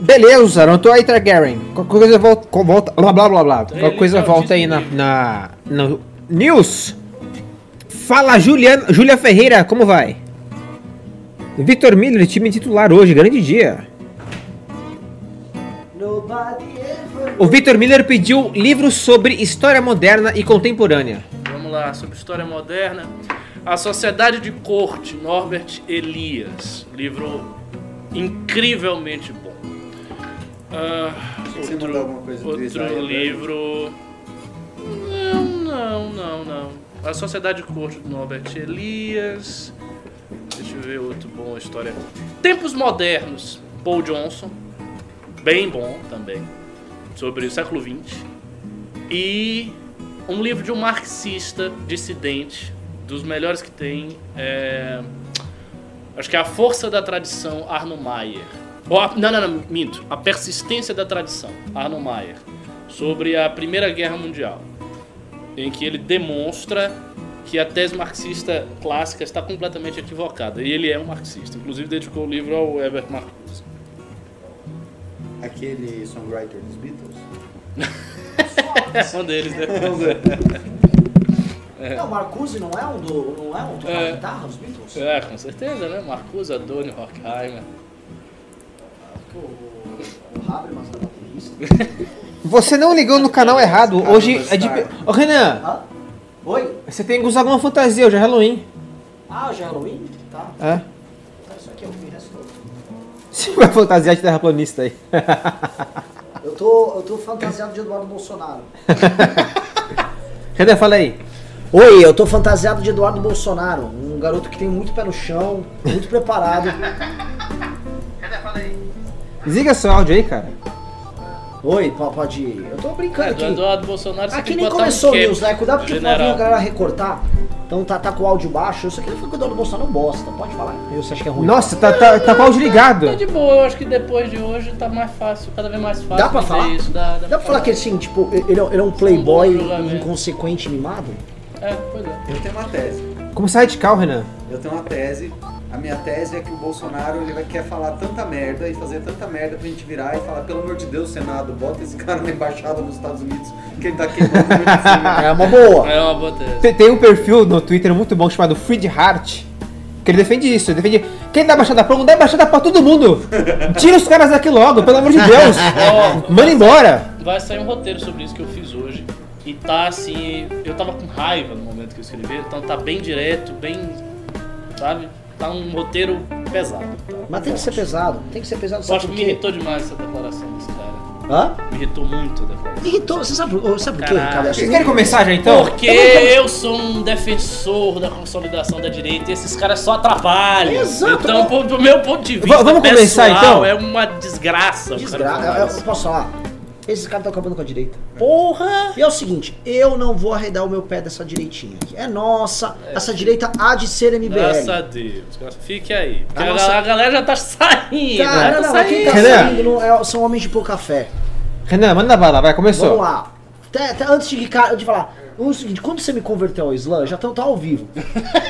Beleza, não tô aí, Targaryen. Qualquer coisa volta. volta blá blá blá blá. Qualquer coisa volta aí na. na no News. Fala, Juliana, Júlia Ferreira, como vai? Victor Miller, time titular hoje, grande dia. O Victor Miller pediu livros sobre história moderna e contemporânea. Vamos lá, sobre história moderna. A Sociedade de Corte, Norbert Elias. Livro incrivelmente bom. Ah, Você outro alguma coisa outro livro. Não, não, não, não. A Sociedade de Corte do Norbert Elias. Deixa eu ver outro bom história. Tempos Modernos, Paul Johnson. Bem bom também. Sobre o século XX. E um livro de um marxista dissidente, dos melhores que tem. É... Acho que é A Força da Tradição, Arno Mayer. Ou a- Não, não, não, minto. A Persistência da Tradição, Arno Mayer. Sobre a Primeira Guerra Mundial. Em que ele demonstra que a tese marxista clássica está completamente equivocada. E ele é um marxista. Inclusive dedicou o livro ao Herbert Marcuse. Aquele songwriter dos Beatles. É um deles, né? Não, Marcuse não é um do. não é um tocava É. guitarra dos Beatles? É, com certeza, né? Marcuse, Adorno, Horkheimer. O, o Habermas é baterista. Você não ligou no canal errado. Hoje é de. Ô Renan, Hã? Oi? você tem que usar alguma fantasia, hoje é Halloween. Ah, já é Halloween? Tá. É. Isso aqui é o fim restou. Você vai fantasiar de terraplanista aí. Eu tô, eu tô fantasiado de Eduardo Bolsonaro. Renan, fala aí. Oi, eu tô fantasiado de Eduardo Bolsonaro, um garoto que tem muito pé no chão, muito preparado. Desliga seu áudio aí, cara. Oi, po- pode ir. Eu tô brincando É, aqui. Eduardo Bolsonaro, Aqui que nem começou um o news, né? Cuidado porque pode vir a galera recortar. Então tá, tá com o áudio baixo. Isso aqui não foi com o Eduardo Bolsonaro, não bosta. Pode falar. Eu, você acha que é ruim? Nossa, tá, tá, tá com o áudio ligado. Tá de boa, eu acho que depois de hoje tá mais fácil, cada vez mais fácil. Dá pra falar? Isso, dá, Dá pra falar que assim, tipo, ele é, ele é um playboy julgamento. inconsequente mimado? É, pois é. Eu tenho uma tese. Como sai radical, Renan? Eu tenho uma tese. A minha tese é que o Bolsonaro ele vai quer falar tanta merda e fazer tanta merda pra gente virar e falar, pelo amor de Deus, Senado, bota esse cara na embaixada nos Estados Unidos, que ele tá queimando muito. É uma boa. É uma boa tese. Tem, tem um perfil no Twitter muito bom chamado Fried Hart. Que ele defende isso, ele defende. Quem dá baixada pra um, dá baixada pra todo mundo! Tira os caras daqui logo, pelo amor de Deus! Ó, Manda embora! Vai sair um roteiro sobre isso que eu fiz hoje. E tá assim. Eu tava com raiva no momento que eu escrevi, então tá bem direto, bem. Sabe? Tá um roteiro pesado. Tá? Mas tem que ser pesado. Tem que ser pesado, Eu acho que me irritou demais essa declaração desse cara. Hã? Me irritou muito a declaração. Me irritou. Você sabe, por- sabe por quê. Ricardo? Vocês que- querem começar já então? Porque eu sou um defensor da consolidação da direita e esses caras só atrapalham. Exato. Então, pro meu ponto de vista, V- vamos começar, pessoal, então? É uma desgraça. Desgraça. eu posso falar? Esses caras estão acabando com a direita. Porra! E é o seguinte, eu não vou arredar o meu pé dessa direitinha aqui. É nossa, essa direita há de ser MBL. Graças a Deus. Fique aí. A nossa- galera, a galera já tá saindo. Já não, tá não, quem tá saindo. Renan. saindo não é- são homens de pouca fé. Renan, manda bala, vai, começou. Vamos lá. Até, até antes de, de falar, o seguinte, quando você me converteu ao Islã, já tá, tá ao vivo.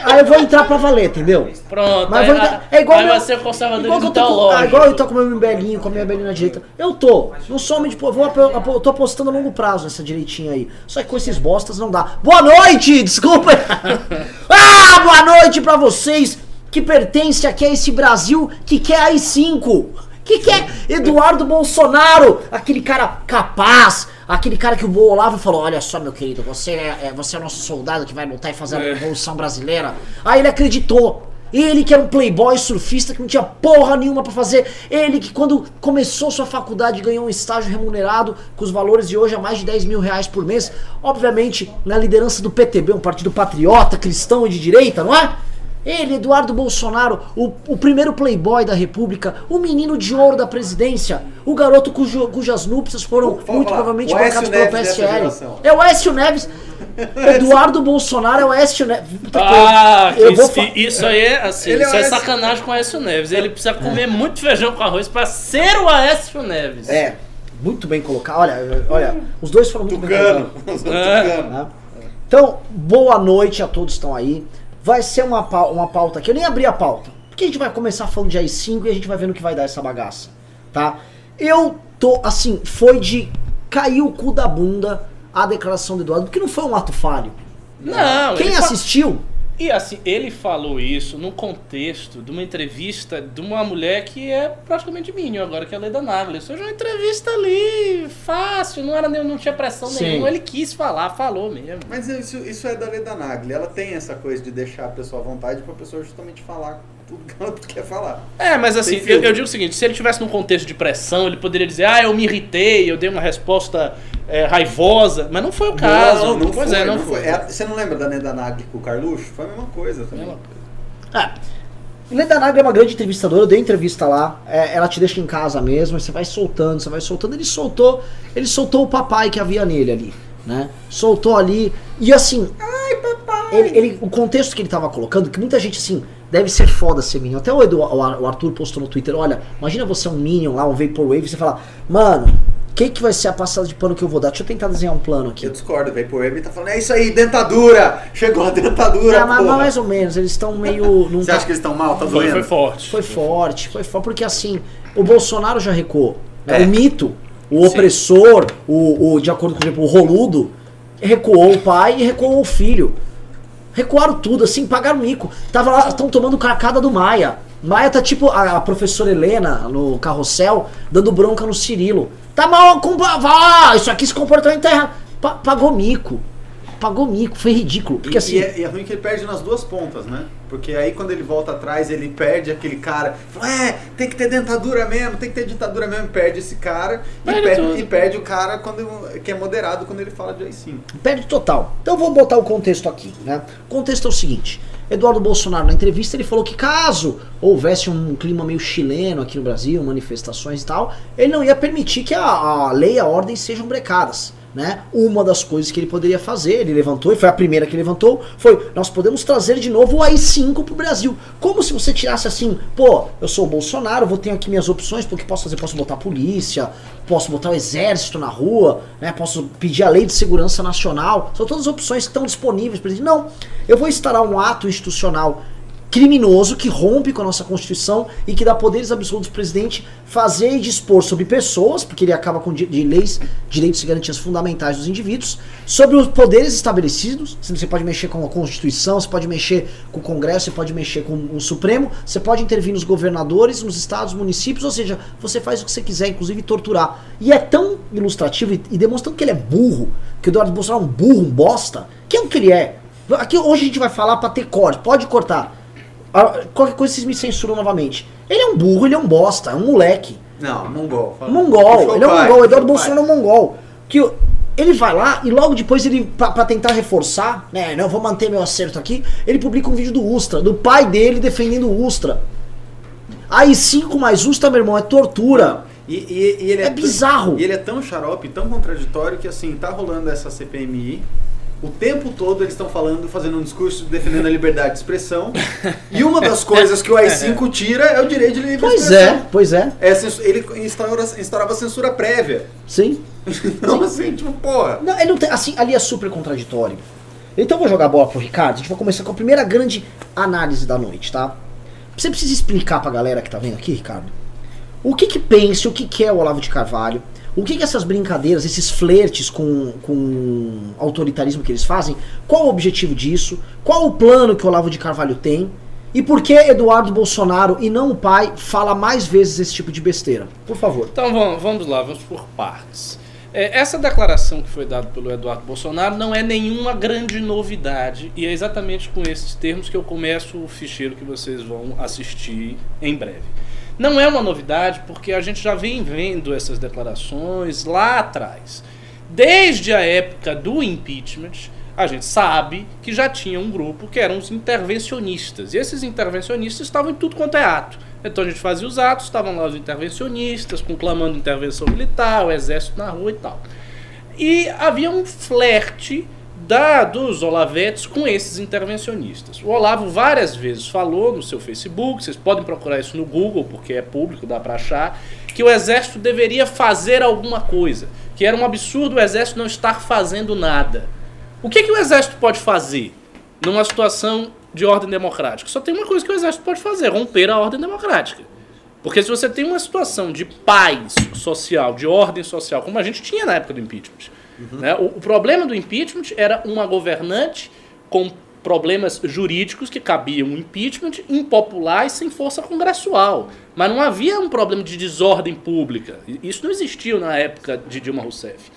Aí eu vou entrar pra valer, entendeu? Pronto. Mas aí, entrar, é igual aí meu- vai ser igual conservadorismo eu tô com, ah, igual eu tô com o meu MBLinho, com a minha MBL na direita. Eu tô. Não sou homem de. Vou, eu tô apostando a longo prazo nessa direitinha aí. Só que com esses bostas não dá. Boa noite! Desculpa! ah, boa noite pra vocês que pertencem aqui a esse Brasil que quer AI-5. Que quer Eduardo Bolsonaro, aquele cara capaz, aquele cara que o Olavo falou: Olha só, meu querido, você é, é- você é o nosso soldado que vai lutar e fazer a Revolução Brasileira. Aí ele acreditou. Ele que era um playboy surfista que não tinha porra nenhuma pra fazer. Ele que quando começou sua faculdade ganhou um estágio remunerado com os valores de hoje a mais de 10 mil reais por mês. Obviamente, na liderança do PTB, um partido patriota, cristão e de direita, não é? Ele, Eduardo Bolsonaro, o, o primeiro playboy da república, o menino de ouro da presidência, o garoto cujo- cujas núpcias foram muito falar, provavelmente bancadas pelo PSL. É o Écio Neves. Eduardo Bolsonaro é o Écio Neves. Ah, eu que vou isso, fa- isso aí é assim, Ele é isso é Aécio- sacanagem com o Aécio Neves. Ele precisa comer muito feijão com arroz pra ser o Aécio Neves. É, muito bem colocado. Olha, olha, os dois foram muito bem Tucano. colocados. É. Né? Então, boa noite a todos que estão aí. Vai ser uma, uma pauta aqui. Eu nem abri a pauta. Porque a gente vai começar falando de AI5 e a gente vai ver no que vai dar essa bagaça. Tá? Eu tô, assim, foi de cair o cu da bunda a declaração do Eduardo, porque não foi um ato falho. Não, Quem ele fa- assistiu, E assim, ele falou isso no contexto de uma entrevista de uma mulher que é praticamente Minion agora, que é a Leda Nagli. Ou seja, uma entrevista ali, fácil, não, era, nem- não tinha pressão Sim. nenhuma. Ele quis falar, falou mesmo. Mas isso, isso é da Leda Nagli. Ela tem essa coisa de deixar a pessoa à vontade pra pessoa justamente falar tudo que ela quer falar. É, mas assim, eu, eu digo o seguinte, se ele tivesse num contexto de pressão, ele poderia dizer, ah, eu me irritei, eu dei uma resposta é, raivosa, mas não foi o caso. não, não pois foi, é, não, foi. É, você não lembra da Leda Nagli com o Carluxo? Foi a mesma coisa também. Mesma É. Leda Nagli é uma grande entrevistadora, eu dei entrevista lá, é, ela te deixa em casa mesmo, você vai soltando, você vai soltando, ele soltou, ele soltou o papai que havia nele ali, né? Soltou ali, e assim, ele, ele- o contexto que ele tava colocando, que muita gente assim, deve ser foda ser Minion. Até o, Edu, o Ar- o Arthur postou no Twitter, olha, imagina você um Minion lá, um Vaporwave, e você fala, mano, o que, que vai ser a passada de pano que eu vou dar? Deixa eu tentar desenhar um plano aqui. Eu discordo, ele tá falando, é isso aí, dentadura! Chegou a dentadura, Ah, mas, mas mais ou menos, eles estão meio. Não Você acha que eles estão mal? Tá Foi, doendo? foi forte. Foi forte, foi forte, porque assim, o Bolsonaro já recuou. né? É. O mito, o Sim. opressor, o, o, de acordo com por exemplo, o roludo, recuou o pai e recuou o filho. Recuaram tudo, assim, pagaram mico. Tava lá, estão tomando carcada do Maia. Maia tá tipo a, professora Helena no carrossel, dando bronca no Cirilo. Tá mal, com, ah, isso aqui se comportamento tá errado. Pa- pagou mico. Pagou mico, foi ridículo. Porque e, assim. e é, e é ruim que ele perde nas duas pontas, né? Porque aí quando ele volta atrás, ele perde aquele cara. Fala, é, tem que ter dentadura mesmo, tem que ter ditadura mesmo. Perde esse cara e Perde perde, tudo. e perde o cara quando, que é moderado quando ele fala de AI-5. Perde total. Então eu vou botar o contexto aqui, né? O contexto é o seguinte: Eduardo Bolsonaro, na entrevista, ele falou que caso houvesse um clima meio chileno aqui no Brasil, manifestações e tal, ele não ia permitir que a, a lei e a ordem sejam brecadas. Né? Uma das coisas que ele poderia fazer, ele levantou, e foi a primeira que levantou, foi: nós podemos trazer de novo o AI-5 pro Brasil. Como se você tirasse assim, pô, eu sou o Bolsonaro, vou ter aqui minhas opções, porque posso fazer, posso botar a polícia, posso botar o exército na rua, né? Posso pedir a lei de segurança nacional. São todas as opções que estão disponíveis para Não, eu vou instaurar um ato institucional criminoso que rompe com a nossa Constituição e que dá poderes absolutos ao presidente fazer e dispor sobre pessoas, porque ele acaba com de leis, direitos e garantias fundamentais dos indivíduos, sobre os poderes estabelecidos. Você pode mexer com a Constituição, você pode mexer com o Congresso, você pode mexer com o Supremo, você pode intervir nos governadores, nos estados, municípios, ou seja, você faz o que você quiser, inclusive torturar. E é tão ilustrativo e, e demonstrando que ele é burro, que o Eduardo Bolsonaro é um burro, um bosta, que é o que ele é. Aqui hoje a gente vai falar pra ter corte, pode cortar. Ah, Qualquer coisa vocês me censuram novamente. Ele é um burro, ele é um bosta, é um moleque. Não, mongol. Fala. Mongol, ele é um pai, mongol, Eduardo Bolsonaro é um mongol. Que ele vai lá e logo depois ele, pra, pra tentar reforçar, né, não, vou manter meu acerto aqui, ele publica um vídeo do Ustra, do pai dele defendendo o Ustra. Aí 5 mais Ustra, meu irmão, é tortura. E, e- e ele É tão- bizarro. E ele é tão xarope, tão contraditório que assim, tá rolando essa CPMI. O tempo todo eles estão falando, fazendo um discurso defendendo a liberdade de expressão. e uma das coisas que o AI-5 tira é o direito de livre Pois expressão. é, pois é, É, ele instaura, instaurava censura prévia. sim. Então, assim, tipo, porra. Não, ele não tem, assim, ali é super contraditório. Então eu vou jogar a bola pro Ricardo, a gente vai começar com a primeira grande análise da noite, tá? Você precisa explicar pra galera que tá vendo aqui, Ricardo, o que que pensa, o que que é o Olavo de Carvalho, o que que essas brincadeiras, esses flertes com, com autoritarismo que eles fazem, qual o objetivo disso, qual o plano que o Olavo de Carvalho tem, e por que Eduardo Bolsonaro e não o pai fala mais vezes esse tipo de besteira? Por favor. Então vamos, vamos lá, vamos por partes. É, essa declaração que foi dada pelo Eduardo Bolsonaro não é nenhuma grande novidade e é exatamente com esses termos que eu começo o ficheiro que vocês vão assistir em breve. Não é uma novidade porque a gente já vem vendo essas declarações lá atrás. Desde a época do impeachment, a gente sabe que já tinha um grupo que eram os intervencionistas. E esses intervencionistas estavam em tudo quanto é ato. Então a gente fazia os atos, estavam lá os intervencionistas, conclamando intervenção militar, o exército na rua e tal. E havia um flerte da, dos Olavetes com esses intervencionistas. O Olavo várias vezes falou no seu Facebook, vocês podem procurar isso no Google, porque é público, dá para achar, que o exército deveria fazer alguma coisa, que era um absurdo o exército não estar fazendo nada. O que, que o exército pode fazer numa situação de ordem democrática? Só tem uma coisa que o exército pode fazer: romper a ordem democrática. Porque se você tem uma situação de paz social, de ordem social, como a gente tinha na época do impeachment, né, o, o problema do impeachment era uma governante com problemas jurídicos que cabiam impeachment impopular e sem força congressual. Mas não havia um problema de desordem pública. Isso não existiu na época de Dilma Rousseff.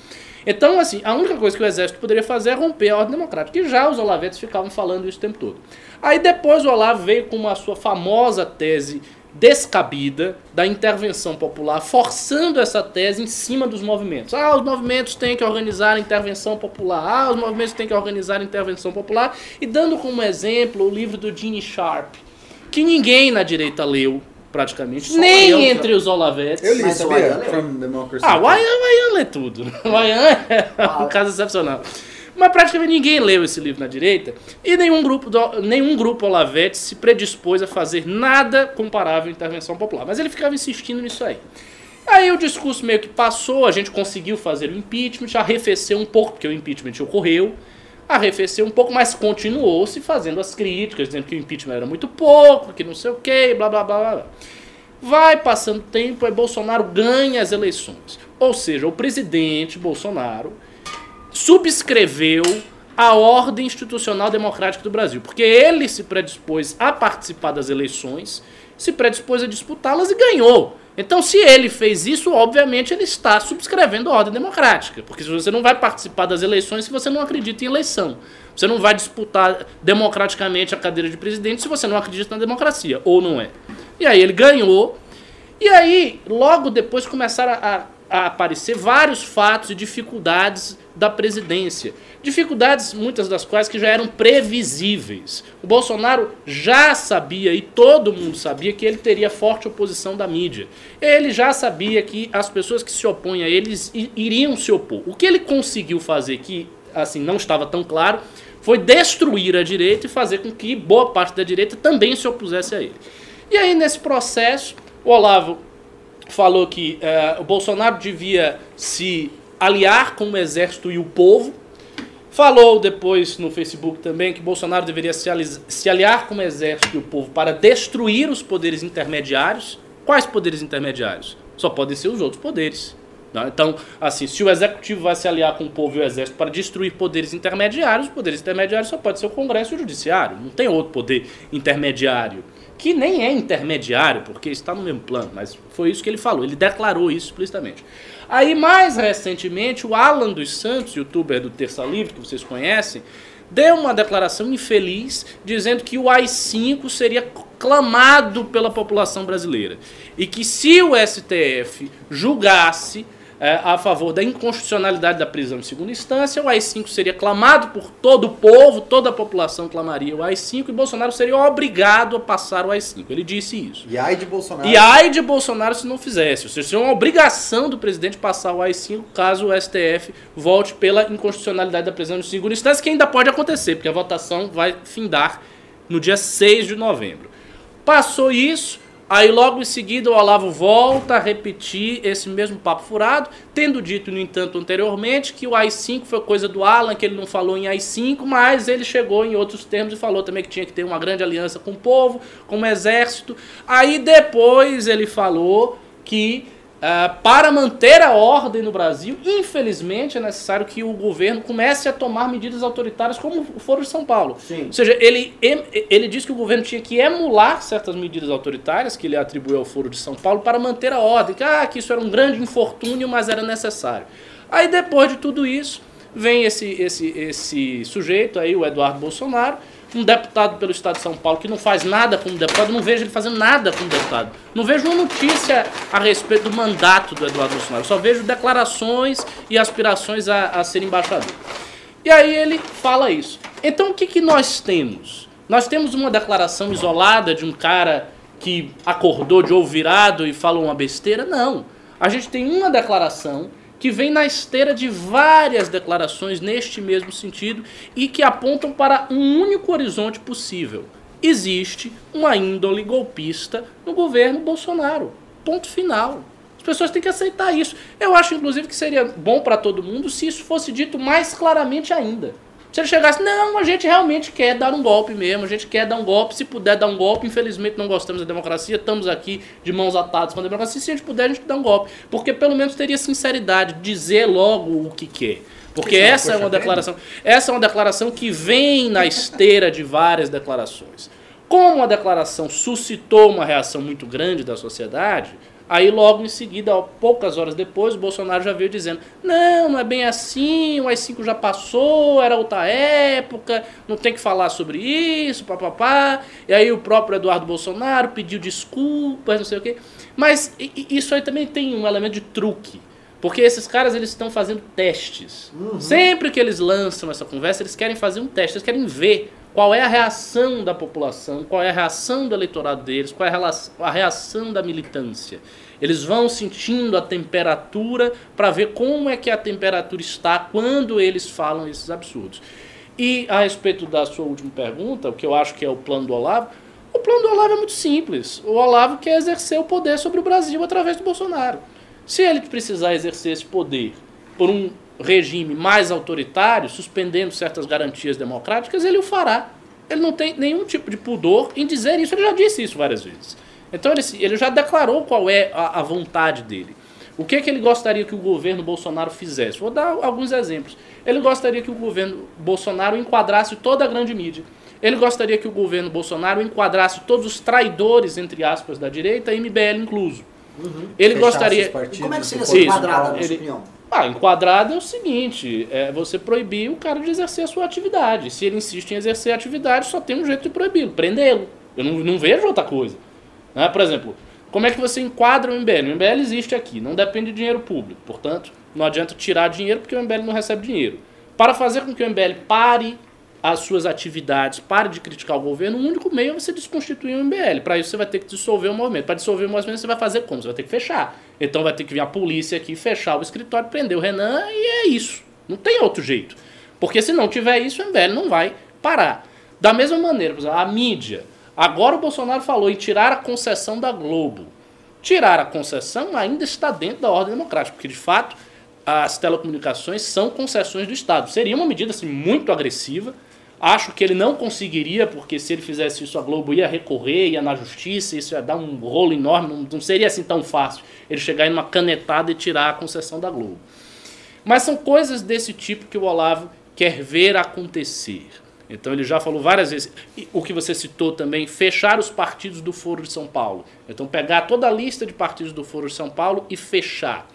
Então, assim, a única coisa que o exército poderia fazer é romper a ordem democrática. E já os olavetes ficavam falando isso o tempo todo. Aí depois o Olavo veio com a sua famosa tese descabida da intervenção popular, forçando essa tese em cima dos movimentos. Ah, os movimentos têm que organizar a intervenção popular. Ah, os movimentos têm que organizar a intervenção popular. E dando como exemplo o livro do Gene Sharp, que ninguém na direita leu, praticamente, Só nem entre os olavetes. Eu li, Mas o sabia? Ayan leu. From Democracy. Ah, o Ayan, o Ayan lê tudo. O Ayan é um caso excepcional. Mas praticamente ninguém leu esse livro na direita e nenhum grupo, do, nenhum grupo Olavete se predispôs a fazer nada comparável à intervenção popular. Mas ele ficava insistindo nisso aí. Aí o discurso meio que passou, a gente conseguiu fazer o impeachment, arrefeceu um pouco, porque o impeachment ocorreu, arrefeceu um pouco, mas continuou-se fazendo as críticas, dizendo que o impeachment era muito pouco, que não sei o que, blá blá blá. blá. Vai passando tempo, aí Bolsonaro ganha as eleições. Ou seja, o presidente Bolsonaro subscreveu a ordem institucional democrática do Brasil, porque ele se predispôs a participar das eleições, se predispôs a disputá-las e ganhou. Então, se ele fez isso, obviamente ele está subscrevendo a ordem democrática, porque você não vai participar das eleições se você não acredita em eleição. Você não vai disputar democraticamente a cadeira de presidente se você não acredita na democracia, ou não é. E aí ele ganhou, e aí logo depois começaram a, a aparecer vários fatos e dificuldades da presidência. Dificuldades, muitas das quais que já eram previsíveis. O Bolsonaro já sabia, e todo mundo sabia, que ele teria forte oposição da mídia. Ele já sabia que as pessoas que se opõem a eles iriam se opor. O que ele conseguiu fazer, que assim não estava tão claro, foi destruir a direita e fazer com que boa parte da direita também se opusesse a ele. E aí, nesse processo, o Olavo falou que eh, o Bolsonaro devia se aliar com o exército e o povo. Falou depois no Facebook também que Bolsonaro deveria se, ali- se aliar com o exército e o povo para destruir os poderes intermediários. Quais poderes intermediários? Só podem ser os outros poderes. Não, Então, assim, se o executivo vai se aliar com o povo e o exército para destruir poderes intermediários, os poderes intermediários só pode ser o Congresso e o Judiciário. Não tem outro poder intermediário. Que nem é intermediário, porque está no mesmo plano, mas foi isso que ele falou. Ele declarou isso explicitamente. Aí, mais recentemente, o Alan dos Santos, youtuber do Terça Livre, que vocês conhecem, deu uma declaração infeliz dizendo que o AI-5 seria clamado pela população brasileira. E que se o STF julgasse é, a favor da inconstitucionalidade da prisão em segunda instância, o AI-5 seria clamado por todo o povo, toda a população clamaria o AI-5 e Bolsonaro seria obrigado a passar o AI-5. Ele disse isso. E ai de Bolsonaro. E ai de Bolsonaro se não fizesse. Ou seja, seria uma obrigação do presidente passar o AI-5 caso o STF volte pela inconstitucionalidade da prisão em segunda instância, que ainda pode acontecer, porque a votação vai findar no dia 6 de novembro. Passou isso, aí logo em seguida o Olavo volta a repetir esse mesmo papo furado, tendo dito, no entanto, anteriormente que o AI-5 foi coisa do Alan, que ele não falou em AI-5, mas ele chegou em outros termos e falou também que tinha que ter uma grande aliança com o povo, com o exército. Aí depois ele falou que ah, para manter a ordem no Brasil, infelizmente é necessário que o governo comece a tomar medidas autoritárias como o Foro de São Paulo. Sim. Ou seja, ele, ele disse que o governo tinha que emular certas medidas autoritárias que ele atribuiu ao Foro de São Paulo para manter a ordem, que, ah, que isso era um grande infortúnio, mas era necessário. Aí depois de tudo isso, vem esse, esse, esse sujeito aí, o Eduardo Bolsonaro, um deputado pelo estado de São Paulo que não faz nada como deputado, não vejo ele fazendo nada como deputado. Não vejo uma notícia a respeito do mandato do Eduardo Bolsonaro. Só vejo declarações e aspirações a, a ser embaixador. E aí ele fala isso. Então o que, que nós temos? Nós temos uma declaração isolada de um cara que acordou de ovo virado e falou uma besteira? Não. A gente tem uma declaração que vem na esteira de várias declarações neste mesmo sentido e que apontam para um único horizonte possível. Existe uma índole golpista no governo Bolsonaro. Ponto final. As pessoas têm que aceitar isso. Eu acho, inclusive, que seria bom para todo mundo se isso fosse dito mais claramente ainda. Se ele chegasse, não, a gente realmente quer dar um golpe mesmo, a gente quer dar um golpe, se puder dar um golpe, infelizmente não gostamos da democracia, estamos aqui de mãos atadas com a democracia, se a gente puder, a gente dá um golpe. Porque pelo menos teria sinceridade, dizer logo o que quer. Porque Isso é essa é uma declaração, essa é uma declaração que vem na esteira de várias declarações. Como a declaração suscitou uma reação muito grande da sociedade, aí logo em seguida, ó, poucas horas depois, o Bolsonaro já veio dizendo: não, não é bem assim, o AI-5 já passou, era outra época, não tem que falar sobre isso, papapá. E aí o próprio Eduardo Bolsonaro pediu desculpas, não sei o quê. Mas isso aí também tem um elemento de truque. Porque esses caras eles estão fazendo testes. Sempre que eles lançam essa conversa, eles querem fazer um teste, eles querem ver qual é a reação da população, qual é a reação do eleitorado deles, qual é a reação da militância. Eles vão sentindo a temperatura para ver como é que a temperatura está quando eles falam esses absurdos. E a respeito da sua última pergunta, o que eu acho que é o plano do Olavo, o plano do Olavo é muito simples. O Olavo quer exercer o poder sobre o Brasil através do Bolsonaro. Se ele precisar exercer esse poder por um regime mais autoritário, suspendendo certas garantias democráticas, ele o fará. Ele não tem nenhum tipo de pudor em dizer isso, ele já disse isso várias vezes. Então ele, ele já declarou qual é a, a vontade dele. O que, é que ele gostaria que o governo Bolsonaro fizesse? Vou dar alguns exemplos. Ele gostaria que o governo Bolsonaro enquadrasse toda a grande mídia. Ele gostaria que o governo Bolsonaro enquadrasse todos os traidores, entre aspas, da direita, MBL incluso. Ele Fechasse gostaria. partidos E como é que seria do essa Isso, quadrada, na ele- sua opinião? Ah, enquadrado é o seguinte: é você proibir o cara de exercer a sua atividade. Se ele insiste em exercer a atividade, só tem um jeito de proibi-lo, prendê-lo. Eu não, não vejo outra coisa. Né? Por exemplo, como é que você enquadra o MBL? O MBL existe aqui, não depende de dinheiro público. Portanto, não adianta tirar dinheiro porque o MBL não recebe dinheiro. Para fazer com que o MBL pare as suas atividades, pare de criticar o governo, o único meio é você desconstituir o MBL. Para isso você vai ter que dissolver o movimento. Para dissolver o movimento você vai fazer como? Você vai ter que fechar. Então vai ter que vir a polícia aqui, fechar o escritório, prender o Renan e é isso. Não tem outro jeito. Porque se não tiver isso, o MBL não vai parar. Da mesma maneira, a mídia. Agora o Bolsonaro falou em tirar a concessão da Globo. Tirar a concessão ainda está dentro da ordem democrática, porque de fato as telecomunicações são concessões do Estado. Seria uma medida assim, muito agressiva. Acho que ele não conseguiria, porque se ele fizesse isso, a Globo ia recorrer, ia na justiça, isso ia dar um rolo enorme. Não, não seria assim tão fácil ele chegar em uma canetada e tirar a concessão da Globo. Mas são coisas desse tipo que o Olavo quer ver acontecer. Então ele já falou várias vezes, o que você citou também, fechar os partidos do Foro de São Paulo. Então pegar toda a lista de partidos do Foro de São Paulo e fechar.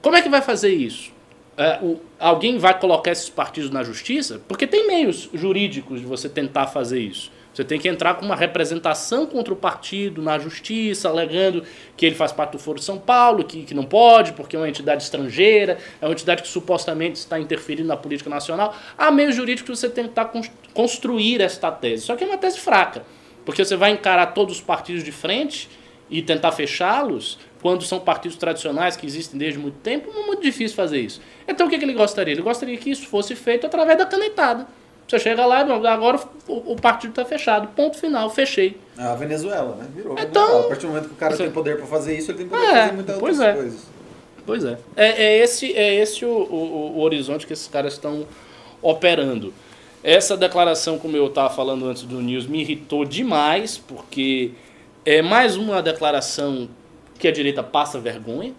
Como é que vai fazer isso? É, o- alguém vai colocar esses partidos na justiça? Porque tem meios jurídicos de você tentar fazer isso. Você tem que entrar com uma representação contra o partido na justiça, alegando que ele faz parte do Foro de São Paulo, que, que não pode, porque é uma entidade estrangeira, é uma entidade que supostamente está interferindo na política nacional. Há meios jurídicos você tentar cons- construir esta tese. Só que é uma tese fraca, porque você vai encarar todos os partidos de frente e tentar fechá-los, quando são partidos tradicionais que existem desde muito tempo, é muito difícil fazer isso. Então o que, que ele gostaria? Ele gostaria que isso fosse feito através da canetada. Você chega lá e "Bom, agora o, partido está fechado. Ponto final, fechei. É a Venezuela, né? Virou Então- Venezuela. A partir do momento que o cara Você- tem poder pra fazer isso, ele tem poder É, pra fazer muitas pois outras é. coisas. Pois é. É, é esse, é esse o, o, o horizonte que esses caras estão operando. Essa declaração, como eu estava falando antes do News, me irritou demais, porque é mais uma declaração que a direita passa vergonha,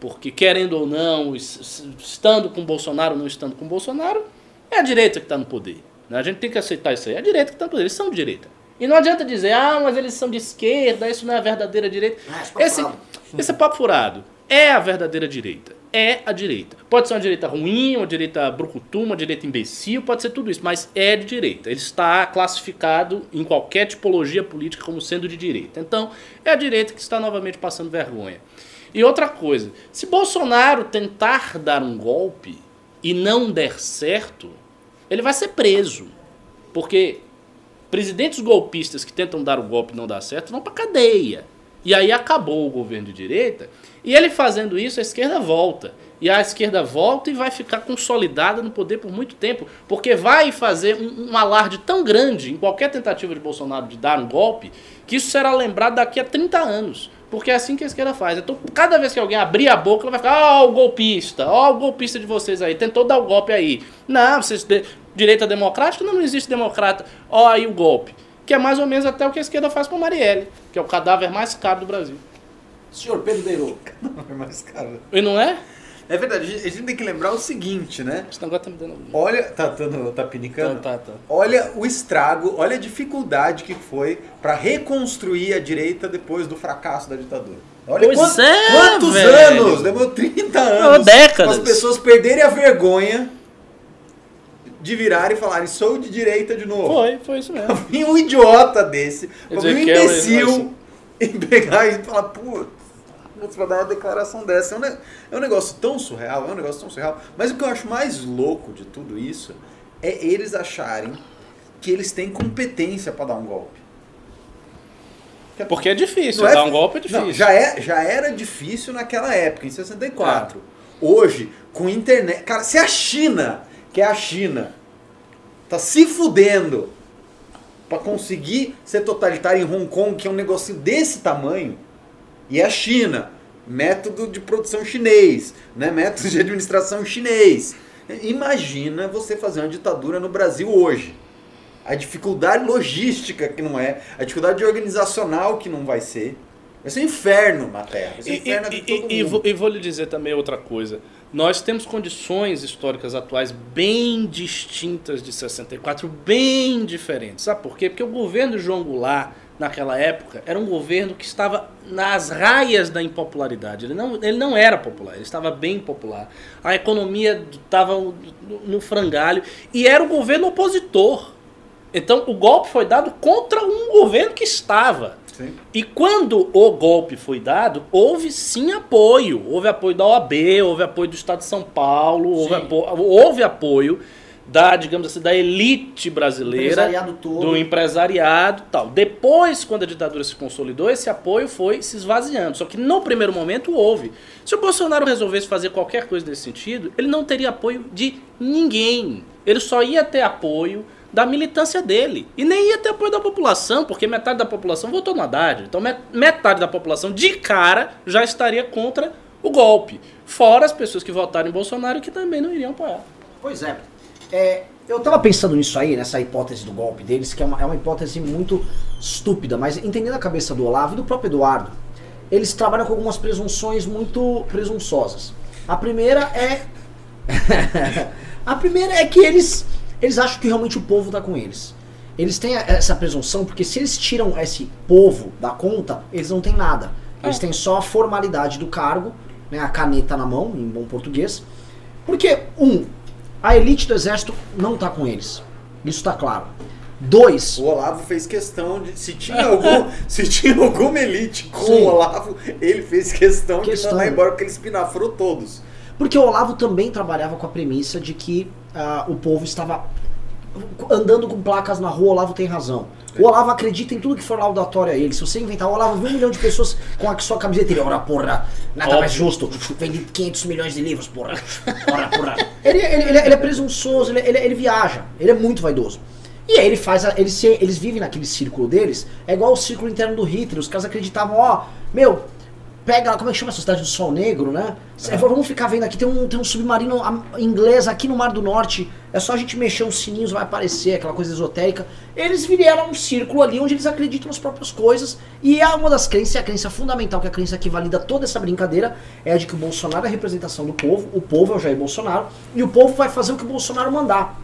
porque querendo ou não, es- es- estando com Bolsonaro ou não estando com Bolsonaro, é a direita que está no poder. né? A gente tem que aceitar isso aí. É a direita que está no poder, eles são de direita. E não adianta dizer, ah, mas eles são de esquerda, isso não é a verdadeira direita. Ah, esse esse é papo furado. É a verdadeira direita. É a direita. Pode ser uma direita ruim, uma direita brucutu, uma direita imbecil, pode ser tudo isso, mas é de direita. Ele está classificado em qualquer tipologia política como sendo de direita. Então, é a direita que está novamente passando vergonha. E outra coisa, se Bolsonaro tentar dar um golpe e não der certo, ele vai ser preso. Porque presidentes golpistas que tentam dar o golpe e não dá certo vão para cadeia. E aí acabou o governo de direita. E ele fazendo isso, a esquerda volta. E a esquerda volta e vai ficar consolidada no poder por muito tempo. Porque vai fazer um, um alarde tão grande em qualquer tentativa de Bolsonaro de dar um golpe, que isso será lembrado daqui a 30 anos. Porque é assim que a esquerda faz. Então, cada vez que alguém abrir a boca, ela vai ficar: ó, o golpista, ó, o golpista de vocês aí, tentou dar o golpe aí. Não, vocês de- Direita democrática? Não, não existe democrata. Ó aí o golpe. Que é mais ou menos até o que a esquerda faz com Marielle, que é o cadáver mais caro do Brasil. Senhor Pedro Beirou. Não, é mais caro. E não é? É verdade, a gente- tem que lembrar o seguinte, né? Esse negócio tá me dando... Olha, tá, dando- tá pinicando? Tá, tá, tá. Olha o estrago, olha a dificuldade que foi pra reconstruir a direita depois do fracasso da ditadura. Olha Pois quant- é, quantos velho. anos? Demorou 30 anos. décadas. As pessoas perderem a vergonha de virarem e falarem sou de direita de novo. Foi, foi isso mesmo. Um idiota desse, um imbecil e pegar e falar, putz, pra dar uma declaração dessa. É um, é um negócio tão surreal, é um negócio tão surreal. Mas o que eu acho mais louco de tudo isso é eles acharem que eles têm competência pra dar um golpe. Porque é difícil, é- dar um golpe é difícil. Não, já, é, já era difícil naquela época, em 64. Hoje, com internet. Cara, se a China, que é a China, tá se fudendo pra conseguir ser totalitária em Hong Kong, que é um negocinho desse tamanho, e é a China, método de produção chinês, né? método de administração chinês. Imagina você fazer uma ditadura no Brasil hoje. A dificuldade logística que não é, a dificuldade organizacional que não vai ser. Vai ser um inferno na Terra. Vai ser um E, inferno e- e- e vou, e vou lhe dizer também outra coisa. Nós temos condições históricas atuais bem distintas de 64, bem diferentes. Sabe por quê? Porque o governo de João Goulart, naquela época, era um governo que estava nas raias da impopularidade. Ele não, ele não era popular, ele estava bem popular. A economia estava no, frangalho e era um governo opositor. Então o golpe foi dado contra um governo que estava. Sim. E quando o golpe foi dado, houve sim apoio. Houve apoio da OAB, houve apoio do Estado de São Paulo, houve, apo- houve apoio da, digamos assim, da elite brasileira, Empresariado todo. do empresariado e tal. Depois, quando a ditadura se consolidou, esse apoio foi se esvaziando. Só que no primeiro momento houve. Se o Bolsonaro resolvesse fazer qualquer coisa nesse sentido, ele não teria apoio de ninguém. Ele só ia ter apoio da militância dele. E nem ia ter apoio da população, porque metade da população votou no Haddad. Então met- metade da população, de cara, já estaria contra o golpe. Fora as pessoas que votaram em Bolsonaro que também não iriam apoiar. Pois é. É, eu tava pensando nisso aí, nessa hipótese do golpe deles, que é uma, é uma hipótese muito estúpida, mas entendendo a cabeça do Olavo e do próprio Eduardo, eles trabalham com algumas presunções muito presunçosas. A primeira é. a primeira é que eles, eles acham que realmente o povo tá com eles. Eles têm essa presunção porque se eles tiram esse povo da conta, eles não têm nada. Eles É. têm só a formalidade do cargo, né, a caneta na mão, em bom português. Porque, um, a elite do exército não tá com eles. Isso tá claro. Dois, O Olavo fez questão de. Se tinha, algum, se tinha alguma elite com Sim. o Olavo, ele fez questão, Questão. de mandar embora, porque ele espinafrou todos. porque o Olavo também trabalhava com a premissa de que ah, o povo estava andando com placas na rua, o Olavo tem razão. O Olavo acredita em tudo que for laudatório a ele. Se você inventar, o Olavo vê um milhão de pessoas com a sua camiseta, ele, ora porra, nada Óbvio. mais justo. Vende 500 milhões de livros, porra. Ora porra. Ele, ele, ele, ele é presunçoso, ele, ele, ele viaja, ele é muito vaidoso. E aí ele faz, a- eles, eles vivem naquele círculo deles, é igual o círculo interno do Hitler. Os caras acreditavam, ó, meu, pega, como é que chama essa cidade do Sol Negro, né? Cê- Vamos ficar vendo aqui, tem um, tem um submarino inglês aqui no Mar do Norte, é só a gente mexer uns sininhos, vai aparecer, aquela coisa esotérica. Eles vieram um círculo ali onde eles acreditam nas próprias coisas, e é uma das crenças, é a crença fundamental, que é a crença que valida toda essa brincadeira, é a de que o Bolsonaro é a representação do povo, o povo é o Jair Bolsonaro, e o povo vai fazer o que o Bolsonaro mandar.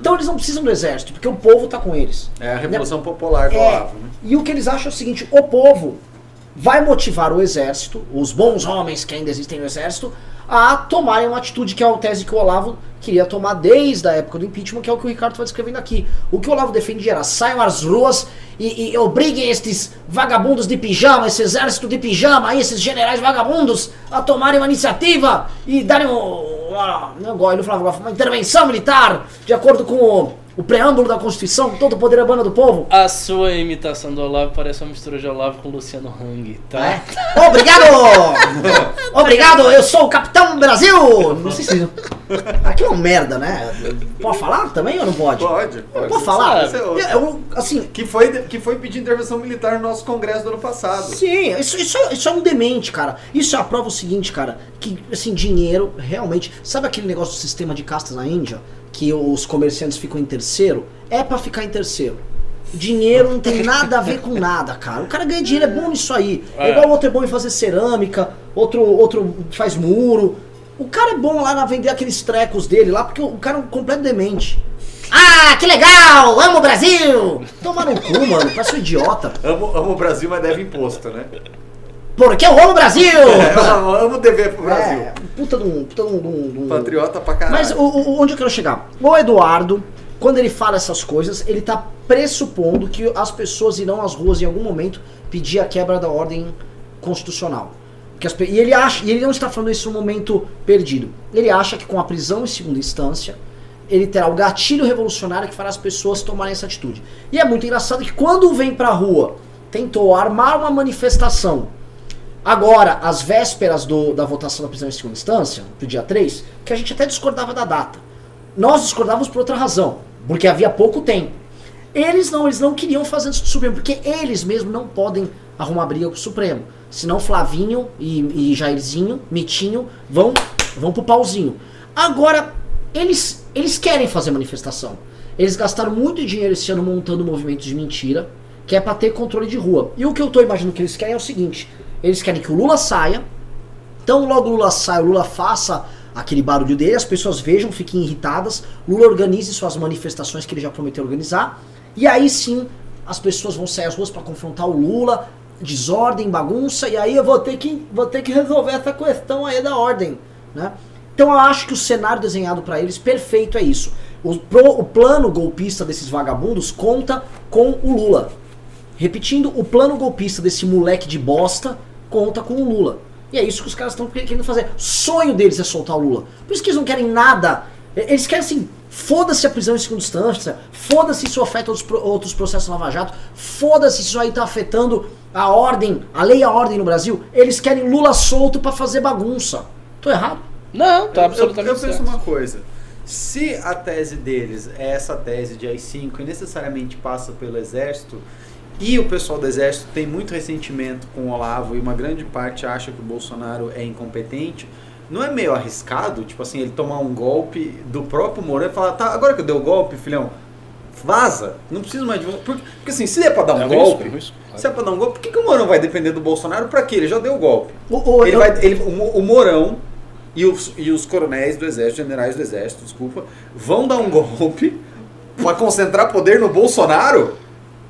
Então eles não precisam do exército, porque o povo tá com eles. É a Revolução Popular do É, Olavo, né? E o que eles acham é o seguinte: o povo vai motivar o exército, os bons homens que ainda existem no exército, a tomarem uma atitude que é a tese que o Olavo queria tomar desde a época do impeachment, que é o que o Ricardo está descrevendo aqui. O que o Olavo defende era saiam às ruas e, e obriguem estes vagabundos de pijama, esse exército de pijama, esses generais vagabundos, a tomarem uma iniciativa e darem um- uma, não ele falava, uma intervenção militar, de acordo com o, o preâmbulo da Constituição, todo o poder urbano do povo. A sua imitação do Olavo parece uma mistura de Olavo com Luciano Hang, tá? É? Obrigado! Obrigado, eu sou o Capitão Brasil! Não sei se. Aqui é uma merda, né? Pode falar também ou não pode? Pode, pode. Pode falar? É. Eu- eu- assim, Que foi, que foi pedir intervenção militar no nosso congresso do ano passado. Sim, isso, isso, é- isso é um demente, cara. Isso é a prova o seguinte, cara, que assim, dinheiro realmente. Sabe aquele negócio do sistema de castas na Índia? Que os comerciantes ficam em terceiro? É pra ficar em terceiro. Dinheiro não tem nada a ver com nada, cara. O cara ganha dinheiro, é bom nisso aí. É, É. igual o outro é bom em fazer cerâmica, outro, outro faz muro. O cara é bom lá na vender aqueles trecos dele lá, porque o cara é um completo demente. Ah, que legal! Amo o Brasil! Toma no cu, mano, parece um idiota. Amo, amo o Brasil, mas deve imposto, né? Porque eu amo o Brasil! É, eu amo, amo dever pro Brasil. É, puta de um. Puta de um, de um- Patriota pra caralho. Mas o, o- onde eu quero chegar? O Eduardo, quando ele fala essas coisas, ele tá pressupondo que as pessoas irão às ruas em algum momento pedir a quebra da ordem constitucional. Que as e ele acha, e ele não está falando isso num momento perdido. Ele acha que com a prisão em segunda instância, ele terá o gatilho revolucionário que fará as pessoas tomarem essa atitude. E é muito engraçado que quando vem pra rua, tentou armar uma manifestação Agora, às vésperas do- da votação da prisão em segunda instância, do dia 3, que a gente até discordava da data. Nós discordávamos por outra razão, porque havia pouco tempo. Eles não, eles não queriam fazer isso do Supremo, porque eles mesmos não podem arrumar briga com o Supremo. Senão Flavinho e, e Jairzinho, Mitinho, vão, vão pro pauzinho. Agora, eles, eles querem fazer manifestação. Eles gastaram muito dinheiro esse ano montando movimentos de mentira, que é pra ter controle de rua. E o que eu tô imaginando que eles querem é o seguinte: eles querem que o Lula saia, então logo o Lula sai, o Lula faça aquele barulho dele, as pessoas vejam, fiquem irritadas, Lula organize suas manifestações que ele já prometeu organizar, e aí sim as pessoas vão sair às ruas para confrontar o Lula, desordem, bagunça, e aí eu vou ter que, vou ter que resolver essa questão aí da ordem, né? Então eu acho que o cenário desenhado para eles perfeito é isso. O, pro- o plano golpista desses vagabundos conta com o Lula. Repetindo, o plano golpista desse moleque de bosta conta com o Lula. E é isso que os caras estão querendo fazer. Sonho deles é soltar o Lula. Por isso que eles não querem nada. E- Eles querem assim, foda-se a prisão em segunda instância, foda-se se isso afeta outros, outros processos Lava Jato, foda-se se isso aí tá afetando a ordem, a lei e a ordem no Brasil. Eles querem Lula solto pra fazer bagunça. Tô errado? Não, tá Eu- absolutamente eu, eu penso certo. uma coisa. Se a tese deles é essa tese de AI-5 e necessariamente passa pelo exército, e o pessoal do exército tem muito ressentimento com o Olavo e uma grande parte acha que o Bolsonaro é incompetente, não é meio arriscado, tipo assim, ele tomar um golpe do próprio Mourão e falar, tá, agora que eu dei o golpe, filhão, vaza, não preciso mais de você. Porque, porque assim, se é pra dar um É um risco, golpe, é risco, claro. se é pra dar um golpe, por que, que o Mourão vai depender do Bolsonaro? Pra quê? Ele já deu o golpe. O, o- Ele eu- vai, ele, o, o Mourão e os, e os coronéis do exército, generais do exército, desculpa, vão dar um golpe pra concentrar poder no Bolsonaro?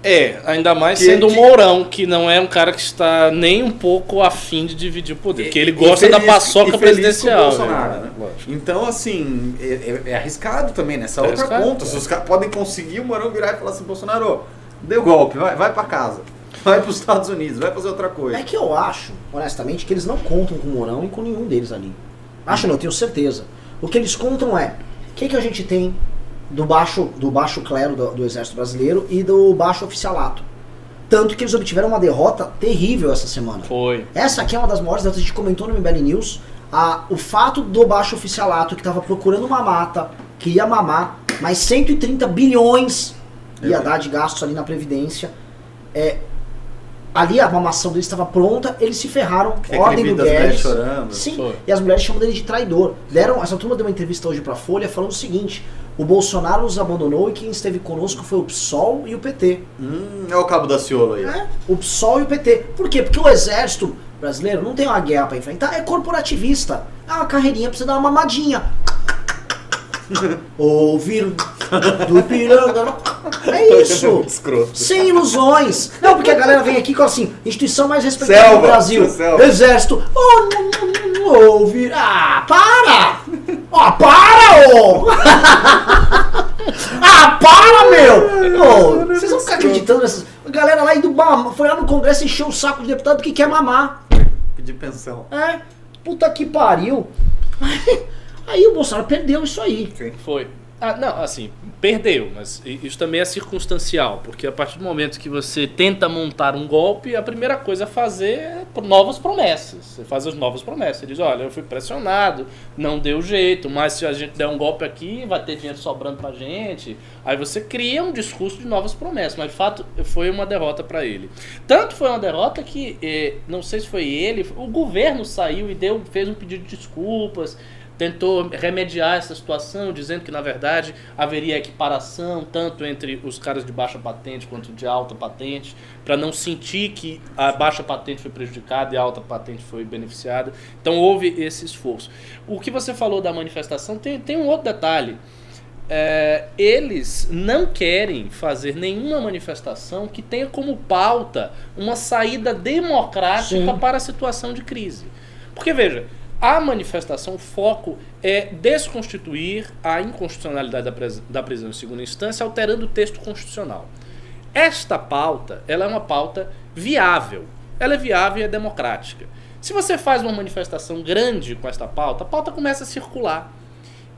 É, ainda mais Que- sendo o que- Mourão, que não é um cara que está nem um pouco afim de dividir o poder. Porque ele gosta E da paçoca e feliz com o presidencial. Bolsonaro, né? né? Lógico. Então, assim, é, é- é arriscado também nessa É outra arriscado, ponta. é. Se os caras podem conseguir o Mourão virar e falar assim, Bolsonaro, deu golpe, vai, vai pra casa. Vai pros Estados Unidos, vai fazer outra coisa. É que eu acho, honestamente, que eles não contam com o Mourão e com nenhum deles ali. Acho não, eu tenho certeza. O que eles contam é o que, que a gente tem do baixo, do baixo clero do, do exército brasileiro e do baixo oficialato. Tanto que eles obtiveram uma derrota terrível essa semana. Foi. Essa aqui é uma das maiores derrotas, a gente comentou no MBL News. A, o fato do baixo oficialato que estava procurando uma mata, que ia mamar, mais 130 bilhões ia É. dar de gastos ali na Previdência. É, ali a mamação deles estava pronta, eles se ferraram. É ordem do Guedes. chorando. Sim, Foi. e as mulheres chamam dele de traidor. Deram, essa turma deu uma entrevista hoje pra Folha falando o seguinte: o Bolsonaro nos abandonou e quem esteve conosco foi o PSOL e o PT. Hum, é o cabo da Ciolo aí. É, o PSOL e o PT. Por quê? Porque o exército brasileiro não tem uma guerra pra enfrentar, é corporativista. É uma carreirinha pra você dar uma mamadinha. Ouvir do Ipiranga. É isso. Escroto. Sem ilusões. Não, porque a galera vem aqui com assim, instituição mais respeitada Selva, do Brasil. selva. Exército. Oh, ouvir. Ah, para! Ó, para, ô! ah, para, meu! Ô, vocês vão ficar acreditando nessas. A galera lá indo mamar, foi lá no Congresso e encheu o saco de deputado que quer mamar. Pedir pensão. É, puta que pariu. Aí o Bolsonaro perdeu isso aí. Foi. Ah, não, assim, perdeu, mas isso também é circunstancial, porque a partir do momento que você tenta montar um golpe, a primeira coisa a fazer é novas promessas. Você faz as novas promessas. Você diz, olha, eu fui pressionado, não deu jeito, mas se a gente der um golpe aqui, vai ter dinheiro sobrando pra gente. Aí você cria um discurso de novas promessas, mas de fato foi uma derrota para ele. Tanto foi uma derrota que, eh, não sei se foi ele, o governo saiu e deu, fez um pedido de desculpas, tentou remediar essa situação, dizendo que na verdade haveria equiparação tanto entre os caras de baixa patente quanto de alta patente, para não sentir que a baixa patente foi prejudicada e a alta patente foi beneficiada. Então houve esse esforço. O que você falou da manifestação tem, tem um outro detalhe. É, eles não querem fazer nenhuma manifestação que tenha como pauta uma saída democrática Sim. para a situação de crise. Porque veja, a manifestação, o foco é desconstituir a inconstitucionalidade da, prisão em segunda instância, alterando o texto constitucional. Esta pauta, ela é uma pauta viável. Ela é viável e é democrática. Se você faz uma manifestação grande com esta pauta, a pauta começa a circular.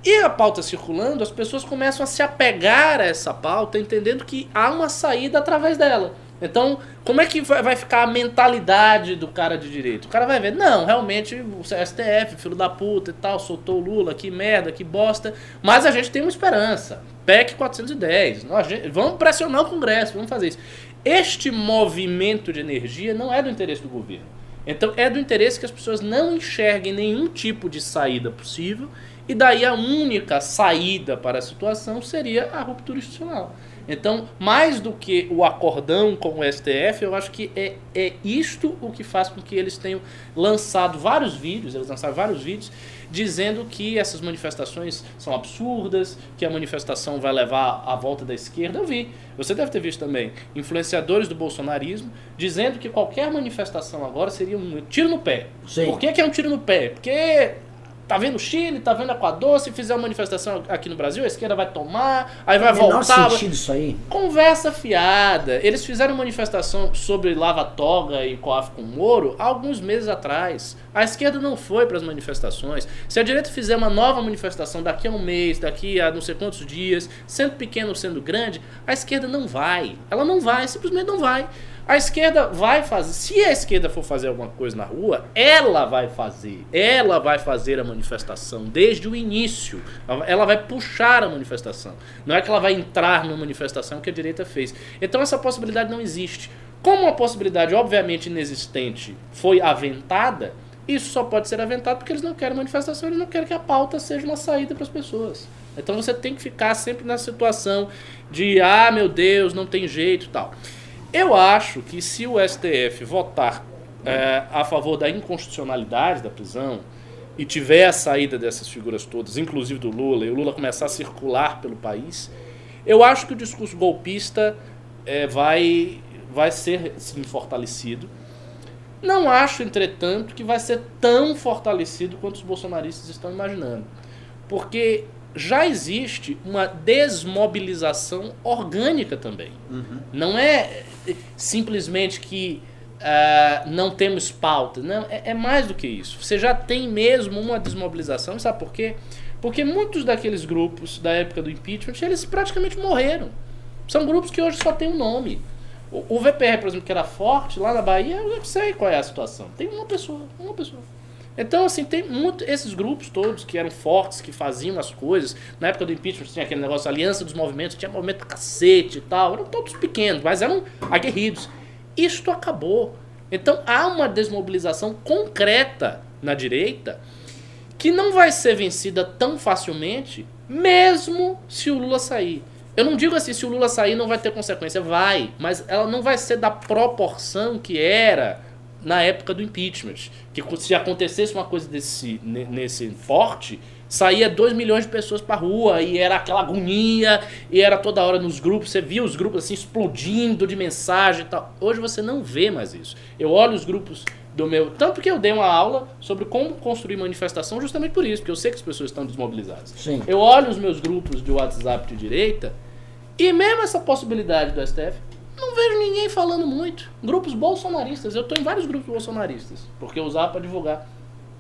E a pauta circulando, as pessoas começam a se apegar a essa pauta, entendendo que há uma saída através dela. Então, como é que vai ficar a mentalidade do cara de direito? O cara vai ver, não, realmente o STF, filho da puta e tal, soltou o Lula, que merda, que bosta, mas a gente tem uma esperança. PEC 410, nós, vamos pressionar o Congresso, vamos fazer isso. Este movimento de energia não é do interesse do governo. Então é do interesse que as pessoas não enxerguem nenhum tipo de saída possível, e daí a única saída para a situação seria a ruptura institucional. Então, mais do que o acordão com o STF, eu acho que é, é isto o que faz com que eles tenham lançado vários vídeos, eles lançaram vários vídeos, dizendo que essas manifestações são absurdas, que a manifestação vai levar à volta da esquerda. Eu vi, você deve ter visto também, influenciadores do bolsonarismo dizendo que qualquer manifestação agora seria um tiro no pé. Sim. Por que, que é um tiro no pé? Porque tá vendo o Chile, tá vendo Equador, se fizer uma manifestação aqui no Brasil, a esquerda vai tomar, aí vai voltar. sentido isso aí. Conversa fiada. Eles fizeram manifestação sobre Lava Toga e COAF com Moro há alguns meses atrás. A esquerda não foi para as manifestações. Se a direita fizer uma nova manifestação daqui a um mês, daqui a não sei quantos dias, sendo pequeno ou sendo grande, a esquerda não vai. Ela não vai, simplesmente não vai. A esquerda vai fazer. Se a esquerda for fazer alguma coisa na rua, ela vai fazer. Ela vai fazer a manifestação desde o início. Ela vai puxar a manifestação. Não é que ela vai entrar numa manifestação que a direita fez. Então essa possibilidade não existe. Como uma possibilidade obviamente inexistente foi aventada, isso só pode ser aventado porque eles não querem manifestação, eles não querem que a pauta seja uma saída para as pessoas. Então você tem que ficar sempre na situação de ah, meu Deus, não tem jeito e tal. Eu acho que se o STF votar é, a favor da inconstitucionalidade da prisão e tiver a saída dessas figuras todas, inclusive do Lula, e o Lula começar a circular pelo país, eu acho que o discurso golpista é, vai, vai ser sim, fortalecido. Não acho, entretanto, que vai ser tão fortalecido quanto os bolsonaristas estão imaginando. Porque já existe uma desmobilização orgânica também. Não é simplesmente que ah, não temos pauta. Não, é, é mais do que isso. Você já tem mesmo uma desmobilização. Sabe por quê? Porque muitos daqueles grupos da época do impeachment, eles praticamente morreram. São grupos que hoje só tem um nome. O, o VPR, por exemplo, que era forte lá na Bahia, eu sei qual é a situação. Tem uma pessoa, uma pessoa. Então, assim, tem muito. Esses grupos todos que eram fortes, que faziam as coisas. Na época do impeachment tinha aquele negócio, Aliança dos Movimentos, tinha movimento cacete e tal. Eram todos pequenos, mas eram aguerridos. Isto acabou. Então há uma desmobilização concreta na direita que não vai ser vencida tão facilmente, mesmo se o Lula sair. Eu não digo assim, se o Lula sair não vai ter consequência, vai, mas ela não vai ser da proporção que era na época do impeachment. Que se acontecesse uma coisa desse, ne- nesse porte, saía 2 milhões de pessoas pra rua e era aquela agonia, e era toda hora nos grupos, você via os grupos assim explodindo de mensagem e tal. Hoje você não vê mais isso. Eu olho os grupos do meu. Tanto que eu dei uma aula sobre como construir manifestação justamente por isso, porque eu sei que as pessoas estão desmobilizadas. Sim. Eu olho os meus grupos de WhatsApp de direita e mesmo essa possibilidade do STF, não vejo ninguém falando muito. Grupos bolsonaristas, eu tô em vários grupos bolsonaristas, porque eu usava para divulgar.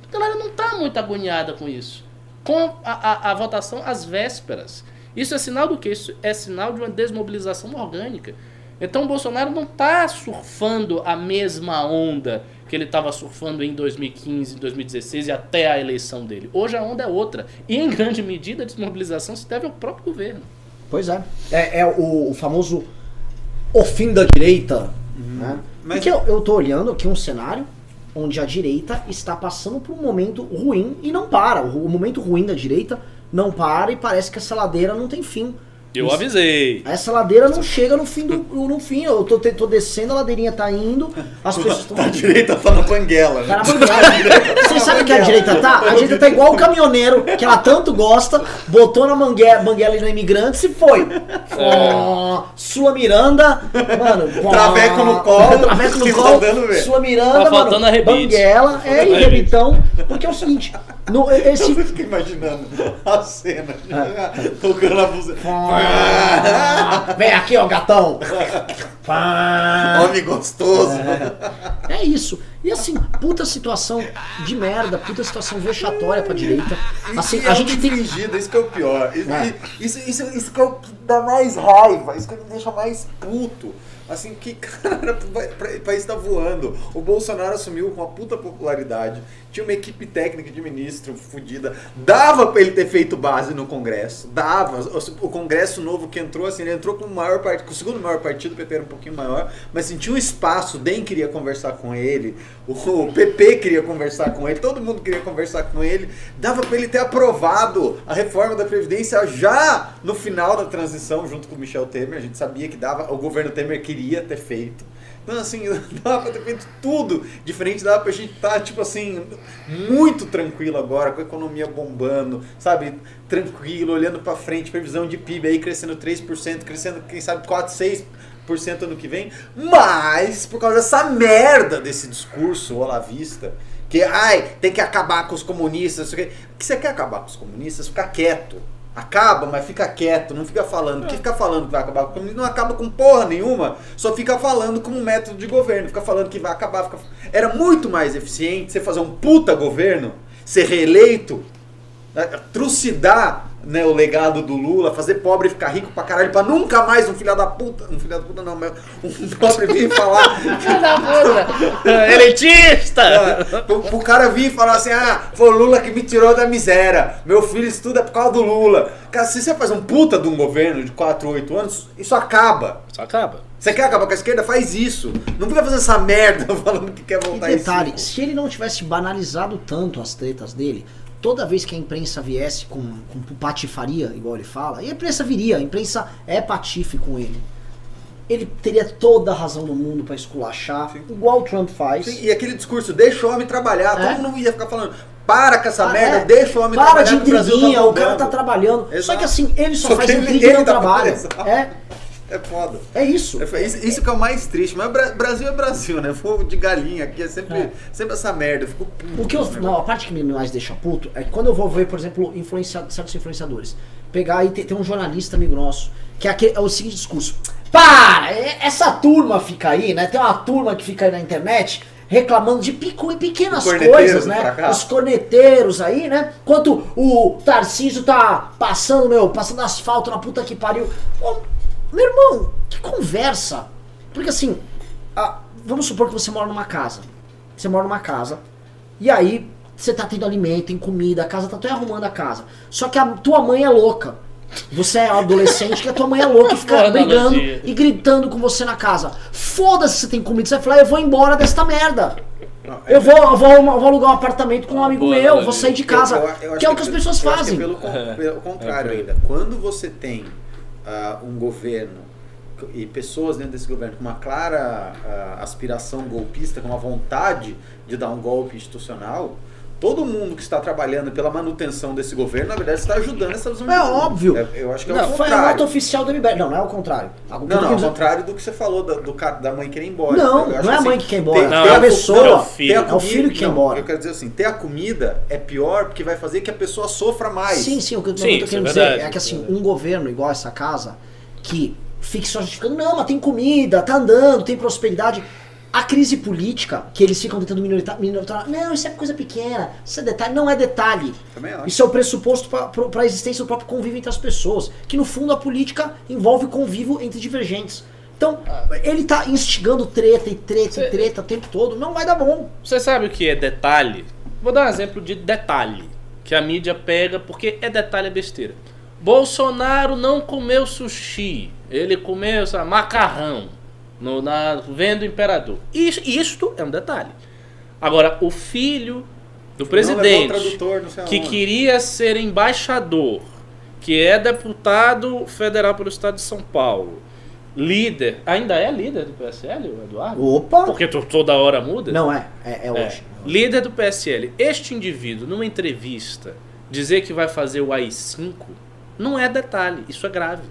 A galera não tá muito agoniada com isso. Com a, a, a votação às vésperas. Isso é sinal do quê? Isso é sinal de uma desmobilização orgânica. Então o Bolsonaro não está surfando a mesma onda que ele estava surfando em 2015, 2016 e até a eleição dele. Hoje a onda é outra. E em grande medida a desmobilização se deve ao próprio governo. Pois é. É, é o, o famoso o fim da direita. Né? Mas- Porque eu, eu tô olhando aqui um cenário onde a direita está passando por um momento ruim e não para. O momento ruim da direita não para e parece que essa ladeira não tem fim. Eu Isso- avisei. Essa ladeira não chega no fim do. No fim, eu tô, tô descendo, a ladeirinha tá indo, as pessoas estão. A direita tá na banguela, né? Cara, banguela. Vocês sabem que a direita tá? A direita tá igual o caminhoneiro que ela tanto gosta, botou na manguela, banguela e no Imigrantes e foi. Ó, Sua Miranda, mano. Traveco no colo, Traveco no colo. tá. Sua Miranda, Tá faltando mano. a rebite. Banguela, é, e rebitão. Porque é o seguinte, no, esse. Eu fico imaginando a cena. Tocando a música. Ah, Vem aqui, ó, gatão. Homem gostoso. É isso. E assim, puta situação de merda, puta situação vexatória pra direita. Assim, a é gente tem. isso que é o pior. Isso, É. isso, isso, isso que é o que dá mais raiva, isso que me deixa mais puto. Assim, que cara, o país tá voando. O Bolsonaro assumiu com uma puta popularidade. Tinha uma equipe técnica de ministro fodida. Dava pra ele ter feito base no Congresso. Dava. O Congresso novo que entrou, assim, ele entrou com o maior partido, com o segundo maior partido, o PP era um pouquinho maior, mas assim, um espaço, o DEM queria conversar com ele, o PP queria conversar com ele, todo mundo queria conversar com ele. Dava pra ele ter aprovado a reforma da Previdência já no final da transição, junto com o Michel Temer. A gente sabia que dava, o governo Temer queria ter feito. Então, assim, dava pra ter feito tudo diferente, dava pra gente estar, tipo assim, muito tranquilo agora, com a economia bombando, sabe? Tranquilo, olhando pra frente, previsão de PIB aí crescendo 3%, crescendo, quem sabe, 4, 6% ano que vem. Mas, por causa dessa merda desse discurso olavista, que, ai, tem que acabar com os comunistas, não sei o quê. você quer acabar com os comunistas? Fica quieto. Acaba, mas fica quieto, não fica falando. Que fica falando que vai acabar com o comunismo não acaba com porra nenhuma, só fica falando como método de governo, fica falando que vai acabar. fica- Era muito mais eficiente você fazer um puta governo, ser reeleito, né, trucidar né, o legado do Lula, fazer pobre ficar rico pra caralho, pra nunca mais um filho da puta, um filho da puta não, mas um pobre vir falar Filho da puta! Elitista! ah, pro, pro cara vir e falar assim, ah, foi o Lula que me tirou da miséria. Meu filho estuda por causa do Lula. Cara, se você faz um puta de um governo de 4, 8 anos, isso acaba. Só acaba. Você quer acabar com a esquerda? Faz isso. Não fica fazendo essa merda falando que quer E voltar em detalhe, ciclo. se ele não tivesse banalizado tanto as tretas dele, toda vez que a imprensa viesse com, com patifaria, igual ele fala, e a imprensa viria, a imprensa é patife com ele. Ele teria toda a razão do mundo pra esculachar, igual o Trump faz. Sim, e aquele discurso, deixa o homem trabalhar. É. Todo mundo ia ficar falando, para com essa Ah, merda, é. deixa o homem Para trabalhar. de o Brasil intriguinha, tá o cara tá trabalhando. Só Exato. que assim, ele só, Só faz ele- intriga e ele não tá-. É, É foda. é isso. É, Isso, isso que é o mais triste, mas Bra- Brasil é Brasil, né? Fogo de galinha aqui é sempre, É. sempre essa merda. Eu fico puto O que eu, não, a parte que me mais deixa puto é que quando eu vou ver, por exemplo, influencia, certos influenciadores, pegar e tem, tem um jornalista amigo nosso, que é, aquele, é o seguinte discurso. Para! é- Essa turma fica aí, né? Tem uma turma que fica aí na internet reclamando de pico, pequenas Corneteiros coisas, né? Os corneteiros aí, né? Enquanto o Tarcísio tá passando, meu, passando asfalto na puta que pariu. Ô, meu irmão, que conversa! Porque assim, ah, vamos supor que você mora numa casa. Você mora numa casa, e aí você tá tendo alimento, tem comida, a casa tá até arrumando a casa. Só que a tua mãe é louca. Você é adolescente que a tua mãe é louca e fica brigando e gritando com você na casa. Foda-se se tem comida, você vai falar, eu vou embora desta merda. Não, é- Eu vou, eu vou, eu vou alugar um apartamento com um amigo Boa meu, vou sair de casa. eu- eu que é o que as pe- pessoas eu acho que fazem. é pelo, con- pelo contrário É, ainda. Quando você tem ah, um governo. E pessoas dentro desse governo com uma clara ah, aspiração golpista, com uma vontade de dar um golpe institucional, todo mundo que está trabalhando pela manutenção desse governo, na verdade, está ajudando essa visão de É mundo. óbvio. É- eu acho que é Não, o foi a contrário. nota oficial do MBL. Não, não é o contrário. A- o Não, não, ao dizendo- contrário do que você falou da, do da mãe querer ir embora. Não, Eu acho não é a assim, mãe que quer ir embora. ter- Não, ter é a o pessoa- filho. É o filho. a É o que quer ir embora. Eu quero dizer assim, ter a comida é pior porque vai fazer que a pessoa sofra mais. Sim, sim, o que eu, Sim, o que eu tô isso é querendo dizer verdade. é que assim, um governo igual essa casa, que fique só justificando, não, mas tem comida, tá andando, tem prosperidade. A crise política, que eles ficam tentando minoritar, minoritar não, isso é coisa pequena, isso é detalhe, não é detalhe. Isso é o pressuposto para a existência do próprio convívio entre as pessoas. Que no fundo a política envolve convívio entre divergentes. Então, ele tá instigando treta e treta Cê- e treta o tempo todo, não vai dar bom. Você sabe o que é detalhe? Vou dar um exemplo de detalhe que a mídia pega porque é detalhe é besteira. Bolsonaro não comeu sushi, ele comeu sabe, macarrão no, na vendo imperador. Isso, isto é um detalhe. Agora, o filho do presidente tradutor, que queria ser embaixador, que é deputado federal pelo estado de São Paulo, líder, ainda é líder do PSL, o Eduardo? Opa! Porque to- toda hora muda? Não é, é, é É, hoje. líder do PSL. Este indivíduo, numa entrevista, dizer que vai fazer o AI-5 não é detalhe, isso é grave.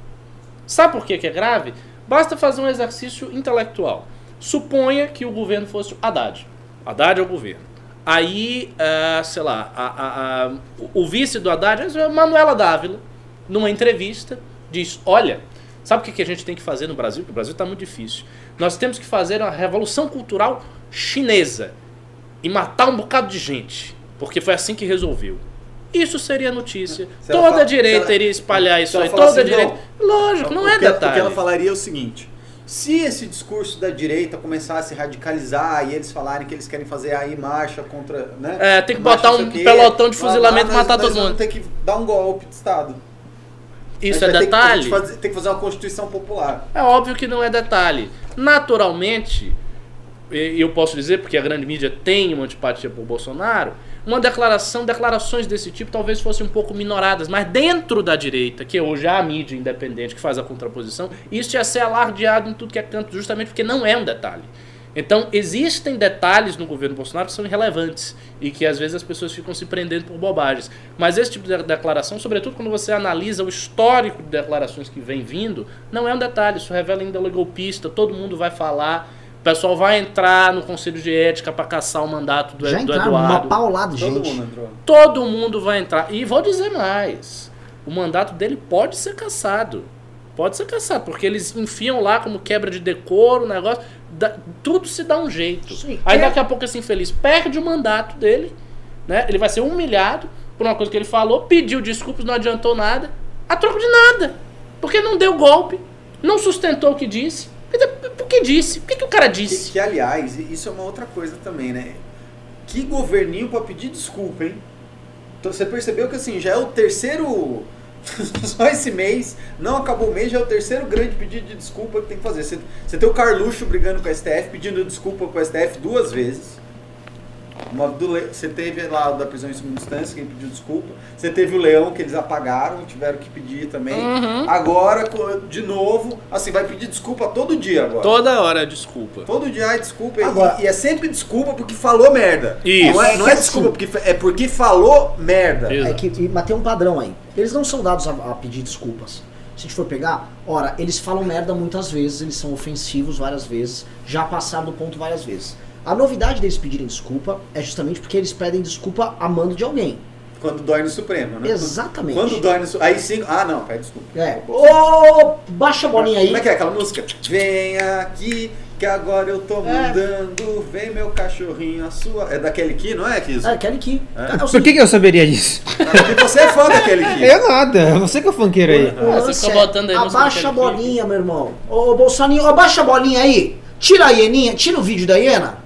Sabe por que que é grave? Basta fazer um exercício intelectual. Suponha que o governo fosse Haddad. Haddad é o governo. Aí, ah, sei lá, a- a- a- o- o vice do Haddad, é Manuela Dávila, numa entrevista, diz: Olha, sabe o que que a gente tem que fazer no Brasil? Porque o Brasil está muito difícil. Nós temos que fazer uma revolução cultural chinesa e matar um bocado de gente, porque foi assim que resolveu. Isso seria notícia. Se Toda fa- a direita ela- iria espalhar isso aí. Toda a assim, direita. Lógico, não é que, ela- O detalhe. que ela falaria é o seguinte: se esse discurso da direita começar a se radicalizar e eles falarem que eles querem fazer aí marcha contra. Né, É, tem que botar não um o quê, pelotão de fuzilamento e matar nós todo mundo. ter que dar um golpe de Estado. Isso é que- detalhe. gente fazer- tem que fazer uma Constituição Popular. É óbvio que não é detalhe. Naturalmente, e eu posso dizer, porque a grande mídia tem uma antipatia por Bolsonaro, uma declaração, declarações desse tipo talvez fossem um pouco minoradas, mas dentro da direita, que hoje é a mídia independente que faz a contraposição, isso ia ser alardeado em tudo que é canto, justamente porque não é um detalhe. Então, existem detalhes no governo Bolsonaro que são irrelevantes e que às vezes as pessoas ficam se prendendo por bobagens. Mas esse tipo de declaração, sobretudo quando você analisa o histórico de declarações que vem vindo, não é um detalhe, isso revela índole golpista, todo mundo vai falar, o pessoal vai entrar no conselho de ética para caçar o mandato do, Já do entraram uma Eduardo. paulada Todo gente. mundo entrou. Todo mundo vai entrar. E vou dizer mais: o mandato dele pode ser cassado. Pode ser cassado, porque eles enfiam lá como quebra de decoro, o negócio. dá- tudo se dá um jeito. Sim. Aí É. daqui a pouco esse infeliz perde o mandato dele, né? Ele vai ser humilhado por uma coisa que ele falou, pediu desculpas, não adiantou nada, a troco de nada. Porque não deu golpe, não sustentou o que disse. Dizer, Por que disse? Por que, que o cara Que, disse? que, aliás, isso é uma outra coisa também, né? Que governinho pra pedir desculpa, hein? Então, você percebeu que assim, já é o terceiro. Só esse mês, não acabou o mês, já é o terceiro grande pedido de desculpa que tem que fazer. Você, você tem o Carluxo brigando com a STF, pedindo desculpa com a STF duas vezes. Uma do Le- Você teve lá o da prisão em segunda instância, que ele pediu desculpa. Você teve o Leão, que eles apagaram, tiveram que pedir também. Uhum. Agora, de novo, assim, vai pedir desculpa todo dia agora. Toda hora, desculpa. Todo dia, ai, desculpa. E- Agora- e, é sempre desculpa porque falou merda. Isso. Não é, não é É desculpa assim- porque é porque falou merda. É que, mas tem um padrão aí. Eles não são dados a, a pedir desculpas. Se a gente for pegar, ora, eles falam merda muitas vezes, eles são ofensivos várias vezes, já passaram do ponto várias vezes. A novidade deles pedirem desculpa é justamente porque eles pedem desculpa a mando de alguém. Quando dói no Supremo, né? Exatamente. Quando dói no Supremo. Aí sim. Ah, não, pede desculpa. É. Ô, baixa a bolinha aí. Como é que é aquela música? Vem aqui que agora eu tô É. mudando. Vem meu cachorrinho, a sua. É daquele aqui, não é, Kiss? É, Kelly Key. É. É o Por que, que eu saberia disso? Porque você é fã daquele aqui. Eu nada, você que é o funkeiro aí. Ah, você fica é, botando aí Abaixa a bolinha, meu irmão. Ô, Bolsoninho, abaixa a bolinha aí. Tira a hieninha, tira o vídeo da hiena.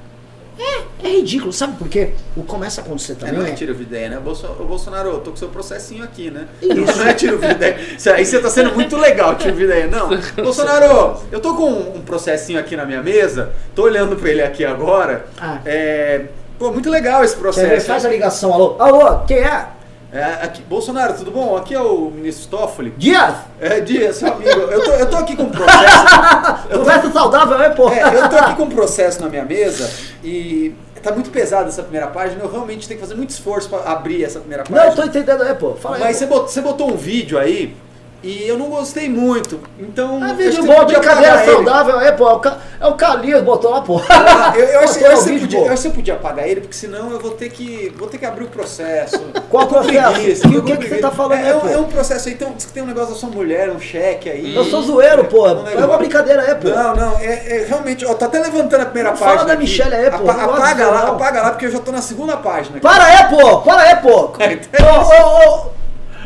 É, é ridículo. Sabe por quê? O que começa a acontecer É, também não é é- tiro vida né? Bolsonaro, eu tô com seu processinho aqui, né? Isso. Não é tiro vida Aí você tá sendo muito legal, tiro vida. Não. Bolsonaro, eu tô com um processinho aqui na minha mesa, tô olhando pra ele aqui agora. Ah. É. Pô, muito legal esse processo. Faz a ligação, alô. Alô, quem é? É, aqui- Bolsonaro, tudo bom? Aqui é o ministro Toffoli. Dias! É, Dias, seu amigo. Eu tô, eu tô aqui com um processo. Eu tô- Conversa saudável, é, pô? É, eu tô aqui com um processo na minha mesa e tá muito pesado essa primeira página. Eu realmente tenho que fazer muito esforço pra abrir essa primeira página. Não, eu tô entendendo, é, pô. Fala aí. Mas pô. você botou, você botou um vídeo aí E eu não gostei muito. Então. É vídeo bom, brincadeira saudável. É, pô, é o, é Calias botou lá, pô. Ah, Eu, eu, acho, eu, acho que podia, eu acho que podia apagar ele, porque senão eu vou ter que, vou ter que abrir o processo. Qual processo? preguiça, o que que você tá falando é, aí, é, um- é um processo aí, então, diz que tem um negócio da sua mulher, um cheque aí. Eu sou zoeiro, pô. Um É negócio. uma brincadeira, é, pô. Não, não, é, é realmente, ó, tá até levantando a primeira Não fala página. da aqui. Michelle aí, pô, Apa- não apaga lá, não. apaga lá, porque eu já tô na segunda página. aqui. Para aí, pô. Para aí, pô. Ô, ô, ô.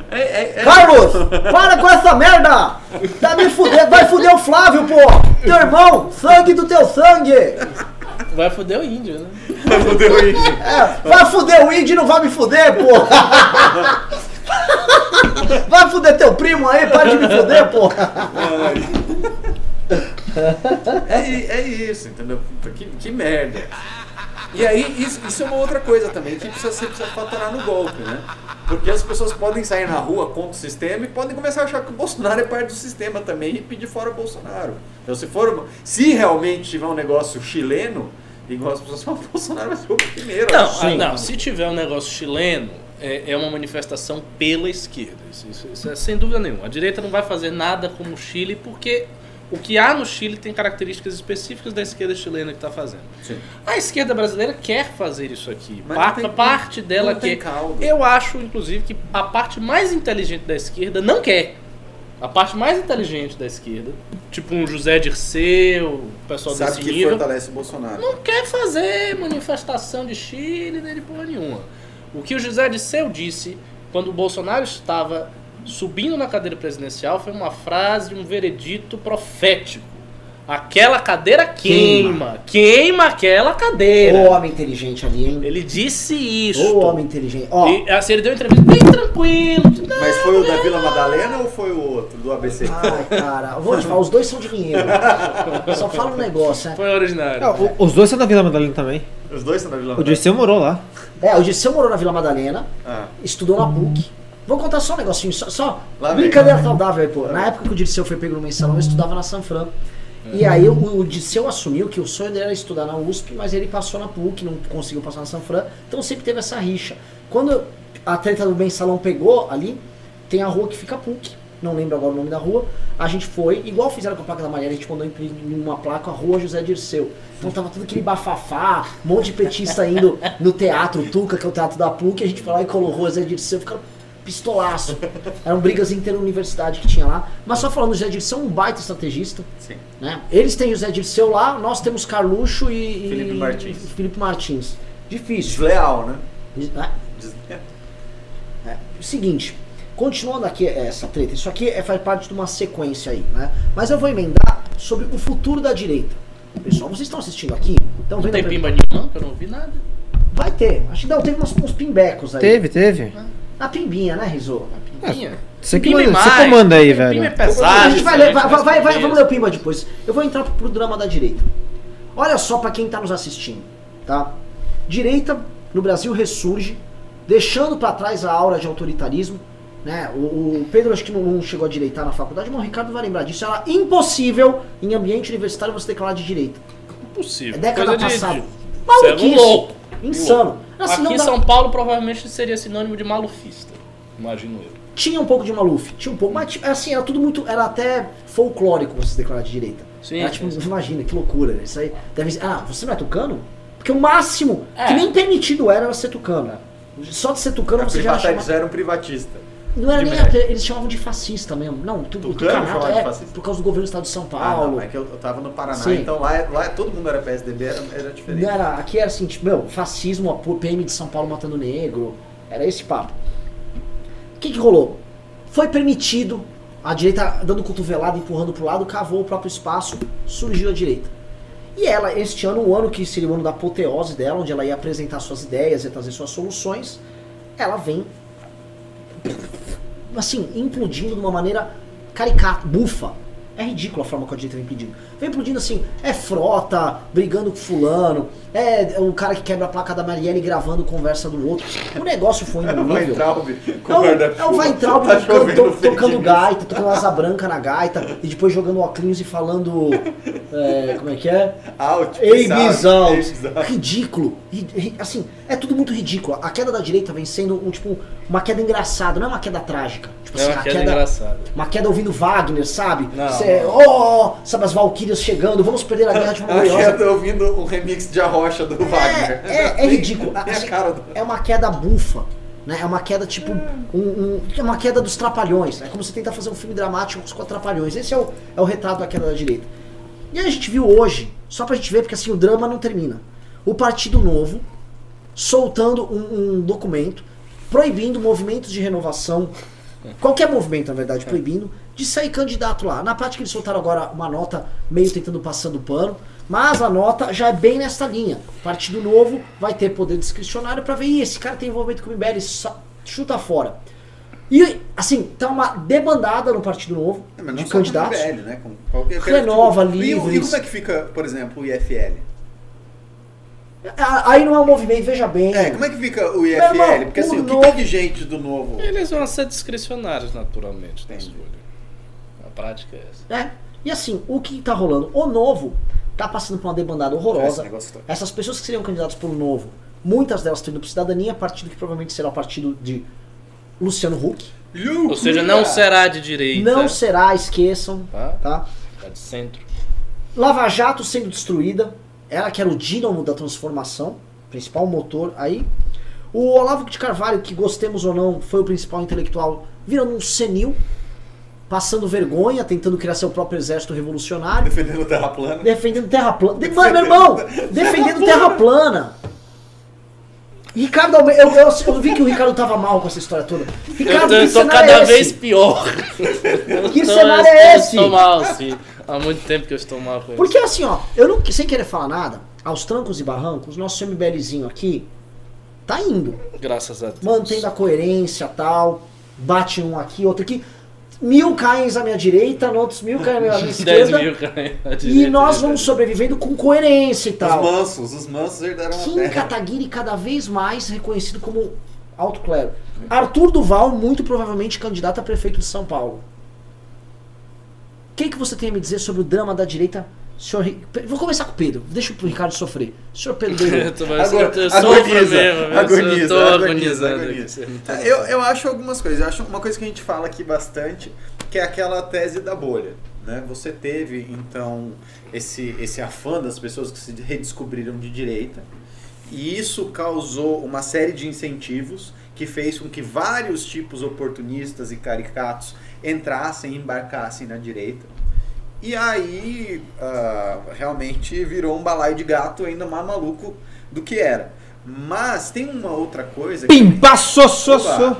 É, é, é. Carlos, para com essa merda! Tá me fudendo, vai fuder o Flávio, pô! Teu irmão, sangue do teu sangue! Vai foder o índio, né? Fudeu aí. É, vai fuder o índio e não vai me fuder, pô! Vai fuder teu primo aí, para de me fuder, pô! É, é isso, entendeu? Que, que merda. E aí, isso, isso é uma outra coisa também, que precisa, você precisa faturar no golpe, né? Porque as pessoas podem sair na rua contra o sistema e podem começar a achar que o Bolsonaro é parte do sistema também e pedir fora o Bolsonaro. Então, se for, se realmente tiver um negócio chileno, igual as pessoas falam, o Bolsonaro vai ser o primeiro. Não, Sim. ah, não, se tiver um negócio chileno, é, é uma manifestação pela esquerda. Isso, isso- isso é sem dúvida nenhuma. A direita não vai fazer nada como o Chile, porque o que há no Chile tem características específicas da esquerda chilena que está fazendo. Sim. A esquerda brasileira quer fazer isso aqui. Mas Pa- não tem- parte dela quer. caldo. Eu acho, inclusive, que a parte mais inteligente da esquerda não quer. A parte mais inteligente da esquerda, tipo um José Dirceu, o pessoal Sabe desse que nível, fortalece o Bolsonaro. não quer fazer manifestação de Chile nem de porra nenhuma. O que o José Disseu disse quando o Bolsonaro estava subindo na cadeira presidencial foi uma frase, um veredito profético. Aquela cadeira queima, queima aquela cadeira. Ô homem inteligente ali, hein? Ele disse isso. Ô homem inteligente. Ó, E assim, ele deu uma entrevista bem tranquilo. Mas foi o da Vila Madalena ou foi o outro, do ABC? ai, cara, vou te falar, os dois são de Vinhedo. Só fala um negócio, né? Foi originário. Não, o- os dois são da Vila Madalena também. Os dois são da Vila O Madalena? Dirceu morou lá. É, o Dirceu morou na Vila Madalena, Ah. estudou na PUC. Vou contar só um negocinho, só, só Lá vem. brincadeira saudável aí, pô. Na época que o Dirceu foi pego no mensalão, eu estudava na Sanfran. E aí o, o Dirceu assumiu que o sonho dele era estudar na USP, mas ele passou na PUC, não conseguiu passar na Sanfran, então sempre teve essa rixa. Quando a treta do mensalão pegou ali, tem a rua que fica PUC, não lembro agora o nome da rua, a gente foi, igual fizeram com a placa da Mariana, a gente mandou imprimir uma placa, a rua José Dirceu. Então tava tudo aquele bafafá, um monte de petista indo no teatro, Tuca, que é o teatro da PUC, a gente foi lá e colou José Dirceu, ficaram pistolaço. Eram brigas interuniversidade que tinha lá. Mas só falando, o José Dirceu é um baita estrategista. Sim. Né? Eles têm o José Dirceu lá, nós temos Carluxo e, e- Felipe Martins. e Felipe Martins. Difícil. Desleal, né? Desleal. É, o seguinte, continuando aqui essa treta, isso aqui é, faz parte de uma sequência aí, né? Mas eu vou emendar sobre o futuro da direita. Pessoal, vocês estão assistindo aqui? Estão Não tem a- pimba nenhuma, não, que eu não vi nada. Vai ter. Acho que não, teve uns, uns pimbecos aí. Teve, teve. A pimbinha, né, Rizô? Você que Pimba é manda, você comanda aí, Pimba velho. é pesado. a gente vai ler, vai, vai, vai, vamos ler o Pimba depois. Eu vou entrar pro drama da direita. Olha só pra quem tá nos assistindo, tá? Direita no Brasil ressurge, deixando pra trás a aura de autoritarismo, né? O, o Pedro acho que não, não chegou a direitar na faculdade, mas o Ricardo vai lembrar disso. Era impossível em ambiente universitário você declarar de direita. Impossível. É década Coisa passada. de- Maluquice. Você é um louco. Insano. Assim, Aqui em dá- São Paulo provavelmente seria sinônimo de malufista. Imagino eu. Tinha um pouco de Maluf, tinha um pouco, mas tipo, assim, era tudo muito, era até folclórico você se declarar de direita. Sim, Era, tipo, sim. imagina, que loucura. Isso aí deve ser, ah, você não é tucano? Porque o máximo É. que nem permitido era, era ser tucano. Só de ser tucano A você já era privata- eles chamado, eram privatistas. Não era de nem até, eles chamavam de fascista mesmo. Não, tu, Tucano tucanato é fascista? por causa do governo do estado de São Ah, Paulo. não, é que eu, eu tava no Paraná, Sim. então lá, lá todo mundo era PSDB, era, era diferente. Não era, aqui era assim, tipo, meu, fascismo, a PM de São Paulo matando negro. Era esse papo. O que, que rolou? Foi permitido, a direita dando cotovelada, empurrando pro lado, cavou o próprio espaço, surgiu a direita. E ela, este ano, o ano que seria o ano da apoteose dela, onde ela ia apresentar suas ideias, ia trazer suas soluções, ela vem, assim, implodindo de uma maneira caricata, bufa. É ridículo a forma que a direita vem pedindo. Vem implodindo assim, é frota, brigando com fulano, é o cara que quebra a placa da Marielle gravando conversa do outro. O negócio foi indo Vai nível. Traub com É o, é o Weintraub Tá tocando, to- tocando gaita, tocando asa branca na gaita, e depois jogando óculos e falando. é, como é que é? Out. Ei, Bizal. Ei, Bizal. Ridículo. Ri- ri- Assim, É tudo muito ridículo. A queda da direita vem sendo um, tipo, uma queda engraçada, não é uma queda trágica. Tipo É uma a queda engraçada. Uma queda ouvindo Wagner, sabe? Não. Cê, oh, sabe, as Valkyrias chegando, vamos perder a guerra de Eu gloriosa. tô ouvindo um remix de Arrocha do Wagner. É, é, é ridículo. A Assim, cara do... É uma queda bufa. Né? É uma queda tipo. Um, um- é uma queda dos trapalhões. É como você tentar fazer um filme dramático com os trapalhões. Esse é o, é o retrato da queda da direita. E aí a gente viu hoje, só pra gente ver, porque assim o drama não termina. O Partido Novo soltando um, um documento proibindo movimentos de renovação, qualquer movimento, na verdade, proibindo, de sair candidato lá. Na prática, eles soltaram agora uma nota meio tentando passando pano, mas a nota já é bem nesta linha. Partido Novo vai ter poder discricionário para ver, "Ih, esse cara tem envolvimento com o MBL, chuta fora. E, assim, tá uma debandada no Partido Novo É, mas de com candidatos. MBL, né? Com qualquer, Renova, tipo, e, o- E livres. como é que fica, por exemplo, o IFL? Aí não é um movimento, veja bem. É, como é que fica o IFL? irmão, Porque assim, o o que novo- tem de gente do novo... Eles vão ser discricionários, naturalmente, na escolha. A prática é essa. É. E assim, o que tá rolando? O novo tá passando por uma debandada horrorosa. tá- Essas pessoas que seriam candidatas pelo novo, muitas delas estão indo pro cidadania, partido que provavelmente será o partido de Luciano Huck. Ou seja, não será de direita. Não será, esqueçam, Tá? tá? Tá de centro. Lava Jato sendo destruída, ela que era o dínamo da transformação, principal motor aí. O Olavo de Carvalho, que gostemos ou não, foi o principal intelectual, virando um senil, passando vergonha, tentando criar seu próprio exército revolucionário. Defendendo terra plana. Defendendo terra plana. De, mano, meu irmão! Defendendo terra plana! Ricardo Almeida, eu, eu, eu vi que o Ricardo tava mal com essa história toda. Ricardo, eu tô, tô cenário cada é vez pior. Que Eu tô- cenário eu é esse? Estou mal, sim. Há muito tempo que eu estou mal com isso. Porque assim, ó, eu não, sem querer falar nada, aos trancos e barrancos, nosso MBLzinho aqui tá indo. Graças a Deus. Mantendo a coerência tal. Bate um aqui, outro aqui. Mil caem à minha direita, outros mil caem à minha 10 esquerda. mil caem à E direita, nós né? vamos sobrevivendo com coerência e Os tal. mansos, os mansos herdaram a Kim terra. Kataguiri cada vez mais reconhecido como alto clero. Arthur Duval, muito provavelmente candidato a prefeito de São Paulo. O que, que você tem a me dizer sobre o drama da direita? Senhor, Vou começar com o Pedro, deixa o Ricardo sofrer. Senhor Pedro Eu Agora- eu agoniza, mesmo, eu agoniza, tô agoniza, agoniza. tá Eu, eu acho algumas coisas. Eu acho uma coisa que a gente fala aqui bastante, que é aquela tese da bolha. Né? Você teve, então, esse, esse afã das pessoas que se redescobriram de direita. E isso causou uma série de incentivos que fez com que vários tipos oportunistas e caricatos entrassem e embarcassem na direita. E aí, ah, realmente virou um balaio de gato ainda mais maluco do que era. Mas tem uma outra coisa que, so, so.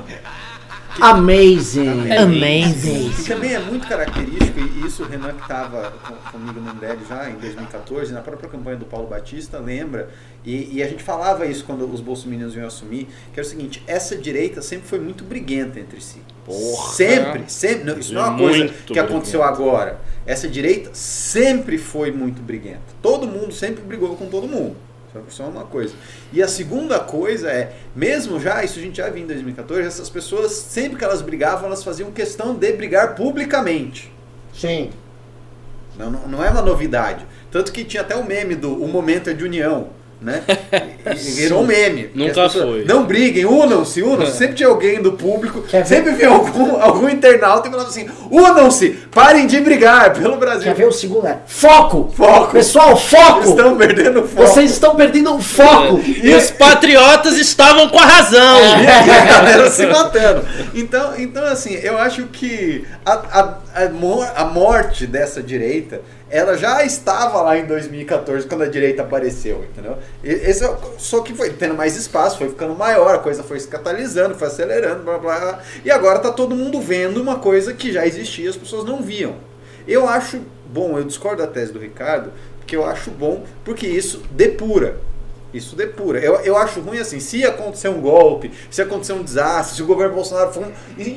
Opa. amazing. Amazing. que também é muito característico, e isso o Renan que estava comigo no MBL já em 2014, na própria campanha do Paulo Batista, lembra? E, e a gente falava isso quando os bolsominions iam assumir, que era o seguinte, essa direita sempre foi muito briguenta entre si. Porra. Sempre, sempre. Não, isso não é uma coisa Muito que aconteceu briguenta. agora. Essa direita sempre foi muito briguenta. Todo mundo sempre brigou com todo mundo. Isso é uma coisa. E a segunda coisa é, mesmo já, isso a gente já viu em 2014, essas pessoas, sempre que elas brigavam, elas faziam questão de brigar publicamente. Sim. Não, não, não é uma novidade. Tanto que tinha até o meme do O Momento é de União. Né? E- e virou um meme. Nunca foi. Não briguem, unam-se, unam-se. Sempre tinha alguém do público, Quer sempre vinha algum, algum internauta e falava assim: unam-se, parem de brigar pelo Brasil. Quer ver o segundo? É foco! Foco. Pessoal, foco! Estão perdendo foco. Vocês estão perdendo o foco! E os patriotas estavam com a razão. E a galera se matando. Então, então, assim, eu acho que a, a, a, a morte dessa direita, ela já estava lá em 2014, quando a direita apareceu, entendeu? Esse é só que foi tendo mais espaço, foi ficando maior, a coisa foi se catalisando, foi acelerando, blá, blá, blá. E agora tá todo mundo vendo uma coisa que já existia, as pessoas não viam. Eu acho bom, eu discordo da tese do Ricardo, porque eu acho bom, porque isso depura. Isso depura. Eu, eu acho ruim assim, se acontecer um golpe, se acontecer um desastre, se o governo Bolsonaro for um,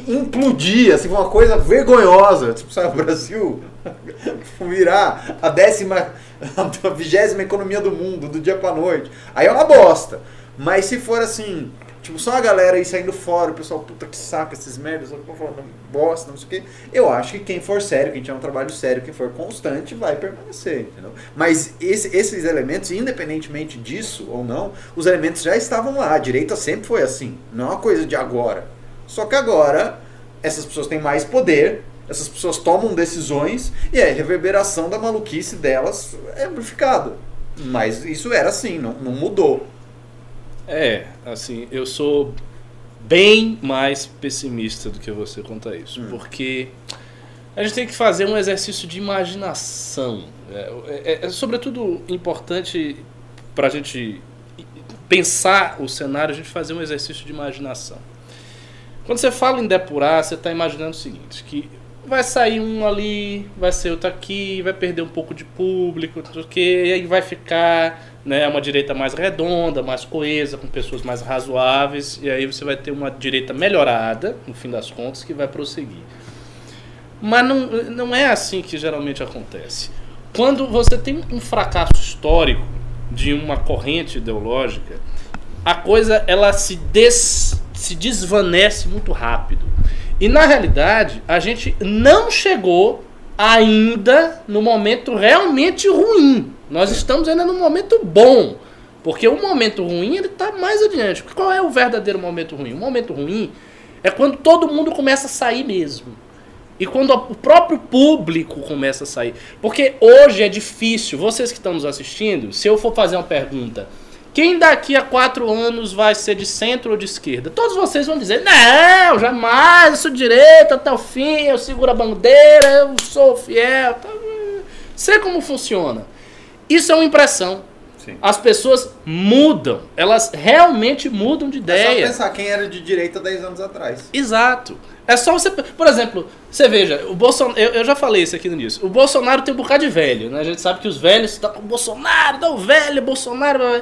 implodir, assim, uma coisa vergonhosa, tipo, sabe, o Brasil virar a décima, a vigésima economia do mundo, do dia pra noite, aí é uma bosta. Mas se for assim, Tipo, só a galera aí saindo fora, o pessoal, puta que saca esses merdas, falando bosta, não sei o quê. Eu acho que quem for sério, quem tiver um trabalho sério, quem for constante, vai permanecer, entendeu? Mas esse- esses elementos, independentemente disso ou não, os elementos já estavam lá. A direita sempre foi assim, não é uma coisa de agora. Só que agora, essas pessoas têm mais poder, essas pessoas tomam decisões e a reverberação da maluquice delas é amplificada. Mas isso era assim, não, não mudou. É, assim, eu sou bem mais pessimista do que você quanto a isso. Hum. Porque a gente tem que fazer um exercício de imaginação. É, é- é sobretudo importante para a gente pensar o cenário, a gente fazer um exercício de imaginação. Quando você fala em depurar, você está imaginando o seguinte, que vai sair um ali, vai ser outro aqui, vai perder um pouco de público, não sei o quê, e aí vai ficar né, uma direita mais redonda, mais coesa, com pessoas mais razoáveis, e aí você vai ter uma direita melhorada, no fim das contas, que vai prosseguir. Mas não, não é assim que geralmente acontece. Quando você tem um fracasso histórico de uma corrente ideológica, a coisa ela se, des, se desvanece muito rápido. E na realidade, a gente não chegou ainda no momento realmente ruim. Nós estamos ainda no momento bom. Porque o momento ruim ele está mais adiante. Qual é o verdadeiro momento ruim? O momento ruim é quando todo mundo começa a sair mesmo. E quando o próprio público começa a sair. Porque hoje é difícil. Vocês que estão nos assistindo, se eu for fazer uma pergunta, quem daqui a quatro anos vai ser de centro ou de esquerda? Todos vocês vão dizer, não, jamais, eu sou direita até o fim, eu seguro a bandeira, eu sou fiel. Tá... Sei como funciona. Isso é uma impressão. Sim. As pessoas mudam, elas realmente mudam de É ideia. só pensar quem era de direita 10 anos atrás. Exato. É só você. Por exemplo, você veja, o Bolsonaro. Eu, eu já falei isso aqui no início. O Bolsonaro tem um bocado de velho, né? A gente sabe que os velhos estão com o Bolsonaro, dá o velho, Bolsonaro. blá, blá.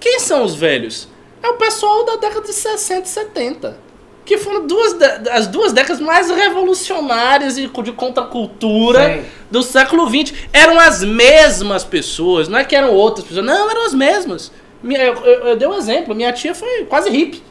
Quem são os velhos? É o pessoal da década de 60 e 70. Que foram duas, as duas décadas mais revolucionárias e de contracultura Sim. do século XX. Eram as mesmas pessoas, não é que eram outras pessoas, não, eram as mesmas. Minha- Eu, eu, eu dei um exemplo, minha tia foi quase hippie.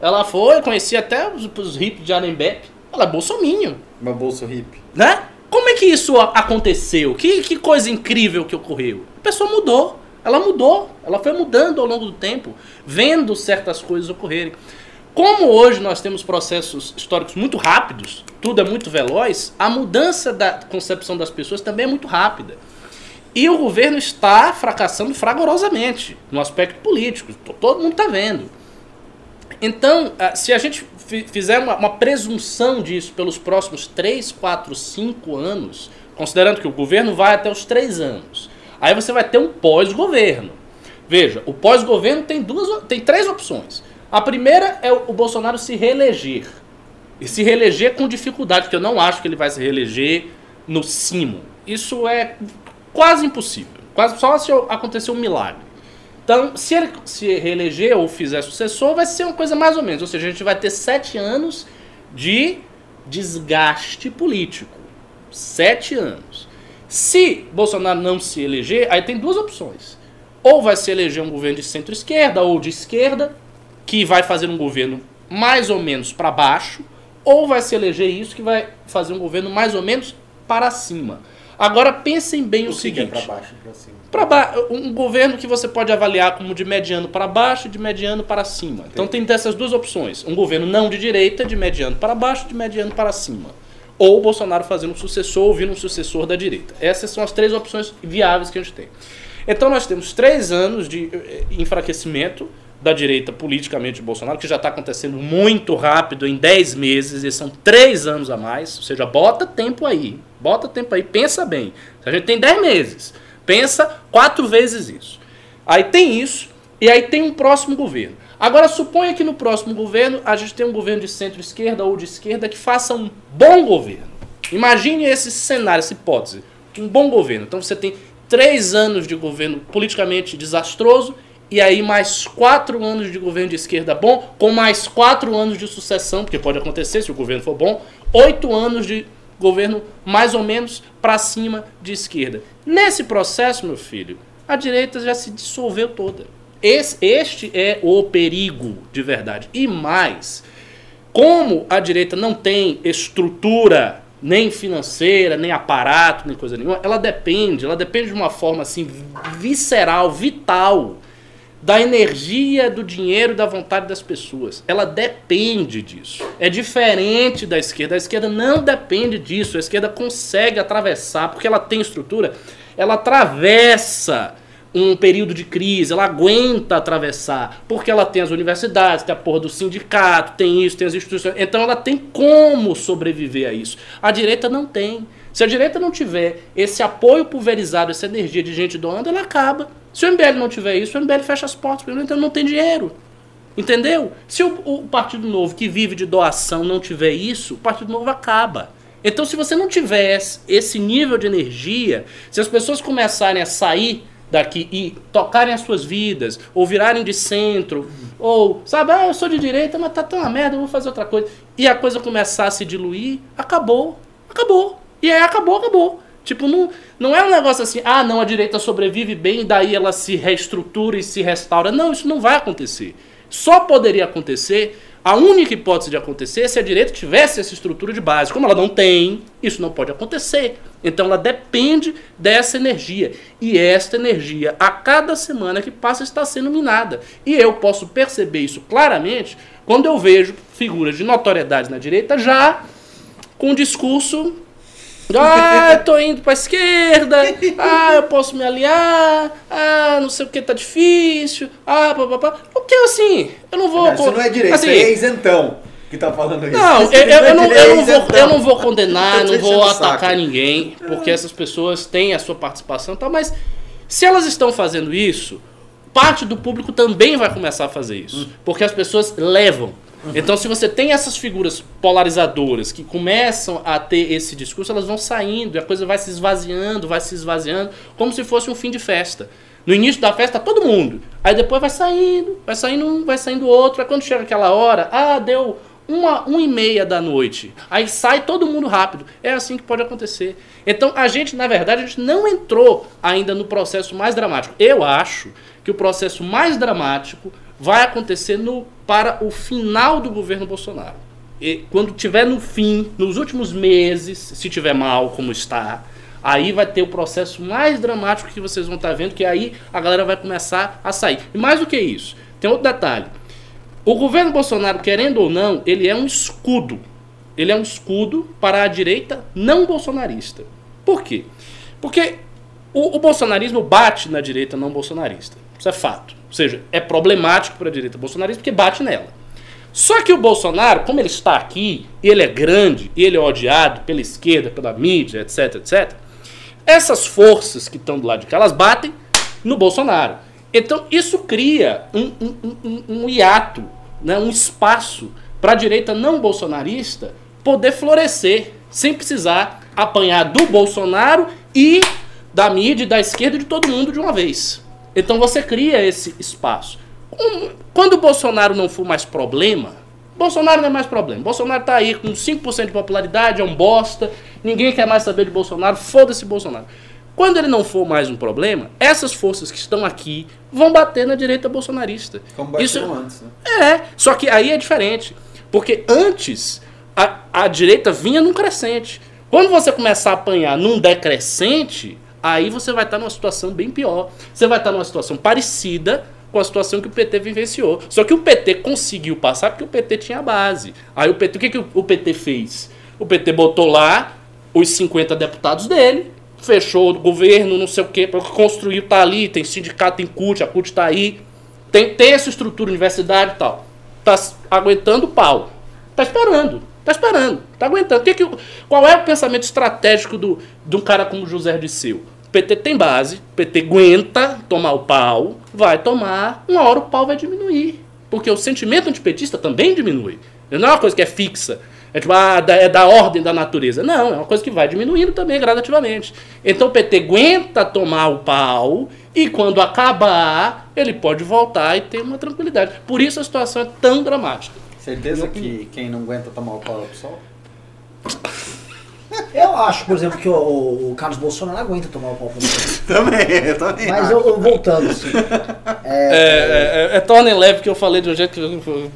Ela foi, conhecia até os, os hippies de Arembepe. Ela é bolsominho, Uma bolsa hippie. né? Como é que isso aconteceu? Que, que coisa incrível que ocorreu? A pessoa mudou. Ela mudou. Ela foi mudando ao longo do tempo, vendo certas coisas ocorrerem. Como hoje nós temos processos históricos muito rápidos, tudo é muito veloz, a mudança da concepção das pessoas também é muito rápida. E o governo está fracassando fragorosamente no aspecto político. to- Todo mundo está vendo. Então, ah, se a gente fi- fizer uma, uma presunção disso pelos próximos 3, 4, 5 anos, considerando que o governo vai até os 3 anos, aí você vai ter um pós-governo. Veja, o pós-governo tem, duas, tem três opções. A primeira é o, Bolsonaro se reeleger. E se reeleger com dificuldade, porque eu não acho que ele vai se reeleger no cimo. Isso é quase impossível. Quase só se acontecer um milagre. Então, se ele se reeleger ou fizer sucessor, vai ser uma coisa mais ou menos. Ou seja, a gente vai ter sete anos de desgaste político. Sete anos. Se Bolsonaro não se eleger, aí tem duas opções. Ou vai se eleger um governo de centro-esquerda ou de esquerda, que vai fazer um governo mais ou menos para baixo, ou vai se eleger isso que vai fazer um governo mais ou menos para cima. Agora pensem bem o, O é seguinte. pra baixo e pra cima? Pra ba- um governo que você pode avaliar como de mediano para baixo e de mediano para cima. Então tem dessas duas opções. Um governo não de direita, de mediano para baixo, de mediano para cima. Ou o Bolsonaro fazendo um sucessor ou vindo um sucessor da direita. Essas são as três opções viáveis que a gente tem. Então nós temos três anos de eh, enfraquecimento da direita politicamente de Bolsonaro, que já está acontecendo muito rápido, em 10 meses, e são três anos a mais. Ou seja, bota tempo aí. Bota tempo aí, pensa bem. A gente tem 10 meses. Pensa quatro vezes isso. Aí tem isso, e aí tem um próximo governo. Agora suponha que no próximo governo a gente tem um governo de centro-esquerda ou de esquerda que faça um bom governo. Imagine esse cenário, essa hipótese. Um bom governo. Então você tem três anos de governo politicamente desastroso e aí mais quatro anos de governo de esquerda bom, com mais quatro anos de sucessão, porque pode acontecer se o governo for bom, oito anos de governo mais ou menos para cima de esquerda. Nesse processo, meu filho, a direita já se dissolveu toda. Esse- este é o perigo de verdade. E mais, como a direita não tem estrutura nem financeira, nem aparato, nem coisa nenhuma, ela depende, ela depende de uma forma assim visceral, vital da energia, do dinheiro, da vontade das pessoas. Ela depende disso. É diferente da esquerda. A esquerda não depende disso. A esquerda consegue atravessar, porque ela tem estrutura, ela atravessa um período de crise, ela aguenta atravessar, porque ela tem as universidades, tem a porra do sindicato, tem isso, tem as instituições. Então ela tem como sobreviver a isso. A direita não tem. Se a direita não tiver esse apoio pulverizado, essa energia de gente doando, ela acaba. Se o MBL não tiver isso, o MBL fecha as portas, porque então não tem dinheiro. Entendeu? Se o, o Partido Novo, que vive de doação, não tiver isso, o Partido Novo acaba. Então, se você não tiver esse nível de energia, se as pessoas começarem a sair daqui e tocarem as suas vidas, ou virarem de centro, ou, sabe, ah, eu sou de direita, mas tá tão uma merda, eu vou fazer outra coisa, e a coisa começar a se diluir, acabou. Acabou. E aí acabou, acabou. Tipo, não, não é um negócio assim, ah, não, a direita sobrevive bem, daí ela se reestrutura e se restaura. Não, isso não vai acontecer. Só poderia acontecer, a única hipótese de acontecer é se a direita tivesse essa estrutura de base. Como ela não tem, isso não pode acontecer. Então ela depende dessa energia. E esta energia, a cada semana que passa, está sendo minada. E eu posso perceber isso claramente quando eu vejo figuras de notoriedade na direita já com um discurso ah, eu tô indo pra esquerda. Ah, eu posso me aliar. Ah, não sei o que tá difícil. Ah, papapá. O que assim? Eu não vou. Isso não é direito, assim, é isentão que tá falando isso. Não, eu, Isso eu, eu não, é eu, não vou, eu não vou condenar, não vou atacar ninguém, porque essas pessoas têm a sua participação e tal, mas se elas estão fazendo isso, parte do público também vai começar a fazer isso. Porque as pessoas levam. Então, se você tem essas figuras polarizadoras que começam a ter esse discurso, elas vão saindo e a coisa vai se esvaziando, vai se esvaziando, como se fosse um fim de festa. No início da festa, todo mundo. Aí depois vai saindo, vai saindo um, vai saindo outro. Aí quando chega aquela hora, ah, deu uma, uma e meia da noite. Aí sai todo mundo rápido. É assim que pode acontecer. Então a gente, na verdade, a gente não entrou ainda no processo mais dramático. Eu acho que o processo mais dramático vai acontecer no, para o final do governo Bolsonaro. E quando tiver no fim, nos últimos meses, se tiver mal como está, aí vai ter o processo mais dramático que vocês vão estar vendo, que aí a galera vai começar a sair. E mais do que isso, tem outro detalhe. O governo Bolsonaro, querendo ou não, ele é um escudo. Ele é um escudo para a direita não bolsonarista. Por quê? Porque o, o bolsonarismo bate na direita não bolsonarista. Isso é fato. Ou seja, é problemático para a direita bolsonarista porque bate nela. Só que o Bolsonaro, como ele está aqui, ele é grande, ele é odiado pela esquerda, pela mídia, etc, etc, essas forças que estão do lado de cá, elas batem no Bolsonaro. Então isso cria um, um, um, um hiato, né, um espaço para a direita não bolsonarista poder florescer, sem precisar apanhar do Bolsonaro e da mídia, da esquerda de todo mundo de uma vez. Então você cria esse espaço. Quando o Bolsonaro não for mais problema, Bolsonaro não é mais problema. Bolsonaro tá aí com 5% de popularidade, é um bosta, ninguém quer mais saber de Bolsonaro, foda-se Bolsonaro. Quando ele não for mais um problema, essas forças que estão aqui vão bater na direita bolsonarista. Como bateram antes, né? É, só que aí é diferente. Porque antes a, a direita vinha num crescente. Quando você começar a apanhar num decrescente, aí você vai estar numa situação bem pior. Você vai estar numa situação parecida com a situação que o PT vivenciou. Só que o PT conseguiu passar porque o PT tinha base. Aí o PT, o que, que o PT fez? O PT botou lá os 50 deputados dele, fechou o governo, não sei o quê, construiu, tá ali, tem sindicato, tem CUT, a CUT tá aí, tem, tem essa estrutura, universidade e tal. Tá aguentando o pau. Tá esperando. Tá esperando. Tá aguentando. Que que qual é o pensamento estratégico do, de um cara como José Disseu? O PT tem base, o PT aguenta tomar o pau, vai tomar, uma hora o pau vai diminuir. Porque o sentimento antipetista também diminui. Não é uma coisa que é fixa. É tipo, ah, é da ordem da natureza. Não, é uma coisa que vai diminuindo também gradativamente. Então o PT aguenta tomar o pau e quando acabar, ele pode voltar e ter uma tranquilidade. Por isso a situação é tão dramática. Certeza que quem não aguenta tomar o pau é o PSOL? Eu acho, por exemplo, que o, o- Carlos Bolsonaro não aguenta tomar o pau. Também, eu também. Mas eu, eu voltando, assim. É, é, é, é torne leve que eu falei de um jeito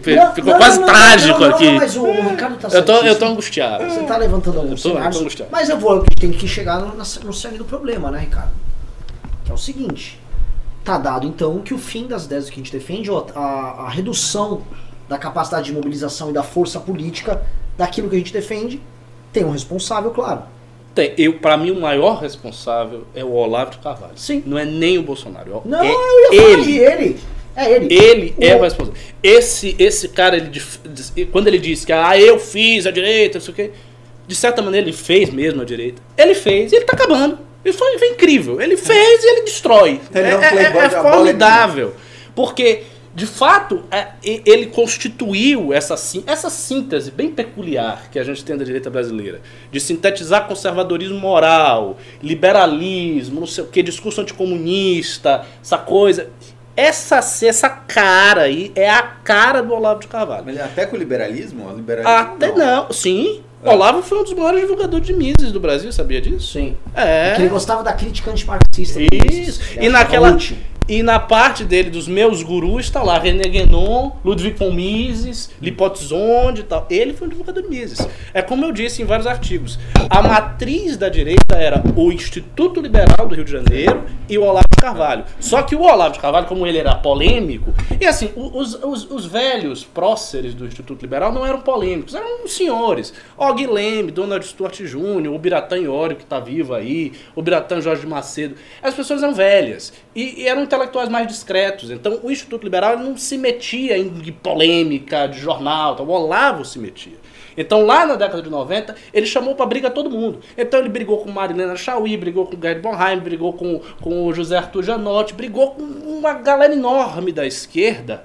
que Não, ficou não, quase não, não, trágico não, não, aqui. Não, mas o, o Ricardo tá eu, tô, eu tô angustiado. Você tá levantando alguns Eu tô- eu tô cenários. angustiado. mas eu vou, tem que chegar no, no cerne do problema, né, Ricardo? Que é o seguinte. Tá dado, então, que o fim das ideias que a gente defende, ó, a, a redução da capacidade de mobilização e da força política daquilo que a gente defende, tem um responsável, claro. Tem, eu, pra mim, o maior responsável é o Olavo de Carvalho. Sim. Não é nem o Bolsonaro. Não, é eu ia falar ele. ele. É ele. Ele é O- o responsável. Esse, esse cara, ele, diz- quando ele disse que ah, eu fiz a direita, não sei o quê, de certa maneira ele fez mesmo a direita. Ele fez e ele tá acabando. Isso foi, foi incrível. Ele fez e ele destrói. Ele é é um é- é bola formidável. Porque, de fato, é, ele constituiu essa, essa síntese bem peculiar que a gente tem da direita brasileira. De sintetizar conservadorismo moral, liberalismo, não sei o que, discurso anticomunista, essa coisa. Essa, essa cara aí é a cara do Olavo de Carvalho. Mas até com o liberalismo? O liberalismo Até não, sim. É. Olavo foi um dos maiores divulgadores de Mises do Brasil, sabia disso? Sim. É. Porque ele gostava da crítica antimarxista. do Isso. E naquela útil. E na parte dele dos meus gurus está lá René Guénon, Ludwig von Mises, Lipotzonde e tal. Ele foi um divulgador de Mises. É como eu disse em vários artigos. A matriz da direita era o Instituto Liberal do Rio de Janeiro e o Olavo de Carvalho. Só que o Olavo de Carvalho, como ele era polêmico, e assim, os, os, os velhos próceres do Instituto Liberal não eram polêmicos, eram senhores. Og Leme, Donald Stuart Jr., o Biratã Iório, que está vivo aí, o Biratã Jorge Macedo. As pessoas eram velhas e, e eram intelectuais mais discretos. Então o Instituto Liberal não se metia em polêmica de jornal, tal. o Olavo se metia. Então lá na década de 90, ele chamou pra briga todo mundo. Então ele brigou com Marilena Chauí, brigou com Gerd Bonheim, brigou com, com o José Arthur Janotti, brigou com uma galera enorme da esquerda.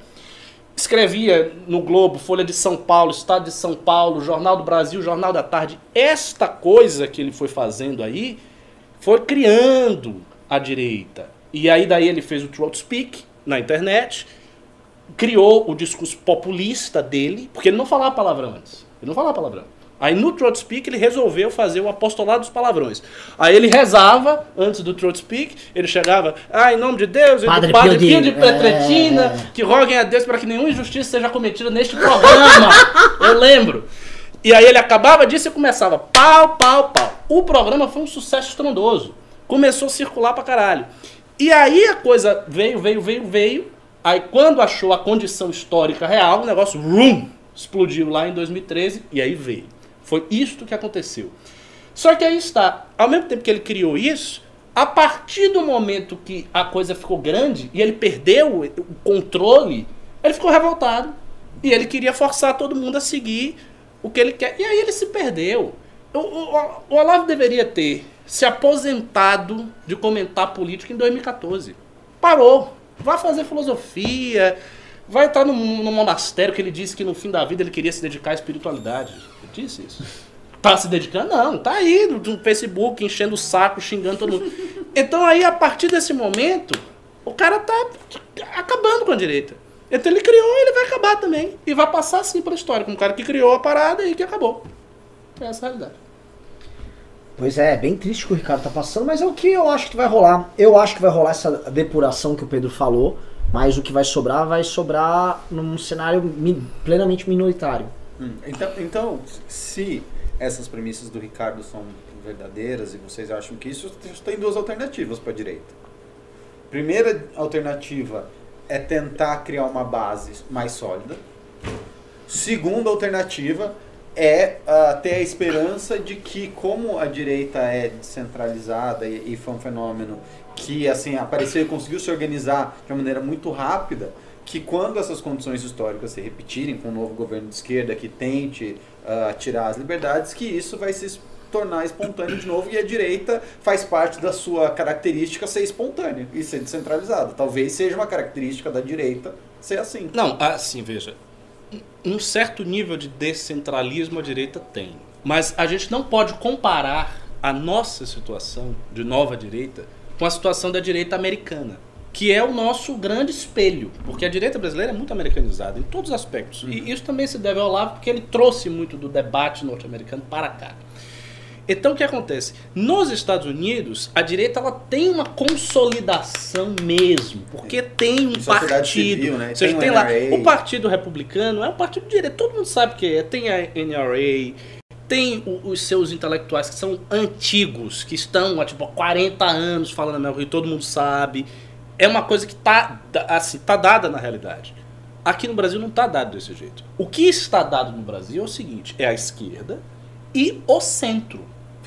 Escrevia no Globo, Folha de São Paulo, Estado de São Paulo, Jornal do Brasil, Jornal da Tarde. Esta coisa que ele foi fazendo aí foi criando a direita. E aí daí ele fez o Throat Speak na internet, criou o discurso populista dele, porque ele não falava palavrão antes. Ele não falava palavrão. Aí no Throat Speak ele resolveu fazer o apostolado dos palavrões. Aí ele rezava antes do Throat Speak, ele chegava, ah, em nome de Deus, e Padre do Padre Pio de- de Petretina, é. que roguem a Deus para que nenhuma injustiça seja cometida neste programa. Eu lembro. E aí ele acabava disso e começava pau, pau, pau. O programa foi um sucesso estrondoso. Começou a circular pra caralho. E aí a coisa veio, veio, veio, veio. Aí quando achou a condição histórica real, o negócio rum, explodiu lá em 2013 e aí veio. Foi isto que aconteceu. Só que aí está, ao mesmo tempo que ele criou isso, a partir do momento que a coisa ficou grande e ele perdeu o controle, ele ficou revoltado. E ele queria forçar todo mundo a seguir o que ele quer. E aí ele se perdeu. O, o, o Olavo deveria ter se aposentado de comentar política em 2014. Parou. Vai fazer filosofia. Vai entrar no, no monastério que ele disse que no fim da vida ele queria se dedicar à espiritualidade. Ele disse isso. Tá se dedicando? Não, tá aí no, Facebook, enchendo o saco, xingando todo mundo. Então aí, a partir desse momento, o cara tá acabando com a direita. Então ele criou e ele vai acabar também. E vai passar assim pela história, como um cara que criou a parada e que acabou. Essa é a realidade. Pois é, é bem triste que o Ricardo tá passando, mas é o que eu acho que vai rolar. Eu acho que vai rolar essa depuração que o Pedro falou, mas o que vai sobrar vai sobrar num cenário plenamente minoritário. Hum, Então, então, se essas premissas do Ricardo são verdadeiras e vocês acham que isso, tem duas alternativas para a direita. Primeira alternativa é tentar criar uma base mais sólida. Segunda alternativa é ah, ter a esperança de que, como a direita é descentralizada e, e foi um fenômeno que assim apareceu e conseguiu se organizar de uma maneira muito rápida, que quando essas condições históricas se repetirem com um novo governo de esquerda que tente ah, tirar as liberdades, que isso vai se tornar espontâneo de novo e a direita faz parte da sua característica ser espontânea e ser descentralizada. Talvez seja uma característica da direita ser assim. Não, assim, veja. Um certo nível de descentralismo a direita tem. Mas a gente não pode comparar a nossa situação de nova direita com a situação da direita americana, que é o nosso grande espelho, porque a direita brasileira é muito americanizada em todos os aspectos. E isso também se deve ao Olavo, porque ele trouxe muito do debate norte-americano para cá. Então o que acontece? Nos Estados Unidos, a direita ela tem uma consolidação mesmo, porque tem um partido. civil, né? Seja, Tem tem, lá o Partido Republicano, é um partido de direita, todo mundo sabe o que é. Tem a NRA, tem o- os seus intelectuais que são antigos, que estão há tipo, há 40 anos falando a mesma coisa, e todo mundo sabe. É uma coisa que tá, da- assim, tá dada na realidade. Aqui no Brasil não tá dado desse jeito. O que está dado no Brasil é o seguinte: é a esquerda e o centro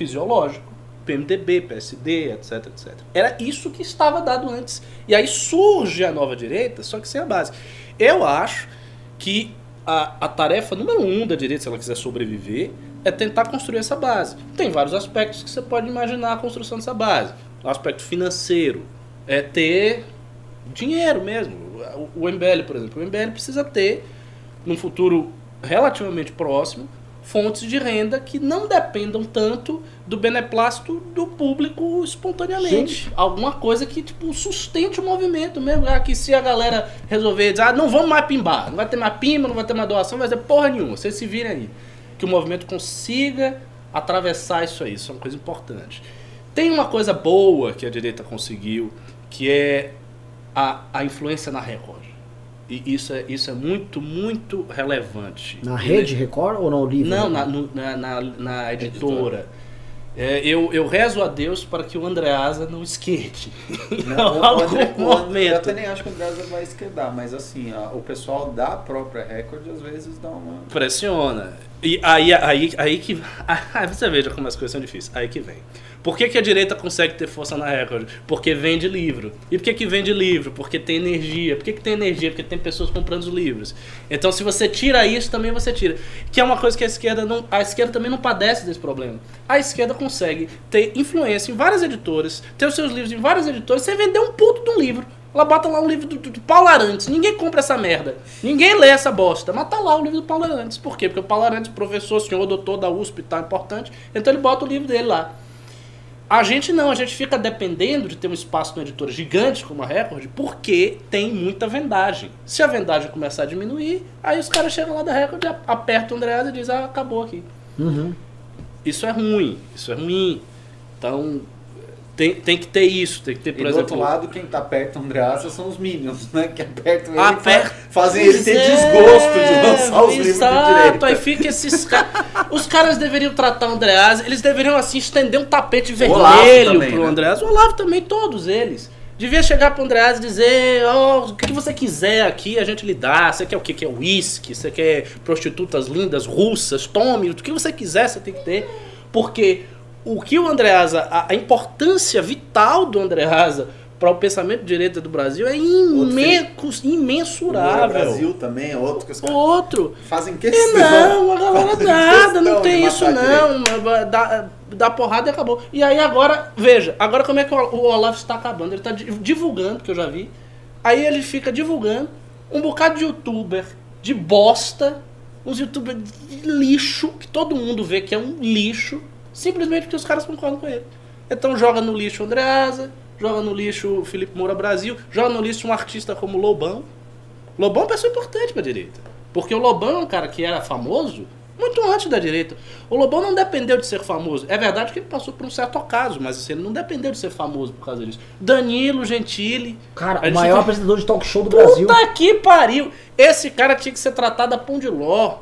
fisiológico. PMDB, PSD, etc, etc. Era isso que estava dado antes. E aí surge a nova direita, só que sem a base. Eu acho que a, a tarefa número um da direita, se ela quiser sobreviver, é tentar construir essa base. Tem vários aspectos que você pode imaginar a construção dessa base. O aspecto financeiro é ter dinheiro mesmo. O, MBL, por exemplo, o MBL precisa ter, num futuro relativamente próximo, fontes de renda que não dependam tanto do beneplácito do público espontaneamente. Alguma coisa que tipo sustente o movimento mesmo. Ah, que se a galera resolver dizer, ah, não vamos mais pimbar, não vai ter mais pimba, não vai ter mais doação, não vai ter porra nenhuma, vocês se virem aí. Que o movimento consiga atravessar isso aí, isso é uma coisa importante. Tem uma coisa boa que a direita conseguiu, que é a, a influência na Record. E isso é, isso é muito, muito relevante. Na Ele- rede Record ou no livro? não, na, no- na, na, na editora. É, eu, eu rezo a Deus para que o Andreasa não esquente. Não, o, André, o André, eu momento. até nem acho que o André vai esquerdar, mas assim, a- o pessoal da própria Record às vezes dá uma. Pressiona. E aí, aí, aí que. Aí você veja como as coisas são difíceis. Aí que vem. Por que, que a direita consegue ter força na Record? Porque vende livro. E por que, que vende livro? Porque tem energia. Por que, que tem energia? Porque tem pessoas comprando os livros. Então, se você tira isso, também você tira. Que é uma coisa que a esquerda não. A esquerda também não padece desse problema. A esquerda consegue ter influência em várias editoras, ter os seus livros em várias editoras, sem vender um puto de um livro. Ela bota lá um livro do, do, do Paulo Arantes. Ninguém compra essa merda. Ninguém lê essa bosta. Mas tá lá o livro do Paulo Arantes. Por quê? Porque o Paulo Arantes, professor, senhor, doutor da USP tal, importante. Então ele bota o livro dele lá. A gente não, a gente fica dependendo de ter um espaço numa editora gigante como a Record, porque tem muita vendagem. Se a vendagem começar a diminuir, aí os caras chegam lá da Record, apertam o Andreasa e dizem, ah, acabou aqui. Uhum. Isso é ruim, isso é ruim. Então, tem, tem que ter isso, tem que ter, E por do exemplo... outro lado, quem tá perto do Andreasa são os Minions, né? Que apertam ele Aper- e fa- fazem ele ter desgosto de lançar os livros É, Exato, direita. aí fica esses caras. Os caras deveriam tratar o Andreasa, eles deveriam assim estender um tapete vermelho também, pro né? Andreasa. O Olavo também, todos eles. Devia chegar pro Andreasa e dizer, ó, o que que você quiser aqui, a gente lhe dá. Você quer o que? Quer uísque? Você quer prostitutas lindas, russas? Tome, o que você quiser você tem que ter. Porque o que o Andreasa, a, a importância vital do Andreasa para o pensamento de direita do Brasil é imenso, O imensurável. Brasil também é outro que os caras Outro. fazem É, questão. não, a galera nada, não tem isso não. Dá, dá porrada e acabou. E aí agora, veja, agora como é que o o Olavo está acabando? Ele está di- divulgando, que eu já vi. Aí ele fica divulgando um bocado de youtuber de bosta, uns youtubers de lixo, que todo mundo vê que é um lixo, simplesmente porque os caras concordam com ele. Então joga no lixo o Andreasa, joga no lixo o Felipe Moura Brasil, joga no lixo um artista como Lobão. Lobão é uma pessoa importante pra direita. Porque o Lobão é um cara que era famoso muito antes da direita. O Lobão não dependeu de ser famoso. É verdade que ele passou por um certo acaso, mas assim, ele não dependeu de ser famoso por causa disso. Danilo Gentili. Cara, A o maior apresentador de talk show do Brasil. Puta que pariu! Esse cara tinha que ser tratado a pão de ló.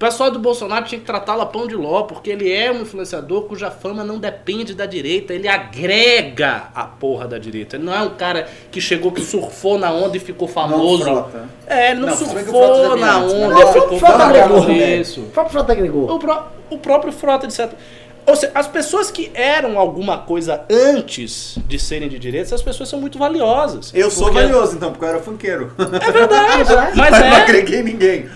O pessoal do Bolsonaro tinha que tratá-lo a pão de ló, porque ele é um influenciador cuja fama não depende da direita, ele agrega a porra da direita. Ele não é um cara que chegou, que surfou na onda e ficou famoso. Frota. É, ele não, Não, surfou na né? onda, Não, ficou Frota famoso agregou, né? isso. O próprio Frota agregou. O, pró- o próprio Frota, de certo. Ou seja, as pessoas que eram alguma coisa antes de serem de direita, essas pessoas são muito valiosas. Eu sou Porque- valioso, então, porque eu era funkeiro. É verdade. Mas é. Mas Mas não é. agreguei ninguém.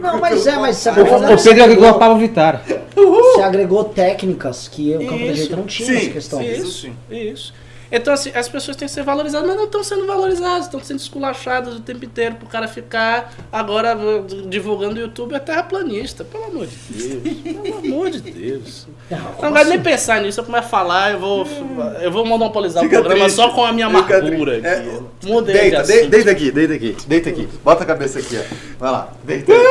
Não, mas é, mas sabe- Pedro agregou a Pablo Vittar. Você agregou técnicas que o campo da direita não tinha Sim, nessa questão. sim. Isso, isso. Então, assim, as pessoas têm que ser valorizadas, mas não estão sendo valorizadas, estão sendo esculachadas o tempo inteiro pro cara ficar agora divulgando o YouTube é terraplanista. Pelo amor de Deus. Pelo amor de Deus. Não, Não gosto nem assim? pensar nisso, eu começo a falar, eu vou, eu vou monopolizar Fica o programa triste. só com a minha Fica amargura triste. aqui. É, Mudei de Deita, de- deita aqui, deita aqui, deita aqui. Bota a cabeça aqui, ó. Vai lá, deita.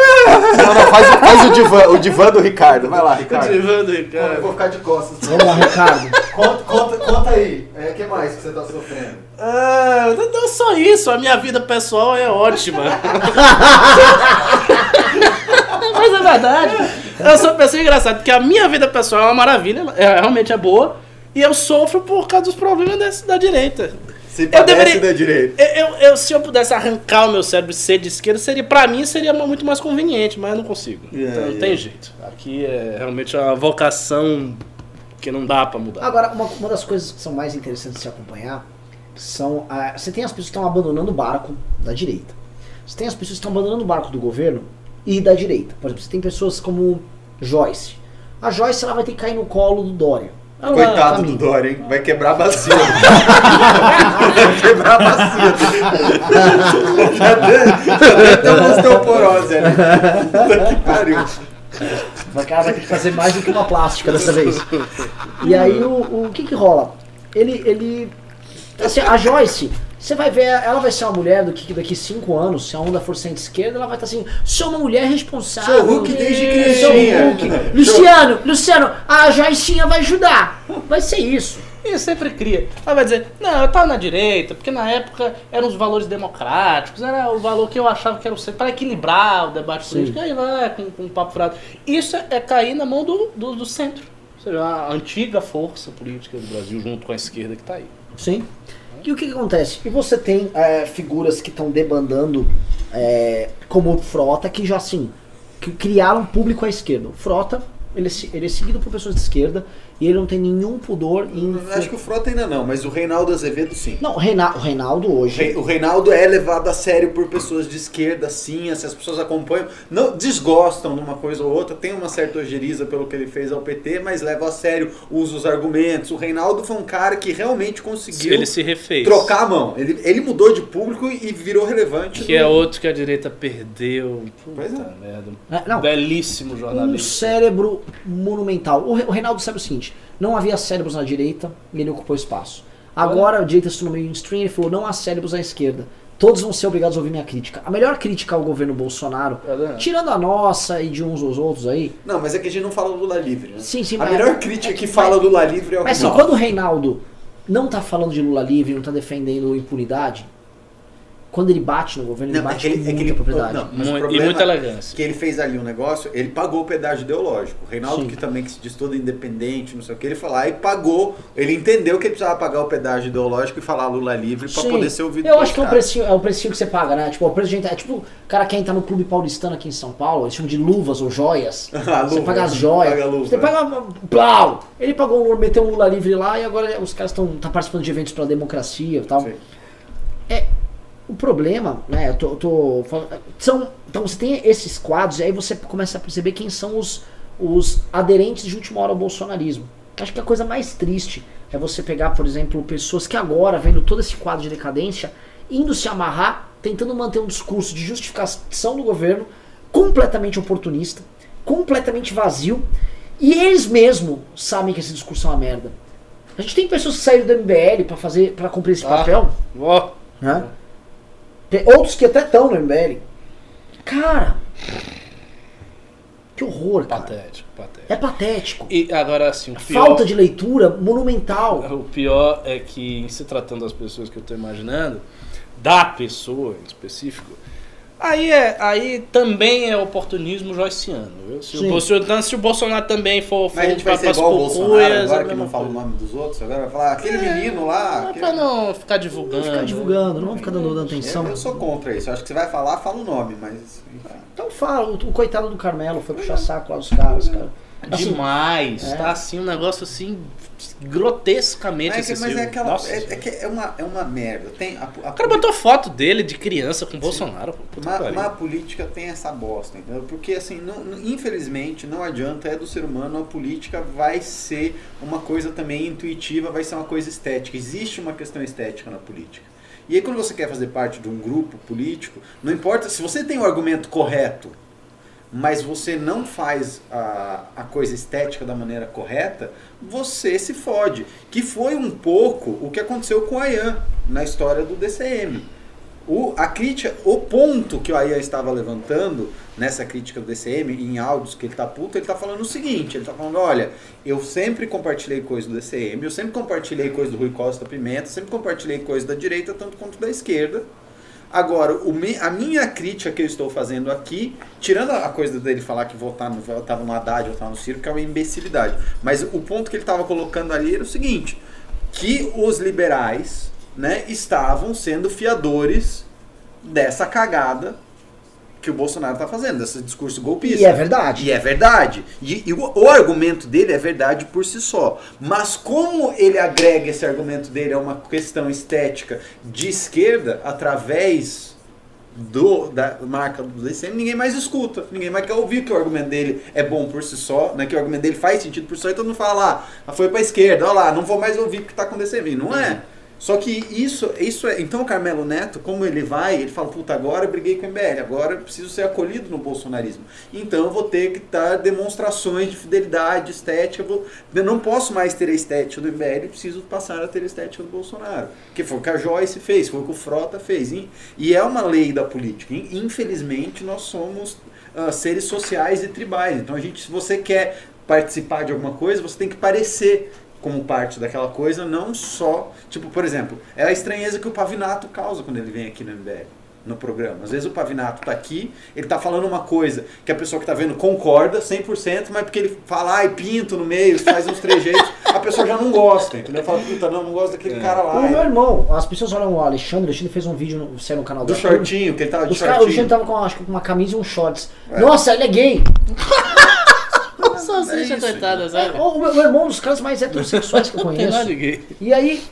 Não, não, faz, o- faz o, divã, o divã do Ricardo. Vai lá, Ricardo. Ativando, Eu cara. vou ficar de costas. Vamos lá, Ricardo. Conta, conta, conta aí. O é, que mais que você tá sofrendo? Ah, não só isso, a minha vida pessoal é ótima. Mas é verdade. Eu sou uma pessoa engraçada, porque a minha vida pessoal é uma maravilha, é, realmente é boa, e eu sofro por causa dos problemas desse- da direita. Se Eu deveria- da direita. Eu, eu- eu- se eu pudesse arrancar o meu cérebro e ser de esquerda, seria para mim seria muito mais conveniente, mas eu não consigo. É, então não é. tem jeito. Aqui é realmente uma vocação que não dá pra mudar. Agora, uma, uma das coisas que são mais interessantes de se acompanhar são. ah, você tem as pessoas que estão abandonando o barco da direita. Você tem as pessoas que estão abandonando o barco do governo e da direita. Por exemplo, você tem pessoas como Joyce. A Joyce ela vai ter que cair no colo do Dória. Vai- Coitado caminho. do Dória, hein? Vai quebrar a bacia. Vai quebrar a bacia. Já deu- já deu osteoporose ali. Puta que pariu. O cara vai ter que fazer mais do que uma plástica dessa vez. E aí o, o que que rola? Ele, ele. Assim, a Joyce, você vai ver, ela vai ser uma mulher do que daqui cinco anos, se a onda for centro-esquerda, ela vai estar assim, sou uma mulher responsável. Sou Hulk desde Sou criancinha. Hulk. Luciano, Luciano, a Joycinha vai ajudar. Vai ser isso. E sempre cria. Ela vai dizer, não, eu tava na direita, porque na época eram os valores democráticos, era o valor que eu achava que era o certo, para equilibrar o debate político. Aí vai com, com um papo furado. Isso é, é cair na mão do, do, do centro. Ou seja, a antiga força política do Brasil, junto com a esquerda que tá aí. Sim. E o que, que acontece? E você tem é, figuras que estão debandando, é, como Frota, que já assim, que criaram público à esquerda. O Frota, ele, é se- ele é seguido por pessoas de esquerda e ele não tem nenhum pudor em. Acho que o Frota ainda não, mas o Reinaldo Azevedo sim. Não, o Reina- o Reinaldo O hoje. O Reinaldo é levado a sério por pessoas de esquerda, sim, se as pessoas acompanham, não desgostam de uma coisa ou outra, tem uma certa ojeriza pelo que ele fez ao PT, mas leva a sério, usa os argumentos. O Reinaldo foi um cara que realmente conseguiu Ele se refez. trocar a mão. Ele, ele mudou de público e virou relevante. Que é outro que a direita perdeu. Pois Puta merda. É, não, Belíssimo um jornalista. cérebro monumental. O Reinaldo sabe o seguinte: não havia cérebros na direita e ele ocupou espaço. Agora a direita se tornou mainstream e falou: não há cérebros à esquerda. Todos vão ser obrigados a ouvir minha crítica. A melhor crítica ao governo Bolsonaro, É. tirando a nossa e de uns aos outros aí, Não, mas é que a gente não fala Lula livre, né? Sim, sim, a mas- melhor crítica é que que- fala do Lula livre é o Mas assim, quando o Reinaldo não tá falando de Lula livre, não tá defendendo impunidade, quando ele bate no governo, ele Não, é bate que com ele, é que muita ele, propriedade. não, mas o Muito- e problema muita é elegância. que ele fez ali um negócio, ele pagou o pedágio ideológico. O Reinaldo, Sim. que também que se diz todo independente, não sei o que, ele lá e pagou. Ele entendeu que ele precisava pagar o pedágio ideológico e falar Lula livre pra Sim. poder ser ouvido Eu acho que é o, precinho, é o precinho que você paga, né? Tipo, o preço de gente- é tipo o cara que entra no clube paulistano aqui em São Paulo, eles chamam de luvas ou joias. Ah, você luva, paga as joias. paga luva, você é. paga. uma- Plau! Ele pagou, um- meteu um Lula livre lá e agora os caras estão tá participando de eventos pela democracia e tal. Sim. O problema, né, eu tô, eu tô falando, são, então você tem esses quadros e aí você começa a perceber quem são os, os aderentes de última hora ao bolsonarismo. Acho que a coisa mais triste é você pegar, por exemplo, pessoas que agora, vendo todo esse quadro de decadência, indo se amarrar, tentando manter um discurso de justificação do governo completamente oportunista, completamente vazio, e eles mesmos sabem que esse discurso é uma merda. A gente tem pessoas que saíram do MBL para fazer, para cumprir esse Ah. papel, Ó, né? Tem outros que até estão no MBL. Cara, que horror, cara. patético, patético. É patético. E agora, assim, o pior... Falta de leitura monumental. O pior é que, em se tratando das pessoas que eu estou imaginando, da pessoa em específico, aí, é, aí também é oportunismo joiciano, viu? Se o, Sim. Bolsonaro, se o Bolsonaro também for, for Mas a gente vai ser igual o Bolsonaro, agora é que não fala o nome dos outros, agora vai falar aquele menino lá. É aquele- pra não ficar divulgando. Não ficar divulgando, não vamos ficar dando, dando atenção. Eu, eu sou contra isso. Acho que você vai falar, fala o nome, mas. enfim. Então fala, o, o coitado do Carmelo foi puxar saco lá dos caras, cara. Assim, Demais, é. tá assim um negócio assim grotescamente Mas, é excessivo. mas é aquela. Nossa. É, é é uma, é uma merda. Tem a, a O cara botou foto dele de criança com Bolsonaro. Mas, a política tem essa bosta, entendeu? Porque, assim, não- infelizmente, não adianta, é do ser humano, a política vai ser uma coisa também intuitiva, vai ser uma coisa estética. Existe uma questão estética na política. E aí, quando você quer fazer parte de um grupo político, não importa se você tem o argumento correto, mas você não faz a, a coisa estética da maneira correta, você se fode. Que foi um pouco o que aconteceu com a Ian na história do DCM. O, a crítica, o ponto que o Aya estava levantando nessa crítica do DCM, em áudios que ele tá puto, ele tá falando o seguinte, ele tá falando, olha, eu sempre compartilhei coisa do DCM, eu sempre compartilhei coisa do Rui Costa Pimenta, sempre compartilhei coisa da direita, tanto quanto da esquerda. Agora, me- a minha crítica que eu estou fazendo aqui, tirando a coisa dele falar que votar no, votava no Haddad, votar no Ciro, que é uma imbecilidade. Mas o ponto que ele estava colocando ali era o seguinte, que os liberais né, estavam sendo fiadores dessa cagada que o Bolsonaro está fazendo, desse discurso golpista. E é verdade. E é verdade. E, e o, o argumento dele é verdade por si só. Mas como ele agrega esse argumento dele a uma questão estética de esquerda através do, da marca do DCM, ninguém mais escuta. Ninguém mais quer ouvir que o argumento dele é bom por si só, né? que o argumento dele faz sentido por si só, e todo mundo fala, ah, foi pra esquerda, olha lá, não vou mais ouvir porque tá com DCM. Não é. Só que isso, isso é. Então o Carmelo Neto, como ele vai, ele fala, puta, agora eu briguei com o MBL, agora eu preciso ser acolhido no bolsonarismo. Então eu vou ter que dar demonstrações de fidelidade, estética. vou- eu não posso mais ter a estética do MBL, preciso passar a ter a estética do Bolsonaro. Que foi o que a Joyce fez, foi o que o Frota fez. E, é uma lei da política. In- Infelizmente, nós somos ah, seres sociais e tribais. Então a gente, se você quer participar de alguma coisa, você tem que parecer como parte daquela coisa, não só. Tipo, por exemplo, é a estranheza que o Pavinato causa quando ele vem aqui no MBL, no programa. Às vezes o Pavinato tá aqui, ele tá falando uma coisa que a pessoa que tá vendo concorda 100%, mas porque ele fala, ai, pinto no meio, faz uns trejeitos, a pessoa já não gosta, entendeu? Fala, puta, não, não gosto daquele cara O lá. meu irmão, as pessoas olham o Alexandre, o Alexandre fez um vídeo no, saiu no canal Do shortinho, que ele tava de Os caras, o Alexandre shortinho. tava com, acho que com uma camisa e um shorts. É. Nossa, ele é gay! Salsicha, É coitada, sabe? O, o meu meu irmão é um dos caras mais heterossexuais que eu Não tem nada conheço. de gay. E aí.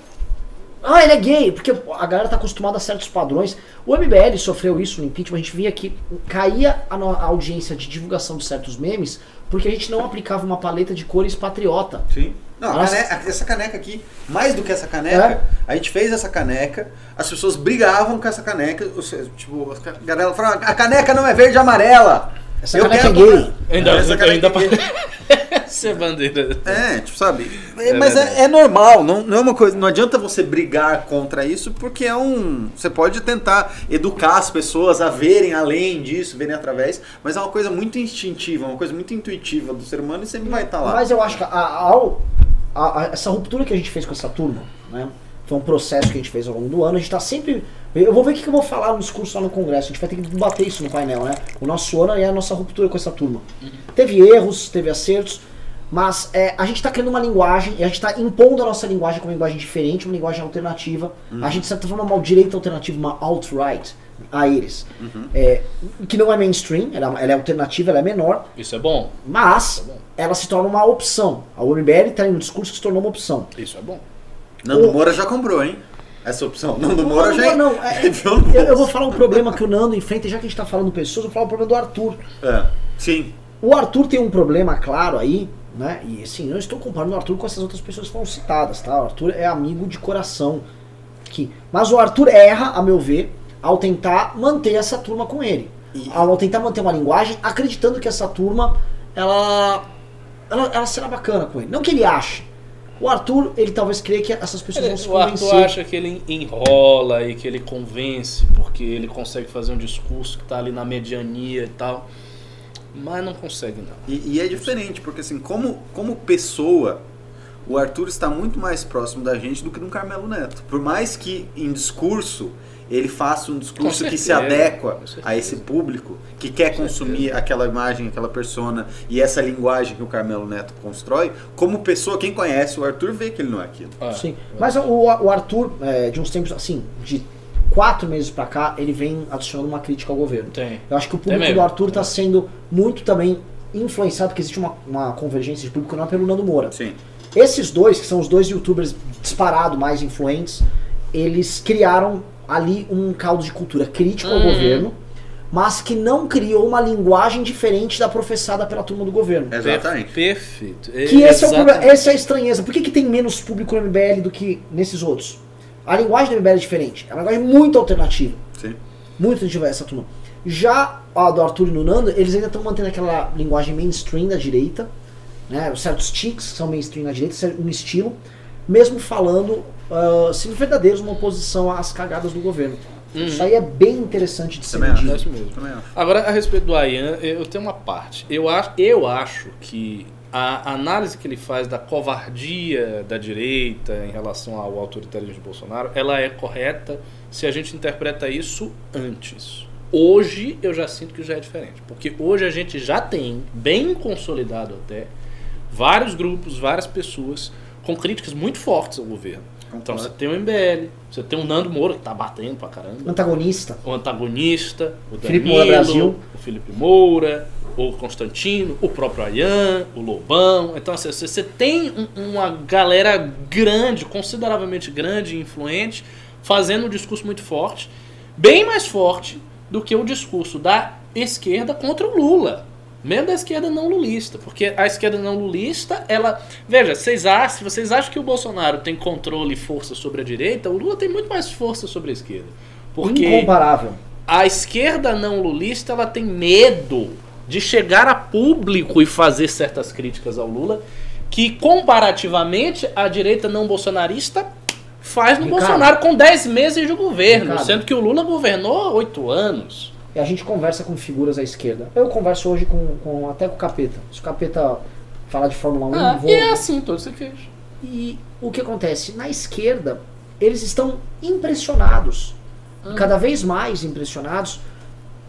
Ah, ele é gay, porque a galera tá acostumada a certos padrões. O MBL sofreu isso no impeachment, a gente via que caía a, no- a audiência de divulgação de certos memes porque a gente não aplicava uma paleta de cores patriota. Sim. Não, a Nossa. caneca- essa caneca aqui, mais do que essa caneca, a gente fez essa caneca, as pessoas brigavam com essa caneca, ou seja, tipo, a galera falava, a caneca não é verde e amarela. Essa Eu caneca quero é gay. comprar- Ainda, Essa caneca ainda é gay. Essa é a bandeira. É, tipo, sabe? É, É mas é, é normal, não, não é uma coisa. Não adianta você brigar contra isso, porque é um. Você pode tentar educar as pessoas a verem além disso, verem através, mas é uma coisa muito instintiva, uma coisa muito intuitiva do ser humano e sempre vai estar lá. Mas eu acho que a- a- a- essa ruptura que a gente fez com essa turma, né? Foi um processo que a gente fez ao longo do ano. A gente tá sempre. Eu vou ver o que eu vou falar no discurso lá no Congresso. A gente vai ter que debater isso no painel, né? O nosso ano é a nossa ruptura com essa turma. Teve erros, teve acertos, mas é, a gente tá criando uma linguagem, e a gente tá impondo a nossa linguagem como uma linguagem diferente, uma linguagem alternativa. A gente, de certa forma, uma direita alternativa, uma alt-right a eles. É, que não é mainstream, ela, ela é alternativa, ela é menor, Isso é bom. mas Tá bom. ela se torna uma opção. A UMBL está em um discurso que se tornou uma opção. Isso é bom. Nando o- Moura já comprou, hein? Essa opção. Nando Moura não, já. não, não, é- eu, eu vou falar um problema que o Nando enfrenta, já que a gente está falando pessoas, eu vou falar o problema do Arthur. É, sim. O Arthur tem um problema claro aí, né? E assim, eu estou comparando o Arthur com essas outras pessoas que foram citadas, tá? O Arthur é amigo de coração. Que... Mas o Arthur erra, a meu ver, ao tentar manter essa turma com ele. E- Ao tentar manter uma linguagem, acreditando que essa turma, ela, ela, ela será bacana com ele. Não que ele ache. O Arthur, ele talvez creia que essas pessoas vão se o Arthur convencer. acha que ele enrola e que ele convence, porque ele consegue fazer um discurso que tá ali na mediania e tal. Mas não consegue, não. E, e é diferente, porque assim, como, como pessoa, o Arthur está muito mais próximo da gente do que no Carmelo Neto. Por mais que em discurso ele faça um discurso que se adequa a esse público, que quer Com consumir aquela imagem, aquela persona e essa linguagem que o Carmelo Neto constrói, como pessoa, quem conhece o Arthur vê que ele não é aquilo. Ah, Sim. Mas o, o Arthur, é, de uns tempos assim, de quatro meses pra cá, ele vem adicionando uma crítica ao governo. Tem. Eu acho que o público do Arthur está sendo muito também influenciado, porque existe uma, uma convergência de público não é pelo Nando Moura. Sim. Esses dois, que são os dois youtubers disparado mais influentes, eles criaram ali um caldo de cultura crítico ao Hum. governo, mas que não criou uma linguagem diferente da professada pela turma do governo. Exatamente. Perfeito. Que esse é, o problema, Exatamente. essa é a estranheza. Por que, que tem menos público no MBL do que nesses outros? A linguagem do MBL é diferente. É uma linguagem muito alternativa. Sim. Muito alternativa essa turma. Já a do Arthur e do Nando, eles ainda estão mantendo aquela linguagem mainstream da direita, né? certos tics que são mainstream na direita, um estilo, mesmo falando, ah, sendo verdadeiros uma oposição às cagadas do governo. Isso aí é bem interessante de ser Também acho. Medido. isso mesmo. Também acho. Agora, a respeito do Ayan, eu tenho uma parte. Eu acho, eu acho que a análise que ele faz da covardia da direita em relação ao autoritarismo de Bolsonaro, ela é correta se a gente interpreta isso antes. Hoje eu já sinto que já é diferente, porque hoje a gente já tem, bem consolidado até, vários grupos, várias pessoas com críticas muito fortes ao governo. Então você tem o MBL, você tem o Nando Moura, que tá batendo pra caramba Antagonista. o antagonista, o Danilo, Felipe Moura Brasil. o Felipe Moura, o Constantino, o próprio Ayan, o Lobão. Então, assim, você, tem um- uma galera grande, consideravelmente grande e influente, fazendo um discurso muito forte, bem mais forte do que o discurso da esquerda contra o Lula. Mesmo da esquerda não lulista, porque a esquerda não lulista, ela. Veja, vocês acham, se vocês acham que o Bolsonaro tem controle e força sobre a direita, o Lula tem muito mais força sobre a esquerda. Porque Incomparável. a esquerda não lulista ela tem medo de chegar a público e fazer certas críticas ao Lula que comparativamente a direita não bolsonarista faz no Ricardo. Bolsonaro com 10 meses de governo, Ricardo. sendo que o Lula governou 8 anos. E a gente conversa com figuras à esquerda. Eu converso hoje com, com- até com o Capeta. Se o Capeta falar de Fórmula 1, Ah, vou... e é assim, todo você fez. E o que acontece? Na esquerda, eles estão impressionados. Ah. Cada vez mais impressionados,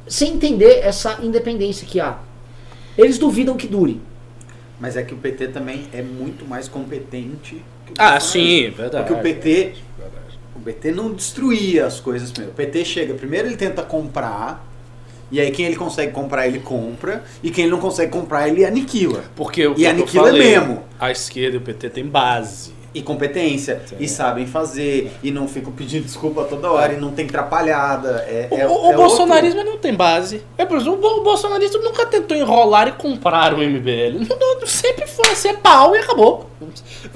sem entender essa independência que há. Eles duvidam que dure. Mas é que o PT também é muito mais competente que o Ah, Bolsonaro. sim, verdade. Porque o PT, o PT não destruía as coisas primeiro. O PT chega, primeiro ele tenta comprar, e aí quem ele consegue comprar, ele compra, e quem ele não consegue comprar, ele aniquila. Porque o E que eu aniquila falei, mesmo. A esquerda e o PT tem base. E competência, Sim. e sabem fazer, e não ficam pedindo desculpa toda hora, e não tem atrapalhada. É, O, é, o- o é outro- bolsonarismo não tem base. É por exemplo, o bo- o bolsonarismo nunca tentou enrolar e comprar o MBL. Não, não, sempre foi assim, é pau e acabou.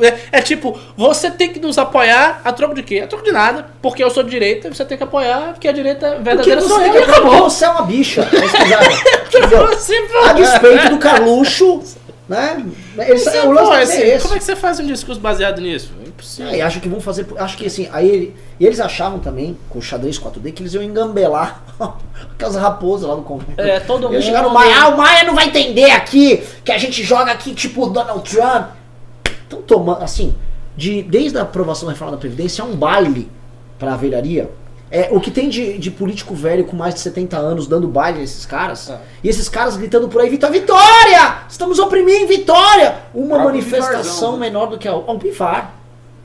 É, é tipo, você tem que nos apoiar a troco de quê? A troco de nada. Porque eu sou de direita, você tem que apoiar, porque a direita Porque verdadeira você, sou eu e acabou. você é uma bicha. Eles quiseram, entendeu? Você A despeito do Carluxo, né? Eles, o lance pô, é assim, esse. como é que você faz um discurso baseado nisso? É impossível. É, e acho que vão fazer. Acho que assim, aí ele- e eles achavam também, com o xadrez 4D, que eles iam engambelar aquelas raposas lá no convento. É, todo Eles mundo. chegaram no Maia, ah, o Maia não vai entender aqui que a gente joga aqui tipo Donald Trump. Então tomando, assim, de, desde a aprovação da reforma da Previdência, é um baile pra velharia. É, o que tem de, de político velho com mais de 70 anos dando baile nesses caras, É. e esses caras gritando por aí, Vitória, Vitória! Estamos oprimindo Vitória! Uma manifestação né? menor do que a, um Bivar.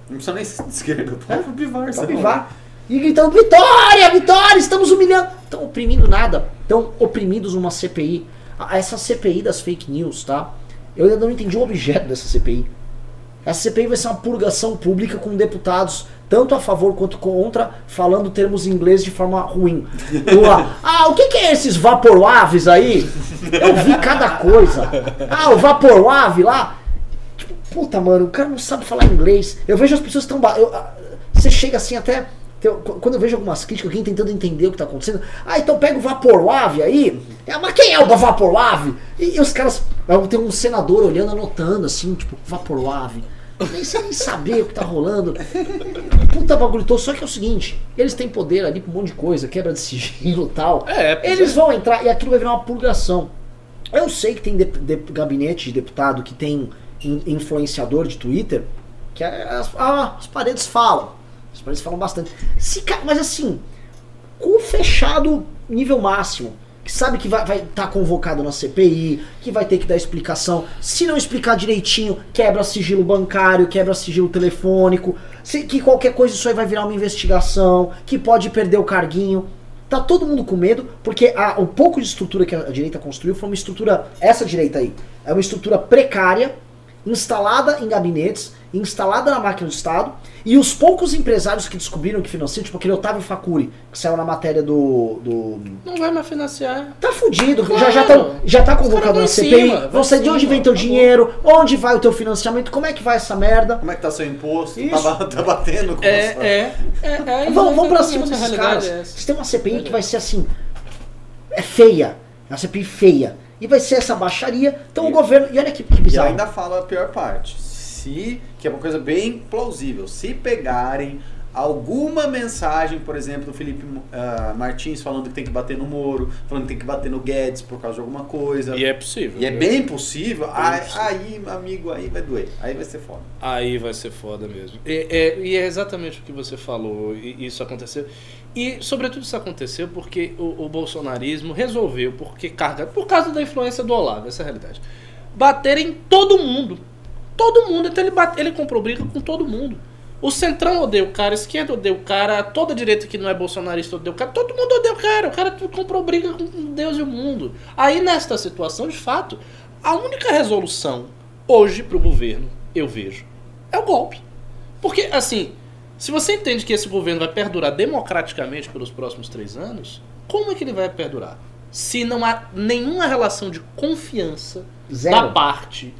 Não precisa nem de esquerda, o É? próprio Bivar. Só Bivar. E gritando, Vitória, Vitória, estamos humilhando. Estão oprimindo nada. Estão oprimidos numa CPI. A- Essa CPI das fake news, tá? Eu ainda não entendi o objeto dessa CPI. Essa CPI vai ser uma purgação pública com deputados, tanto a favor quanto contra, falando termos em inglês de forma ruim. Lá, ah, o que, que é esses vaporwaves aí? Eu vi cada coisa. Ah, o vaporwave lá. Tipo, puta, mano, o cara não sabe falar inglês. Eu vejo as pessoas tão. ah, Você chega assim até. Quando eu vejo algumas críticas, alguém tentando entender o que tá acontecendo. Ah, então pega o Vaporwave aí. É, mas quem é o da Vaporwave? E, e os caras. ah, Tem um senador olhando, anotando assim, tipo, Vaporwave. Nem sem nem saber o que tá rolando. Puta bagulho todo. Só que é o seguinte: eles têm poder ali pra um monte de coisa, quebra de sigilo e tal. É, pois Eles é. vão entrar e aquilo vai virar uma purgação. Eu sei que tem de- de- gabinete de deputado que tem in- influenciador de Twitter, que é- as, ah, as paredes falam. As paredes falam bastante. Se mas assim, com o fechado nível máximo, que sabe que vai estar convocado na CPI, que vai ter que dar explicação. Se não explicar direitinho, quebra sigilo bancário, quebra sigilo telefônico, se- que qualquer coisa isso aí vai virar uma investigação, que pode perder o carguinho. Tá todo mundo com medo, porque a- o pouco de estrutura que a direita construiu foi uma estrutura, essa direita aí, é uma estrutura precária, instalada em gabinetes, instalada na máquina do Estado, e os poucos empresários que descobriram que financiam, tipo aquele Otávio Facuri, que saiu na matéria do. do Não vai mais financiar. Tá fudido, Claro. já, já, tá, já tá convocado na CPI. cima, Você de onde vem teu acabou. dinheiro? Onde vai o teu financiamento? Como é que vai essa merda? Como é que tá seu imposto? Tá, tá batendo com É, você. é. é, é vamos, vamos pra cima desses caras. é essa. Vocês têm uma CPI que vai ser assim. É feia. É uma CPI feia. E vai ser essa baixaria. Então o E- governo. E olha que, que E bizarro. ainda fala a pior parte. Se, que é uma coisa bem plausível, se pegarem alguma mensagem, por exemplo, do Felipe ah, Martins falando que tem que bater no Moro, falando que tem que bater no Guedes por causa de alguma coisa. E é possível. E é viu? bem possível. aí, possível. aí, amigo, aí vai doer. Aí vai ser foda. Aí vai ser foda mesmo. E é, e é exatamente o que você falou. E isso aconteceu. E, sobretudo, isso aconteceu porque o, o bolsonarismo resolveu, porque carga, por causa da influência do Olavo, essa é a realidade, bater em todo mundo. Todo mundo. Então ele, bate, ele comprou briga com todo mundo. O Centrão odeia o cara, a esquerda odeia o cara, toda a direita que não é bolsonarista odeia o cara, todo mundo odeia o cara. O cara comprou briga com Deus e o mundo. Aí, nesta situação, de fato, a única resolução hoje para o governo, eu vejo, é o golpe. Porque, assim, se você entende que esse governo vai perdurar democraticamente pelos próximos três anos, como é que ele vai perdurar? Se não há nenhuma relação de confiança Zero. da parte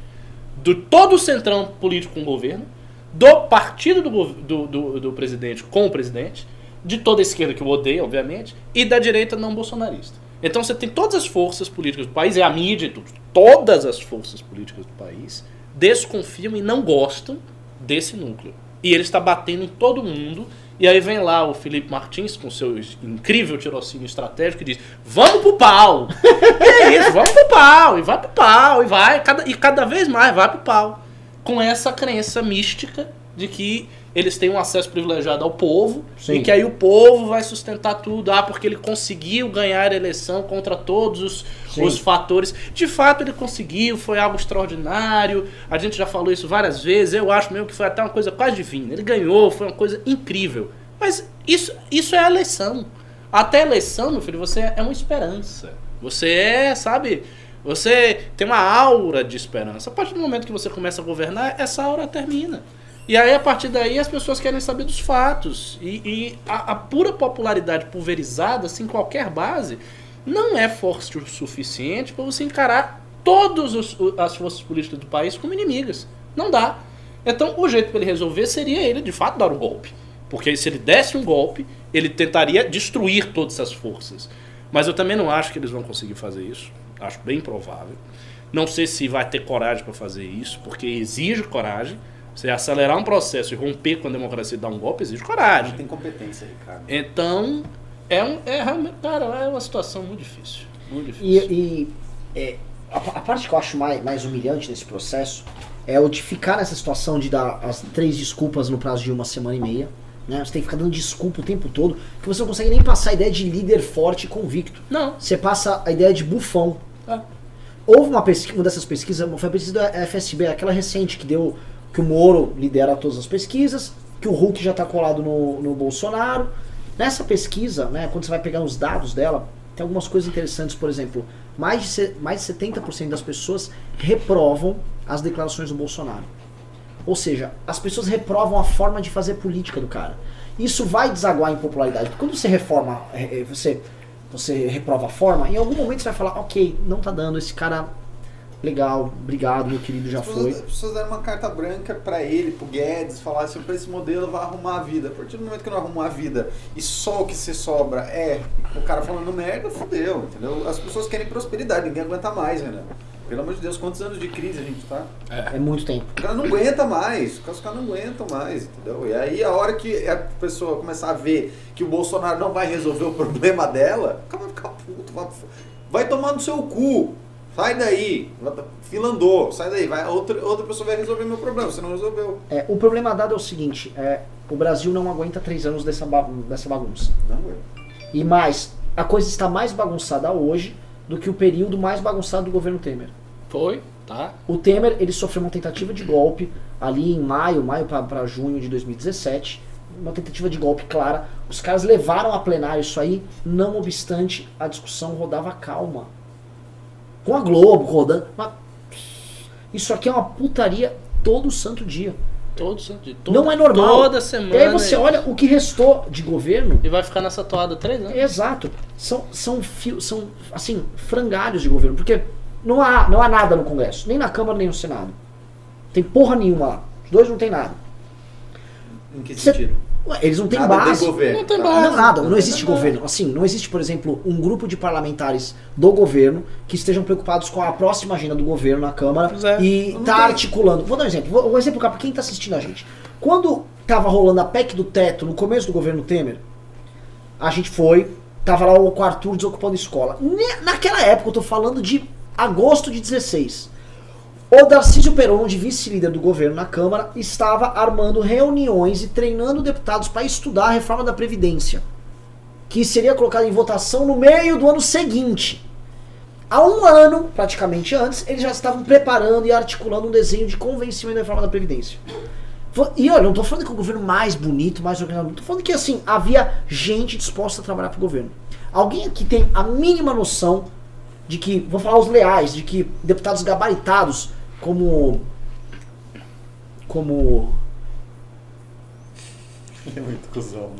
do todo o centrão político com o governo, do partido do, do, do, do presidente com o presidente, de toda a esquerda que o odeia, obviamente, e da direita não bolsonarista. Então você tem todas as forças políticas do país, e a mídia e tudo, todas as forças políticas do país desconfiam e não gostam desse núcleo. E ele está batendo em todo mundo. E aí vem lá o Felipe Martins com seu incrível tirocínio estratégico e diz: Vamos pro pau! e é isso, vamos pro pau! E vai pro pau, e vai, cada, e cada vez mais vai pro pau. Com essa crença mística de que eles têm um acesso privilegiado ao povo Sim. e que aí o povo vai sustentar tudo. Ah, porque ele conseguiu ganhar a eleição contra todos os, Sim. os fatores. De fato, ele conseguiu, foi algo extraordinário. A gente já falou isso várias vezes. Eu acho mesmo que foi até uma coisa quase divina. Ele ganhou, foi uma coisa incrível. Mas isso, isso é a eleição. Até a eleição, meu filho, você é uma esperança. Você é, sabe, você tem uma aura de esperança. A partir do momento que você começa a governar, essa aura termina. E aí, a partir daí, as pessoas querem saber dos fatos. E, e a, a pura popularidade pulverizada, sem qualquer base, não é forte o suficiente para você encarar todas as forças políticas do país como inimigas. Não dá. Então, o jeito para ele resolver seria ele, de fato, dar um golpe. Porque se ele desse um golpe, ele tentaria destruir todas essas forças. Mas eu também não acho que eles vão conseguir fazer isso. Acho bem provável. Não sei se vai ter coragem para fazer isso, porque exige coragem. Você acelerar um processo e romper com a democracia e dar um golpe exige Não coragem. tem competência aí, cara. Então, é, um, é realmente, cara, é uma situação muito difícil. Muito E, difícil. e, é, a, a parte que eu acho mais, mais humilhante nesse processo é o de ficar nessa situação de dar as três desculpas no prazo de uma semana e meia. Né? Você tem que ficar dando desculpa o tempo todo, que você não consegue nem passar a ideia de líder forte e convicto. Não. Você passa a ideia de bufão. Ah, Houve uma pesquisa, uma dessas pesquisas, foi a pesquisa da FSB, aquela recente que deu que o Moro lidera todas as pesquisas, que o Hulk já está colado no, no Bolsonaro. Nessa pesquisa, né, quando você vai pegar os dados dela, tem algumas coisas interessantes, por exemplo, mais de, mais de 70% das pessoas reprovam as declarações do Bolsonaro. Ou seja, as pessoas reprovam a forma de fazer política do cara. Isso vai desaguar em popularidade. Quando você reforma, eh, eh, você, você reprova a forma, em algum momento você vai falar, ok, não tá dando, esse cara legal, obrigado, meu querido, já As pessoas, foi. as pessoas deram uma carta branca pra ele, pro Guedes, falar assim, pra esse modelo vai arrumar a vida. A partir do momento que não arrumar a vida e só o que se sobra é o cara falando merda, fudeu, entendeu? As pessoas querem prosperidade, ninguém aguenta mais, Renan. Pelo amor de Deus, quantos anos de crise a gente tá? É muito tempo. O cara não aguenta mais, os caras não aguentam mais, entendeu? E aí a hora que a pessoa começar a ver que o Bolsonaro não vai resolver o problema dela, o cara vai ficar puto, vai, vai tomar no seu cu. Sai daí, filandou, sai daí, vai, outra, outra pessoa vai resolver meu problema, você não resolveu. É, o problema dado é o seguinte, é, o Brasil não aguenta três anos dessa, ba- dessa bagunça. Não aguenta. E mais, a coisa está mais bagunçada hoje do que o período mais bagunçado do governo Temer. foi, tá? O Temer, ele sofreu uma tentativa de golpe ali em maio, maio para junho de 2017. Uma tentativa de golpe clara. Os caras levaram a plenário isso aí, não obstante, a discussão rodava calma. Com a Globo rodando. mas Isso aqui é uma putaria todo santo dia. Todo santo dia. Toda, não é normal. Toda semana. E aí você é olha o que restou de governo. E vai ficar nessa toada três anos. Exato. São, são, fio, são assim, frangalhos de governo. Porque não há, não há nada no Congresso. Nem na Câmara, nem no Senado. Tem porra nenhuma lá. Os dois não tem nada. Em que Cê- sentido? Ué, eles não têm Nada base. governo. Não tem base. Não, nada, não Não existe governo. Assim, não existe, por exemplo, um grupo de parlamentares do governo que estejam preocupados com a próxima agenda do governo na Câmara é. e Não tá tem. articulando. Vou dar um exemplo. Vou, um exemplo para quem tá assistindo a gente. Quando tava rolando a PEC do teto no começo do governo Temer, a gente foi, tava lá o Arthur desocupando escola. Naquela época, eu tô falando de agosto de 16. O Darcísio Peron, de vice-líder do governo na Câmara, estava armando reuniões e treinando deputados para estudar a reforma da Previdência, que seria colocada em votação no meio do ano seguinte. Há um ano, praticamente antes, eles já estavam preparando e articulando um desenho de convencimento da reforma da Previdência. E olha, não tô falando que o governo mais bonito, mais organizado, tô falando que assim, havia gente disposta a trabalhar pro governo. Alguém aqui tem a mínima noção de que, vou falar os leais, de que deputados gabaritados como. Como. É muito cuzão.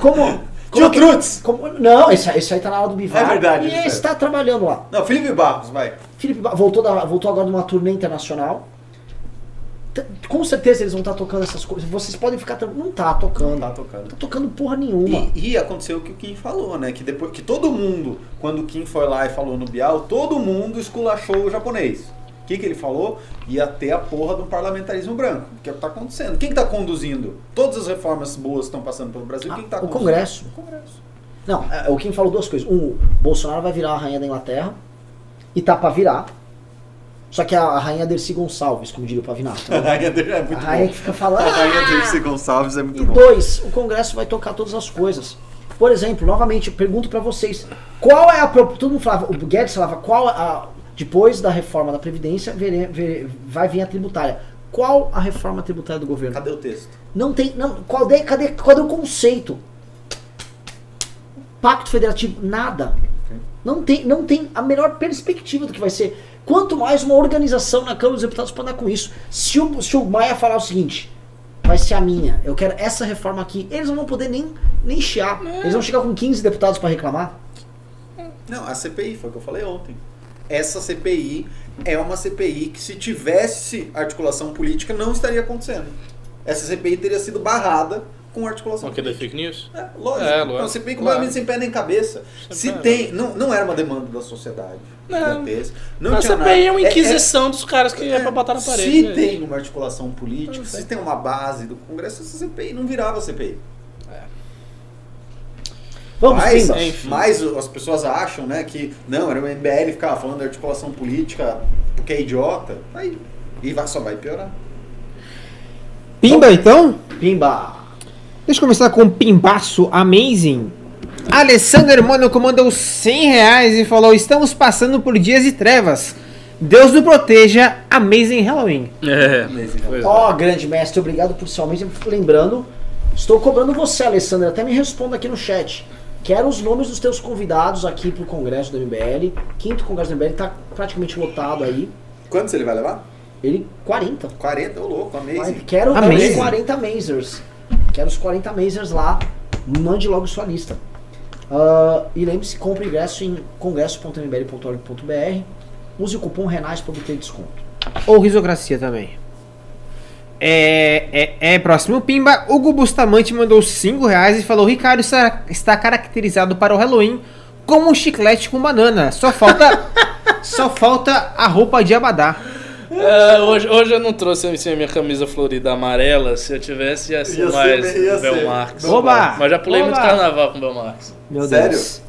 Como. Tio como, Trutz! como Não, esse, esse aí tá na hora do Bivar. É verdade, E isso é. esse tá trabalhando lá. Não, Felipe Barros, vai. Felipe Ba- voltou, da- voltou agora numa turnê internacional. T- Com certeza eles vão estar tocando essas coisas. Vocês podem ficar. Não tá tocando. Não tá tocando. Não tá tocando porra nenhuma. E, e aconteceu o que o Kim falou, né? Que depois que todo mundo, quando o Kim foi lá e falou no Bial, todo mundo esculachou o japonês. O que, que ele falou? Ia ter a porra do parlamentarismo branco. Que é o que tá acontecendo. Quem que tá conduzindo? Todas as reformas boas que estão passando pelo Brasil, quem tá Ah, o conduzindo? Congresso. O Congresso. Não, é, o Kim falou duas coisas. Um, Bolsonaro vai virar a rainha da Inglaterra. E tá pra virar. Só que a, a rainha Dercy Gonçalves, como diria o Pavinato. A rainha é muito A rainha bom. que fica falando. A rainha "Ah!" Dirce Gonçalves é muito E bom. dois, o Congresso vai tocar todas as coisas. Por exemplo, novamente, eu pergunto pra vocês, qual é a todo mundo falava, o Guedes falava, qual a depois da reforma da previdência vere- vere- vai vir a tributária. Qual a reforma tributária do governo? Cadê o texto? Não tem, não, qual de- cadê, cadê o conceito? Pacto federativo, nada. Não tem, não tem a menor perspectiva do que vai ser. Quanto mais uma organização na Câmara dos Deputados para andar com isso. Se o, se o Maia falar o seguinte, vai ser a minha, eu quero essa reforma aqui, eles não vão poder nem, nem chiar. Eles vão chegar com 15 deputados para reclamar. Não, a CPI, foi o que eu falei ontem. Essa CPI é uma CPI que se tivesse articulação política não estaria acontecendo. Essa CPI teria sido barrada com articulação O que da política. fake news? É, lógico. É, lógico. É uma CPI Claro. completamente sem pé nem cabeça. Se Sempre tem, não, não era uma demanda da sociedade. Não. Não a CPI nada. é uma inquisição dos caras que é, é, pra botar na parede. Se né? tem uma articulação política, se tem uma base do Congresso, essa CPI não virava CPI. Vamos, mas, Pimba. enfim. mas as pessoas acham, né, que não, era o MBL ficava falando da articulação política porque é idiota. Aí, e vai, só vai piorar. Pimba, então? Pimba. Deixa eu começar com um pimbaço amazing. Alessandro Mônaco mandou 100 reais e falou: Estamos passando por dias de trevas. Deus nos proteja. Amazing Halloween. É. É. Ó, grande mestre, obrigado por seu mesmo. Lembrando, estou cobrando você, Alessandra. Até me responda aqui no chat. Quero os nomes dos teus convidados aqui pro congresso do MBL. Quinto congresso do MBL tá praticamente lotado aí. Quantos ele vai levar? Ele, 40. 40, ô louco, amazing. Quero Amazing. os 40 Mazers. Quero os 40 Mazers lá. Mande logo sua lista. Ah, e lembre-se, compre ingresso em congresso.mbl.org.br. Use o cupom RENAS para obter desconto. Ou risocracia também. É, é, é próximo Pimba. Hugo Bustamante mandou 5 reais e falou: Ricardo está, está caracterizado para o Halloween como um chiclete com banana. Só falta. só falta a roupa de abadá. É, hoje, hoje eu não trouxe assim, a minha camisa florida amarela. Se eu tivesse, ia ser Ia ser- mais ia ser. Belmarx. Oba! Mas já pulei muito Oba! carnaval com Belmarx. Meu Sério? Deus.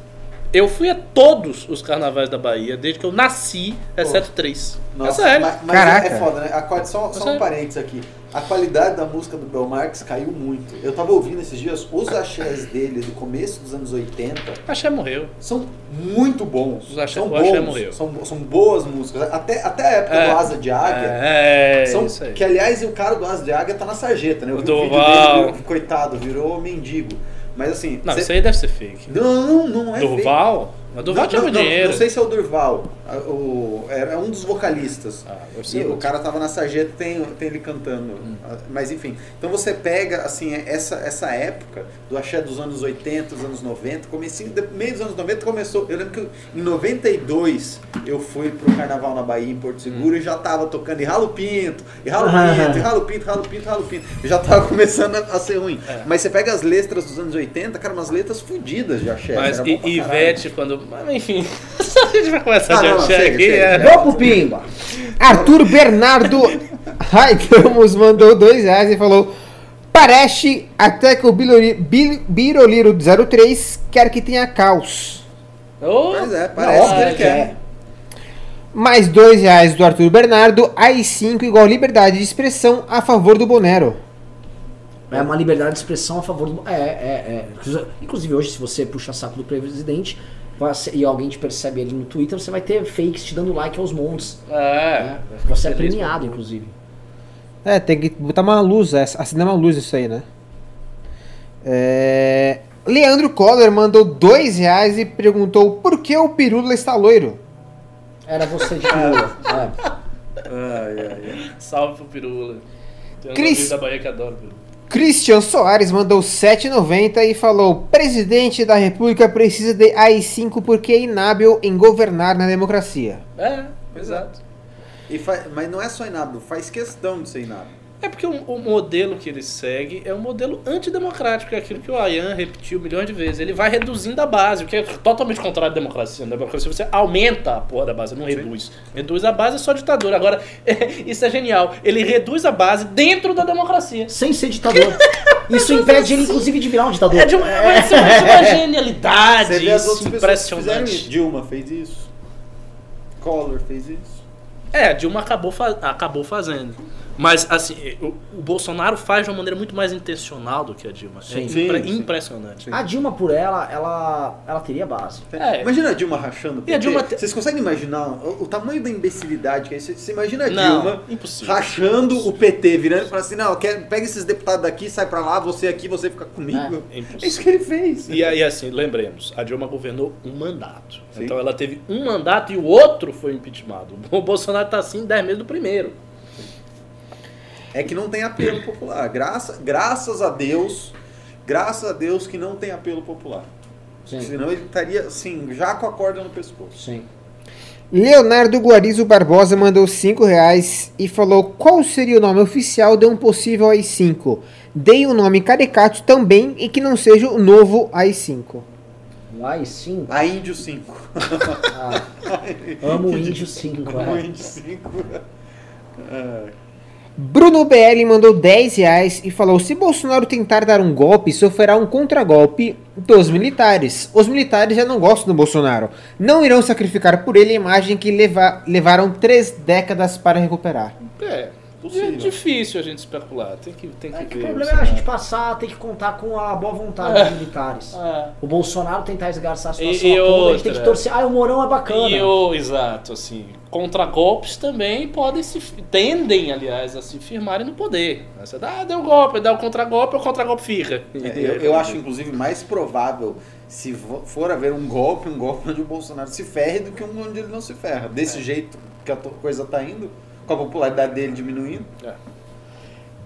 Eu fui a todos os carnavais da Bahia, desde que eu nasci, exceto três. é sério. mas, mas Caraca. é foda, né? A só só um sério. parênteses aqui. A qualidade da música do Belmarx caiu muito. Eu tava ouvindo esses dias, os axés dele do começo dos anos 80 Axé morreu. são muito bons. Os axé- são o axé bons, morreu. São, são boas músicas. Até, até a época É. do Asa de Águia. É, é São, isso aí. que aliás o cara do Asa de Águia tá na sarjeta, né? Eu O vi o vídeo Durval. dele, coitado, virou mendigo. Mas assim. Não, cê- isso aí deve ser fake. Não, não é fake. Mas Durval não, tinha não, muito não, dinheiro. não sei se é o Durval. O, é é um dos vocalistas. Ah, E o cara tava na sarjeta tem, tem ele cantando. Ah, Mas enfim. Então você pega assim, essa, essa época do axé dos anos 80, dos anos 90, comecinho, meio dos anos 90 começou. Eu lembro que em 92 eu fui pro carnaval na Bahia, em Porto Seguro, e já tava tocando e ralo pinto, e ralo pinto, e ralo pinto, ralo pinto, ralo pinto. E já tava começando a, a ser ruim. É. Mas você pega as letras dos anos 80, cara, umas letras fodidas de axé. Mas era caralho. Ivete, quando. Mas, enfim, a gente vai começar Ah, não, não, axé chega, aqui. chega, é. chega. Vamos pro Pimba. Arthur Bernardo Raidamos mandou 2 reais e falou: Parece até que o Biroliro 03 quer que tenha caos. Ô, Pois é, parece que ele quer. Mais dois reais do Arthur Bernardo, AI5 igual liberdade de expressão a favor do Bonero. É uma liberdade de expressão a favor do. É, é, é. Inclusive, hoje, se você puxa saco do presidente e alguém te percebe ali no Twitter, você vai ter fakes te dando like aos montes. É. né? Você é premiado, inclusive. É, tem que botar uma luz, é, acender uma luz isso aí, né? É, Leandro Coller mandou dois reais e perguntou por que o Pirula está loiro. Era você de pirula. é. Ai, ai, ai. Salve pro Pirula. Tem um Cris- da Bahia que adora Pirula. Christian Soares mandou 7,90 e falou: Presidente da República precisa de AI5 porque é inábil em governar na democracia. É, exato. E fa- Mas não é só inábil, faz questão de ser inábil. É porque o, o modelo que ele segue é um modelo antidemocrático, é aquilo que o Ayan repetiu milhões de vezes. Ele vai reduzindo a base, o que é totalmente contrário da democracia. Na democracia você aumenta a porra da base, não reduz. Reduz a base é só ditadura. Agora, isso é genial. Ele reduz a base dentro da democracia. Sem ser ditador. Isso impede ele, inclusive, de virar um ditador. É de uma, é uma genialidade Você vê as isso, impressionante. isso. Dilma fez isso. Collor fez isso. É, a Dilma acabou, fa- acabou fazendo. Mas, assim, o, o Bolsonaro faz de uma maneira muito mais intencional do que a Dilma. Sim. é Sim, impre- sim. impressionante. A Dilma, por ela, ela, ela teria base. É. Imagina a Dilma rachando. o E a PT. Dilma te- Vocês conseguem imaginar o, o tamanho da imbecilidade que é isso? Você imagina a Não, Dilma impossível. rachando o PT, virando e falando assim: não, quer, pega esses deputados daqui, sai pra lá, você aqui, você fica comigo. É impossível. É isso que ele fez. E aí, assim, lembremos, a Dilma governou um mandato. Sim. Então ela teve um mandato e o outro foi impeachmentado. O Bolsonaro tá assim 10 meses do primeiro. É que não tem apelo popular. Graça, graças a Deus, graças a Deus que não tem apelo popular. Sim. Senão ele estaria, assim, já com a corda no pescoço. Sim. Leonardo Guarizo Barbosa mandou 5 reais e falou qual seria o nome oficial de um possível AI5. Dei um nome caricato também e que não seja o novo AI5. Lá e sim. A Índio 5. Ah, amo o índio 5. O É. Índio 5. Bruno BL mandou 10 reais e falou: se Bolsonaro tentar dar um golpe, sofrerá um contragolpe dos militares. Os militares já não gostam do Bolsonaro. Não irão sacrificar por ele a imagem que leva- levaram três décadas para recuperar. É, Possível. é difícil a gente especular. Tem que, tem que É que ver. o problema é a gente passar, tem que contar com a boa vontade dos militares. É. O Bolsonaro tentar esgarçar a E- situação e toda, a gente tem que outra. torcer. Ah, o Mourão é bacana. E o, exato, assim, contragolpes também podem se, tendem, aliás, a se firmarem no poder. Você dá, deu um golpe, dá o contragolpe, o contragolpe fica. É, eu, eu acho, inclusive, mais provável se for haver um golpe, um golpe onde o Bolsonaro se ferre do que um onde ele não se ferra. Desse jeito que a coisa tá indo, com a popularidade dele diminuindo. É.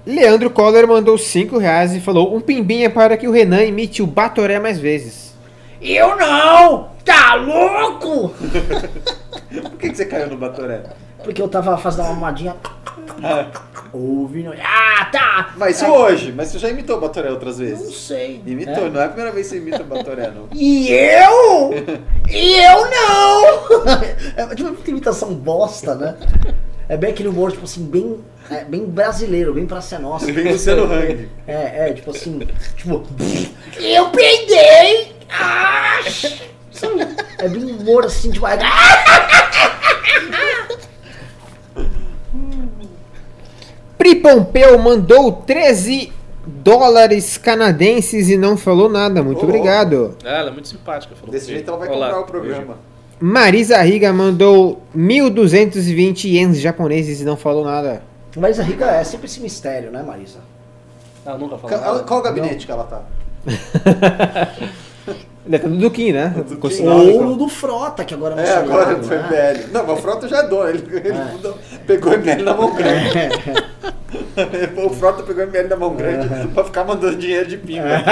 Leandro Coller mandou 5 reais e falou: um pimbinha para que o Renan imite o Batoré mais vezes. Eu não! Tá louco? Por que, que você caiu no Batoré? Porque eu tava fazendo uma mamadinha. Ouvindo. Ah, tá! Mas É, hoje, mas você já imitou o Batoré outras Não vezes? sei. Imitou, É. não é a primeira vez que você imita o Batoré, não. E eu? E eu não! É tipo muita imitação bosta, né? É bem aquele humor, tipo assim, bem, é, bem brasileiro, bem pra ser nossa. Você vem Luciano Hang. É, é, tipo assim, tipo. Eu peidei! Ah! É bem humor assim, tipo. ah! Pri Pompeu mandou 13 dólares canadenses e não falou nada. Muito Oh. obrigado. Ah, ela é muito simpática. Falou Desse jeito ela vai Olá, comprar o programa. Marisa Riga mandou 1.220 ienes japoneses e não falou nada. Marisa Rica é sempre esse mistério, né, Marisa? Ela nunca falou Qual, nada. qual o gabinete que ela tá? Ele tá do Duquim, né? Duquim. Ou no do Frota, que agora é É, agora foi né? velho. Não, mas o Frota já é dono. Ele, ele É. mudou- pegou o ML na mão grande. É. o Frota pegou o ML na mão grande pra ficar mandando dinheiro de pimba.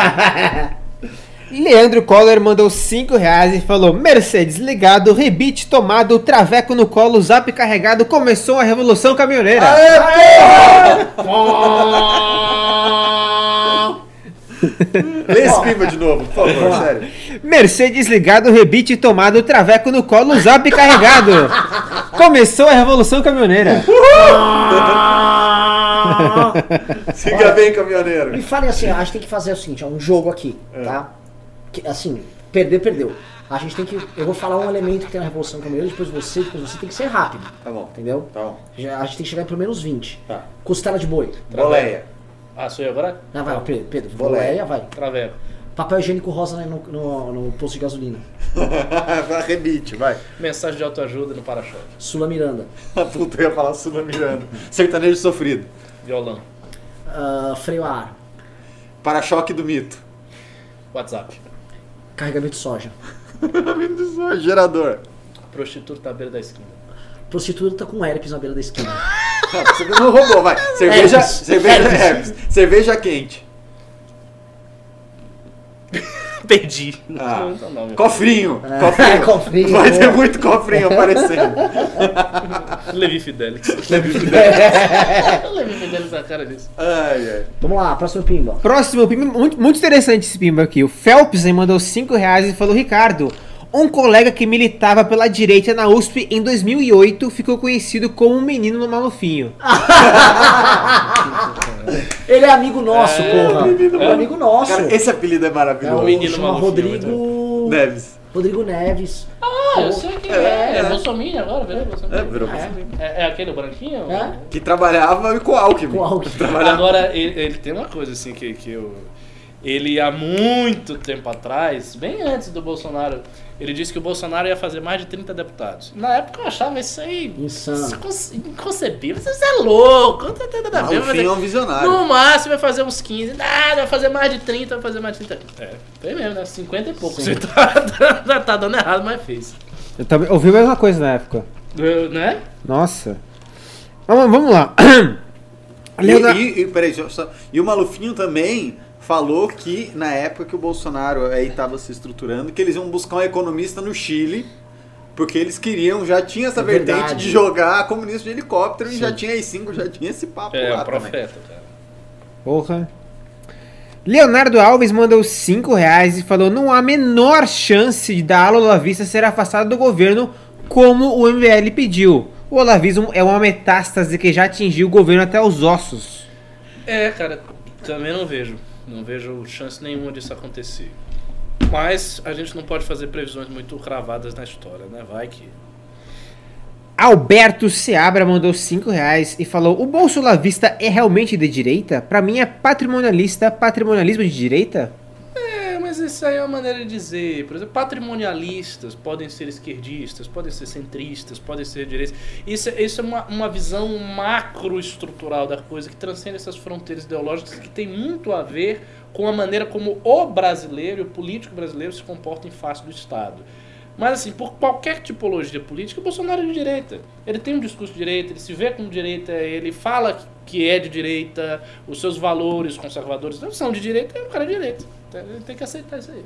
Leandro Coller mandou 5 reais e falou: Mercedes ligado, rebite tomado, traveco no colo, zap carregado, começou a revolução caminhoneira. Lê esse pimba de novo, por favor, sério. Mercedes ligado, rebite tomado, traveco no colo, zap carregado. Começou a revolução caminhoneira. Siga bem, caminhoneiro. Me falem assim, a gente tem que fazer o seguinte, é um jogo aqui, tá? Que, assim, perder, perdeu. A gente tem que. Eu vou falar um elemento que tem na Revolução Caminhoneira, depois você, depois você tem que ser rápido. Tá bom. Entendeu? Tá bom. Já- a gente tem que chegar em pelo menos 20. Tá. Costela de boi. Boleia. Ah, sou eu agora? Ah, vai, Pedro, Pedro Boleia. boleia, vai. Traveco. Papel higiênico rosa né, no, no, no posto de gasolina. Rebite, vai. Mensagem de autoajuda no para-choque. Sula Miranda. A puta eu ia falar Sula Miranda. Sertanejo sofrido. Violão. Ah, freio a ar. Para-choque do mito. WhatsApp. Carregamento de soja. Gerador. Prostituta à beira da esquina. Prostituta com herpes na beira da esquina. Você não roubou, vai. Cerveja, Herpes. cerveja, Herpes. herpes. cerveja quente. Perdi. Ah. Não, não. Cofrinho. É, Cofrinho. cofrinho. Vai ter muito cofrinho aparecendo. Levi Fidelix. Levi Fidelix é a cara disso. Ai, ai. Vamos lá, próximo pimba. Próximo pimba, muito, muito interessante esse pimba aqui. O Phelps aí mandou 5 reais e falou: Ricardo, um colega que militava pela direita na USP em 2008 ficou conhecido como um menino no malufinho. Ele é amigo nosso, porra. menino É amigo nosso. Cara, esse apelido é É maravilhoso. o menino chama Rodrigo. Neves. Rodrigo Neves. Ah, eu sei quem é. É, É, é. Bolsonaro agora, virou Bolsonaro. É, virou é. É, é aquele branquinho? É? Que trabalhava com Alckmin. Com Alckmin. Trabalhava... Agora, ele, ele tem uma coisa assim que, que eu. Ele há muito tempo atrás, bem antes do Bolsonaro, ele disse que o Bolsonaro ia fazer mais de 30 deputados. Na época eu achava isso aí Insano. inconce- inconcebível. Você é louco, não tem nada a ver. Malufim é um visionário. No máximo vai fazer uns 15, nada, vai fazer mais de 30, vai fazer mais de 30. É, foi mesmo, né? 50 e pouco. Você tá, tá, tá dando errado, mas fez. Eu também ouvi a mesma coisa na época. Eu, né? Nossa. Vamos, vamos lá. E, e, e, peraí, só- e o Malufinho também falou que na época que o Bolsonaro aí estava se estruturando, que eles iam buscar um economista no Chile, porque eles queriam, já tinha essa É vertente verdade. de jogar comunista de helicóptero e Sim. já tinha aí cinco, já tinha esse papo É, lá também. profeta, cara. Porra. Leonardo Alves mandou 5 reais e falou: não há a menor chance de da ala olavista ser afastada do governo como o MBL pediu. O olavismo é uma metástase que já atingiu o governo até os ossos. É, cara, também não vejo. Não vejo chance nenhuma disso acontecer. Mas a gente não pode fazer previsões muito cravadas na história, né? Vai que. Alberto Seabra mandou 5 reais e falou: o bolso olavista é realmente de direita? Pra mim é patrimonialista, patrimonialismo de direita? Isso aí é uma maneira de dizer. Por exemplo, patrimonialistas podem ser esquerdistas, podem ser centristas, podem ser direitos. Isso, é- isso é uma, uma visão macroestrutural da coisa que transcende essas fronteiras ideológicas que tem muito a ver com a maneira como o brasileiro, o político brasileiro se comporta em face do Estado. Mas assim, por qualquer tipologia política, o Bolsonaro é de direita. Ele tem um discurso de direita, ele se vê como direita, ele fala que é de direita, os seus valores conservadores não são de direita, é um cara de direita. Ele tem que aceitar isso aí.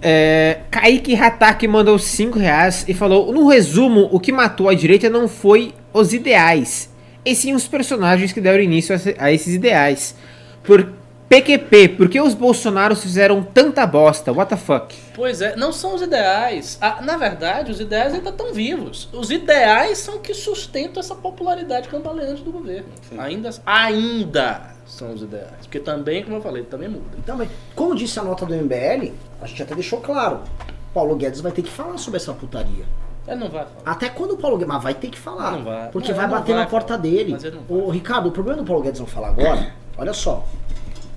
É, Kaique Hatake mandou 5 reais e falou: No resumo, o que matou a direita não foi os ideais, e sim os personagens que deram início a, a esses ideais. Por PQP, por que os Bolsonaros fizeram tanta bosta? What the fuck? Pois é, não são os ideais. Ah, na verdade, os ideais ainda estão vivos. Os ideais são que sustentam essa popularidade cambaleante do governo. Ainda, ainda são os ideais. Porque também, como eu falei, também muda. Também. Como disse a nota do MBL, a gente até deixou claro. Paulo Guedes vai ter que falar sobre essa putaria. Ele não vai falar. Até quando o Paulo Guedes. Mas vai ter que falar. Não vai. Porque Não, vai bater vai na porta falar. dele. Mas ele não vai. Ô, Ricardo, o problema do Paulo Guedes não falar agora, olha só.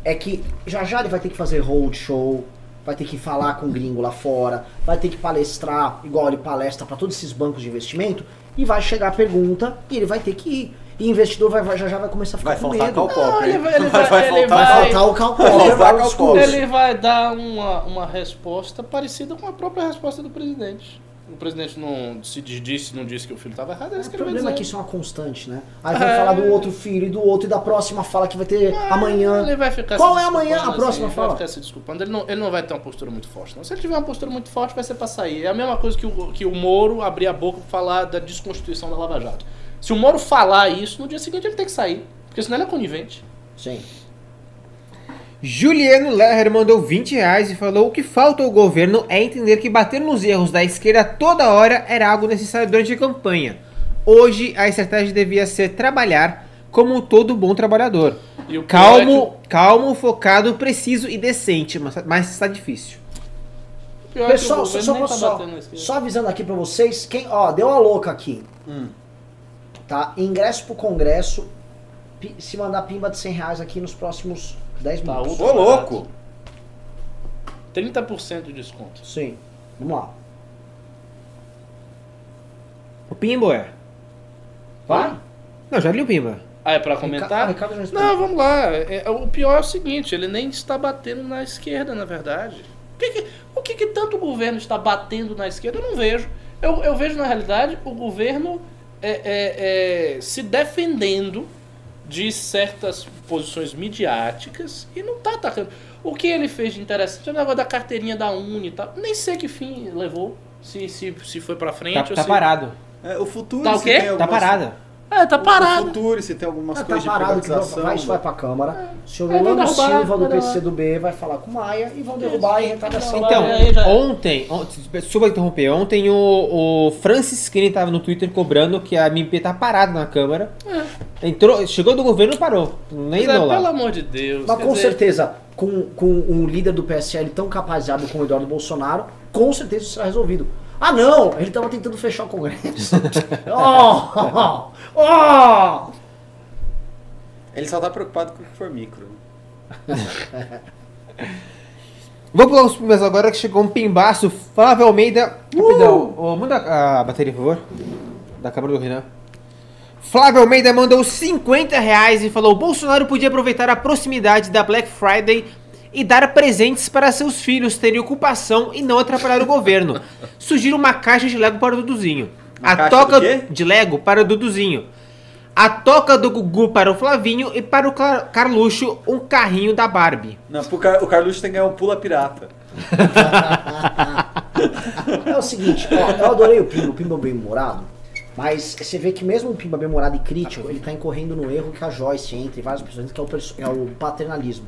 É que já já ele vai ter que fazer roadshow, vai ter que falar com gringo lá fora, vai ter que palestrar, igual ele palestra para todos esses bancos de investimento, e vai chegar a pergunta e ele vai ter que ir. E investidor vai, vai- já já vai começar a ficar Vai com faltar medo. Cal Pop, ele vai- ele vai- ele faltar- vai- Faltar o Cal Vai faltar o Cal discurso. Popper. Ele vai dar uma, uma resposta parecida com a própria resposta do presidente. O presidente não se disse, não disse que o filho estava errado, é O ele problema é que isso é uma constante, né? Aí vai É. falar do outro filho e do outro, e da próxima fala que vai ter Ah, amanhã. Ele vai ficar Qual é amanhã? A próxima assim, fala. Vai ficar se desculpando. Ele não, ele não vai ter uma postura muito forte, não. Se ele tiver uma postura muito forte, vai ser pra sair. É a mesma coisa que o, que o Moro abrir a boca pra falar da desconstituição da Lava Jato. Se o Moro falar isso, no dia seguinte ele tem que sair. Porque senão ele é conivente. Sim. Juliano Lerner mandou 20 reais e falou: O que falta ao governo é entender que bater nos erros da esquerda toda hora era algo necessário durante a campanha. Hoje, a estratégia devia ser trabalhar como todo bom trabalhador. E o pior Calmo, calmo, focado, preciso e decente, mas, mas está difícil. é é Pessoal, só, só, tá só, esquerda. só avisando aqui pra vocês, quem, ó, deu a louca aqui. Hum. Tá? Ingresso pro congresso, se mandar pimba de 100 reais aqui nos próximos 10 Tá, minutos. Ô, louco! 30% de desconto. Sim, vamos lá. O Pimba é? Vai? Não, já li o Pimba. Ah, é pra comentar? ah, Ricardo já respondeu. Não, vamos lá. É, é, o pior é o seguinte, ele nem está batendo na esquerda, na verdade. O que, que- o que, que tanto o governo está batendo na esquerda? Eu não vejo. Eu, eu vejo, na realidade, o governo é, é, é, se defendendo de certas posições midiáticas e não está atacando. O que ele fez de interessante é o negócio da carteirinha da Uni e tal. Nem sei que fim levou. Se, se, se foi pra frente Tá, ou tá se... parado. É, o futuro Tá o quê? tem Tá algumas- parada. É, tá parado. futuro se tem algumas Ah, tá coisas de parado vai, privatização. vai, isso vai pra Câmara. O senhor É, Orlando derrubar, Silva do. PCdoB vai falar com o Maia e vão derrubar em retaliação. Vai, Então, é. ontem, ontem, desculpa interromper, ontem o, o Francis Skinny tava no Twitter cobrando que a MP tá parada na Câmara. Entrou, chegou do governo e parou. Nem Mas é, lá. pelo amor de Deus. Mas com dizer, certeza, com, com um líder do PSL tão capazado como o Eduardo Bolsonaro, com certeza isso será resolvido. Ah não, ele tava tentando fechar o Congresso. oh, oh, Ele só tá preocupado com o que for micro. Vou pular os pimbas agora que chegou um pimbaço. Flávio Almeida. Rapidão, ô, manda a bateria, por favor. Da câmera do Renan. Flávio Almeida mandou 50 reais e falou: Bolsonaro podia aproveitar a proximidade da Black Friday e dar presentes para seus filhos terem ocupação e não atrapalhar o governo. Sugiro uma caixa de Lego para o Duduzinho. Uma a caixa toca do quê? de Lego para o Duduzinho. A toca do Gugu para o Flavinho e para o Car- Carluxo um carrinho da Barbie. Não, Car o Carluxo tem que ganhar um pula pirata. É o seguinte, ó, eu adorei o Pimba, o Pimba bem humorado, mas você vê que mesmo o Pimba bem humorado e crítico, ele tá incorrendo no erro que a Joyce entra e várias pessoas, que é o, é o paternalismo.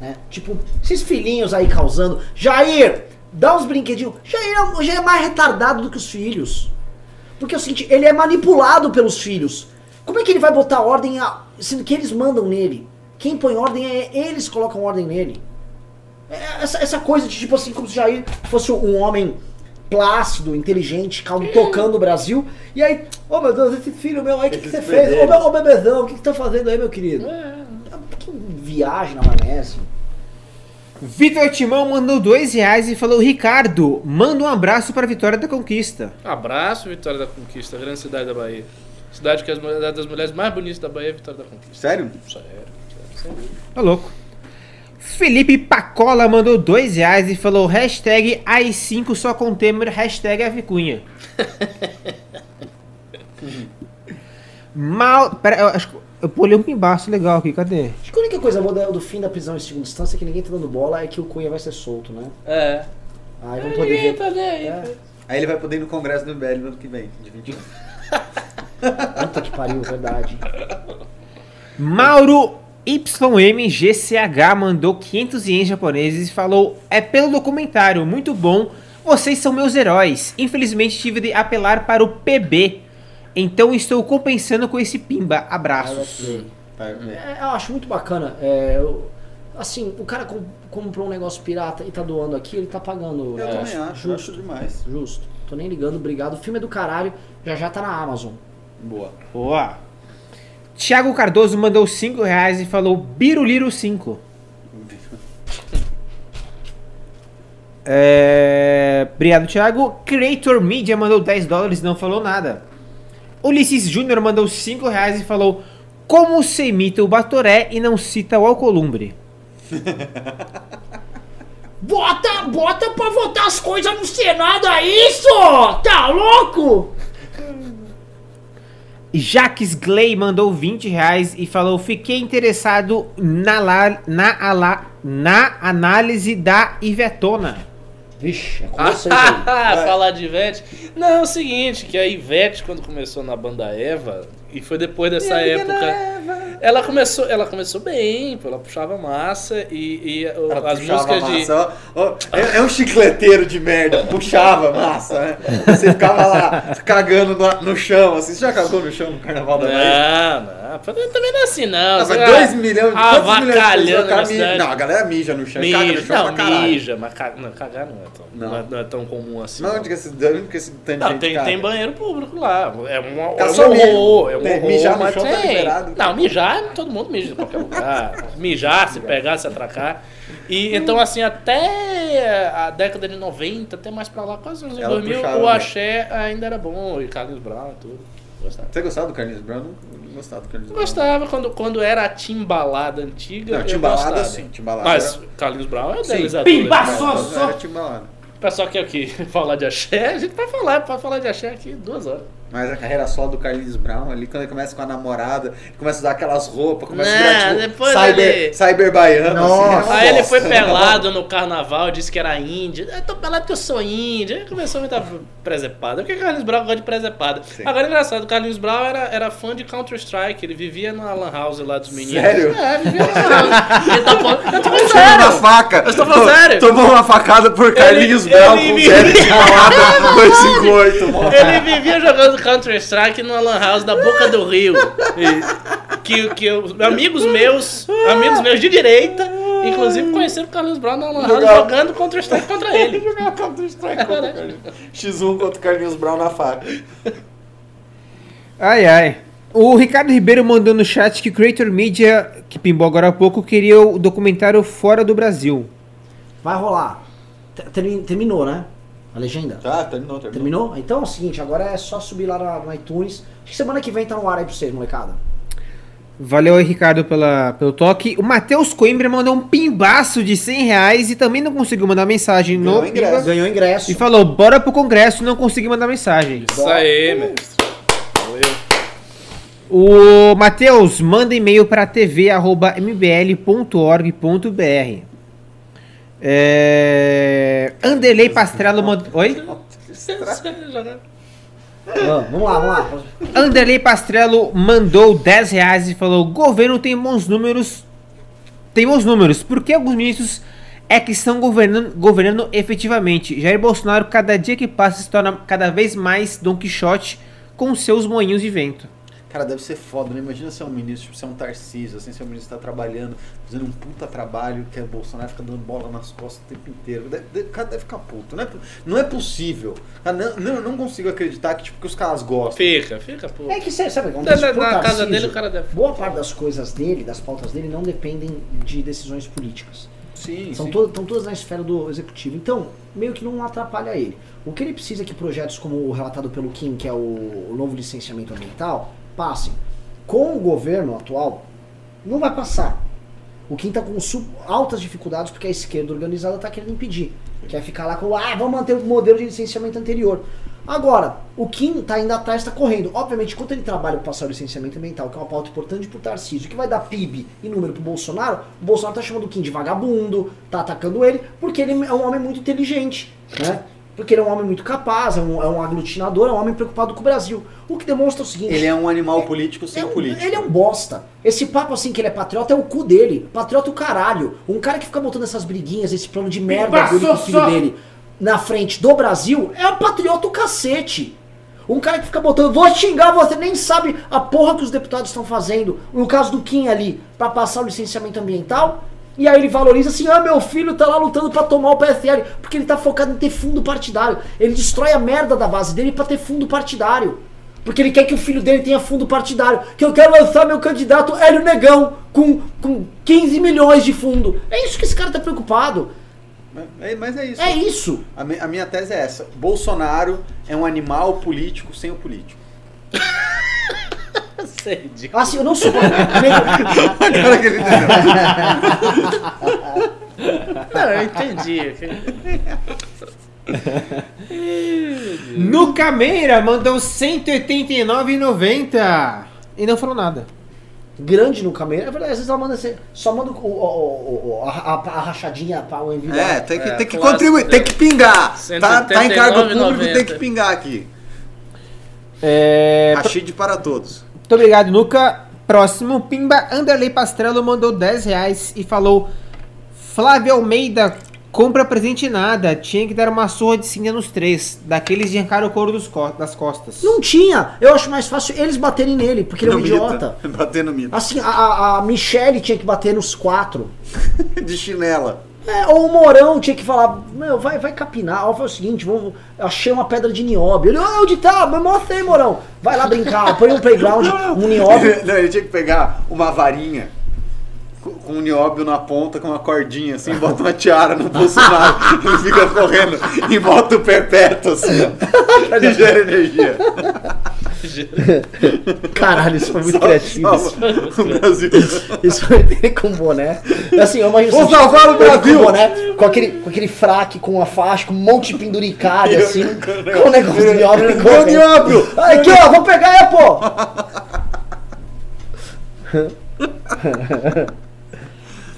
Né? Tipo, esses filhinhos aí causando, Jair, dá uns brinquedinhos. Jair é, Jair é mais retardado do que os filhos. Porque é o seguinte, ele é manipulado pelos filhos. Como é que ele vai botar ordem, a, sendo que eles mandam nele? Quem põe ordem é eles que colocam ordem nele. É Essa, essa coisa de tipo assim, como se Jair fosse um homem plácido, inteligente, calmo, tocando o Brasil. E aí, ô meu Deus, esse filho meu aí, o que, que você fez? Ô, meu, ô bebezão, o que, que tá fazendo aí, meu querido? É, Que viagem na maionese. Vitor Timão mandou dois reais e falou: Ricardo, manda um abraço para a Vitória da Conquista. Abraço, Vitória da Conquista, grande cidade da Bahia. Cidade que é uma das mulheres mais bonitas da Bahia é Vitória da Conquista. Sério? Sério, sério. Tá louco. Felipe Pacola mandou dois reais e falou: hashtag AI5 só com Temer, hashtag Avicunha. Mal. Pera, eu acho que eu pulei um pimbaço legal aqui, cadê? Acho que a única coisa boa do- do fim da prisão em segunda instância é que ninguém tá dando bola é que o Cunha vai ser solto, né? É. Aí vamos poder ver. tá aí. É. Aí ele vai poder ir no congresso do MBL no ano que vem, de 21. Puta que pariu, verdade. Mauro YMGCH mandou 500 ienes japoneses e falou: É pelo documentário, muito bom. Vocês são meus heróis. Infelizmente tive de apelar para o PB. Então estou compensando com esse pimba. Abraços. Tá, é. É, eu acho muito bacana. é, eu- assim, o cara com- comprou um negócio pirata e tá doando aqui, ele tá pagando. Eu é, também acho, eu acho demais. Justo. Tô nem ligando, obrigado. O filme é do caralho, já já tá na Amazon. Boa. Boa. Thiago Cardoso mandou 5 reais e falou Biruliro 5. É... Obrigado, Thiago. Creator Media mandou 10 dólares e não falou nada. Ulisses Júnior mandou 5 reais e falou Como você imita o Batoré e não cita o Alcolumbre? Bota, bota pra votar as coisas no Senado, é isso? Tá louco? Jaques Gley mandou 20 reais e falou: Fiquei interessado na, la- na, ala- na análise da Ivetona. Vixe, é. Falar de Ivete. Não, é o seguinte, que a Ivete, quando começou na banda Eva, e foi depois dessa época. Ela começou, ela começou bem, ela puxava massa e, e Ela as músicas de. massa, ó, ó, é, é um chicleteiro de merda, puxava massa, né? Você ficava lá cagando no, no chão, assim. Você já cagou no chão no carnaval da Bahia? Não, não, Ah, também não é assim, não. Não, mas vai 2 milhões de quantos milhões de pessoas, mija-. Não, a galera mija no chão. caga no Mija, chão não, pra caralho. mija, mas caga, não, cagar não é tão, Não. não. é, não é tão comum assim. Não. onde que esse, que esse tanto de Não, gente tem, tem banheiro público lá. É um, é Tá um só horror. É um horror, mijar no chão tá liberado. Não, mijar, todo mundo mija em qualquer lugar. mijar, se pegar, se atracar. E então, assim, até a década de 90, até mais pra lá, quase nos anos Ela 2000, puxava o mesmo. axé ainda era bom. E Carlos Brown e tudo. Gostava. Você gostava do Carlinhos Brown? Não, gostava do Carlinhos Brown. Gostava quando, quando era a timbalada antiga. Não, timbalada gostava. sim, timbalada Mas era- Carlinhos Brown é idealizador. Pimba, né? só- Era timbalada. O pessoal quer o quê? Falar de axé? A gente vai falar, pode falar de axé aqui duas horas. Mas a carreira solo do Carlinhos Brown, ali quando ele começa com a namorada, começa a usar aquelas roupas, começa Não, a virar tipo cyber, ele- cyber baiano. Nossa. assim, é uma Aí ele foi pelado no carnaval, disse que era índia. Eu tô pelado porque eu sou índia. Aí começou a muita presepada. Porque Carlinhos Brown gosta de presepada. Agora é engraçado, o Carlinhos Brown era, era fã de Counter-Strike. Ele vivia na Lan House lá dos meninos. Sério? É, vivia na Lan House. Ele tá falando, eu tô falando Tirou uma sério. faca. Eu estou falando sério. Tomou uma facada por Carlinhos Ele- Brown ele com me- balada 258. mano. Ele vivia jogando Counter-Strike na Lan House da Boca do Rio. Que, que eu- amigos meus, amigos meus de direita, inclusive conheceram o Carlos Brown na Lan House Jogava- jogando Counter-Strike contra ele. Jogar Counter-Strike contra Carlinhos. X1 contra o Carlinhos Brown na faca. Ai, ai. O Ricardo Ribeiro mandou no chat que Creator Media, que pimbou agora há pouco, queria o documentário Fora do Brasil. Vai rolar. Te- termi- Terminou, né? A legenda? Já, terminou, terminou. Terminou? Então é o seguinte, agora é só subir lá no- iTunes. Acho que semana que vem tá no ar aí pra vocês, molecada. Valeu aí, Ricardo, pela, pelo toque. O Matheus Coimbra mandou um pimbaço de 100 reais e também não conseguiu mandar mensagem Ganhou no ingresso. Pimba. Ganhou ingresso. E falou, bora pro congresso, não consegui mandar mensagem. Isso aí, mestre. Valeu. O Matheus, manda e-mail para tv.mbl.org.br. É... Anderley Pastrello mandou... Oi? Vamos lá, vamos lá. Anderley Pastrello mandou 10 reais e falou: governo tem bons números. Tem bons números. Por que alguns ministros é que estão governando, governando efetivamente? Jair Bolsonaro, cada dia que passa, se torna cada vez mais Don Quixote com seus moinhos de vento. Cara, deve ser foda, né? Imagina ser um ministro, tipo, ser um Tarcísio, assim, ser um ministro que tá trabalhando, fazendo um puta trabalho, que é o Bolsonaro fica dando bola nas costas o tempo inteiro. Deve, deve, cara deve ficar puto. Não é, não é possível. Cara, não, não, eu não consigo acreditar que, tipo, que os caras gostam. Fica, fica, pô. É que você sabe, acontece na- na casa dele o cara deve. Boa parte das coisas dele, das pautas dele, não dependem de decisões políticas. Sim, São sim. to- Estão todas na esfera do executivo. Então, meio que não atrapalha ele. O que ele precisa é que projetos como o relatado pelo Kim, que é o novo licenciamento ambiental, passem. Com o governo atual, não vai passar. O Kim está com altas dificuldades porque a esquerda organizada está querendo impedir. Quer ficar lá com, ah, vamos manter o modelo de licenciamento anterior. Agora, o Kim tá indo atrás, está correndo. Obviamente, enquanto ele trabalha para passar o licenciamento ambiental, que é uma pauta importante pro Tarcísio, que vai dar PIB e número pro Bolsonaro, o Bolsonaro tá chamando o Kim de vagabundo, tá atacando ele, porque ele é um homem muito inteligente, né? Porque ele é um homem muito capaz, é um, é um aglutinador, é um homem preocupado com o Brasil. O que demonstra o seguinte... Ele é um animal político sem É um- político. Ele é um bosta. Esse papo assim que ele é patriota é o cu dele. Patriota é o caralho. Um cara que fica botando essas briguinhas, esse plano de merda dele com o filho dele na frente do Brasil é o patriota o cacete. Um cara que fica botando, vou xingar você, nem sabe a porra que os deputados estão fazendo. No caso do Kim ali, pra passar o licenciamento ambiental. E aí ele valoriza assim, ah, meu filho tá lá lutando pra tomar o PSL. Porque ele tá focado em ter fundo partidário. Ele destrói a merda da base dele pra ter fundo partidário. Porque ele quer que o filho dele tenha fundo partidário. Que eu quero lançar meu candidato Hélio Negão com, com 15 milhões de fundo. É isso que esse cara tá preocupado. É, mas é isso. É isso. A, a minha tese é essa. Bolsonaro é um animal político sem o político. Isso é ridículo. Assim, eu não sou. Agora que ele entendeu. Não, eu entendi. Nuca Meira mandou 189,90 e não falou nada. Grande no caminho. É verdade, às vezes ela manda ser, só manda o, o- o- a, a- a rachadinha para o enviar. É, tem que, É, tem que clássico contribuir, tem que pingar. Tá, tá em cargo 179,90. público, tem que pingar aqui. É, Rachid para todos. Muito obrigado, Nuca. Próximo, Pimba Anderley Pastrello mandou 10 reais e falou: Flávio Almeida Compra presente nada, tinha que dar uma surra de cinza nos três, daqueles de arrancar o couro dos co- das costas. Não tinha. Eu acho mais fácil eles baterem nele, porque ele é um mito. idiota. Bater no mito. Assim, a, a Michelle tinha que bater nos quatro. De chinela. É, ou o Morão tinha que falar, meu, vai, vai capinar. Ó, faz o seguinte, vamos, eu achei uma pedra de nióbio. Ele, "Ah, onde tá? Mostra aí, Morão. Vai lá brincar, põe um playground, um nióbio. Não, ele tinha que pegar uma varinha com um nióbio na ponta, com uma cordinha assim, bota uma tiara no Bolsonaro. ele fica correndo e bota o pé perto assim, ó, e gera energia. Caralho, isso foi muito criativo. Isso, Salva o Brasil. isso foi com boné. Assim, eu imagino Vou salvar o Brasil! Com, boné, com, aquele, com aquele fraque, com a faixa, com um monte de penduricalho, assim, com o com o negócio de nióbio. Meu correndo. nióbio! Aí, Aqui, ó, vou pegar aí, pô.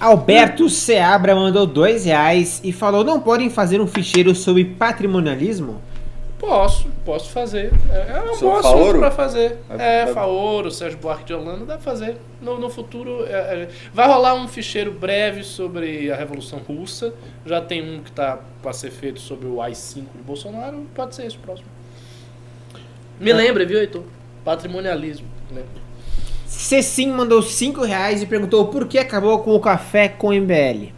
Alberto Seabra mandou dois reais e falou: não podem fazer um ficheiro sobre patrimonialismo? Posso, posso fazer. É, é um Sou bom Faoro? assunto pra fazer. Vai- É, vai- Faoro, Sérgio Buarque de Holanda, dá pra fazer. No, no futuro, é, é, vai rolar um ficheiro breve sobre a Revolução Russa. Já tem um que tá pra ser feito sobre o AI-5 de Bolsonaro. Pode ser esse o próximo. Me lembre, viu, Heitor? Patrimonialismo. Né? Cecim mandou cinco reais e perguntou por que acabou com o café com MBL.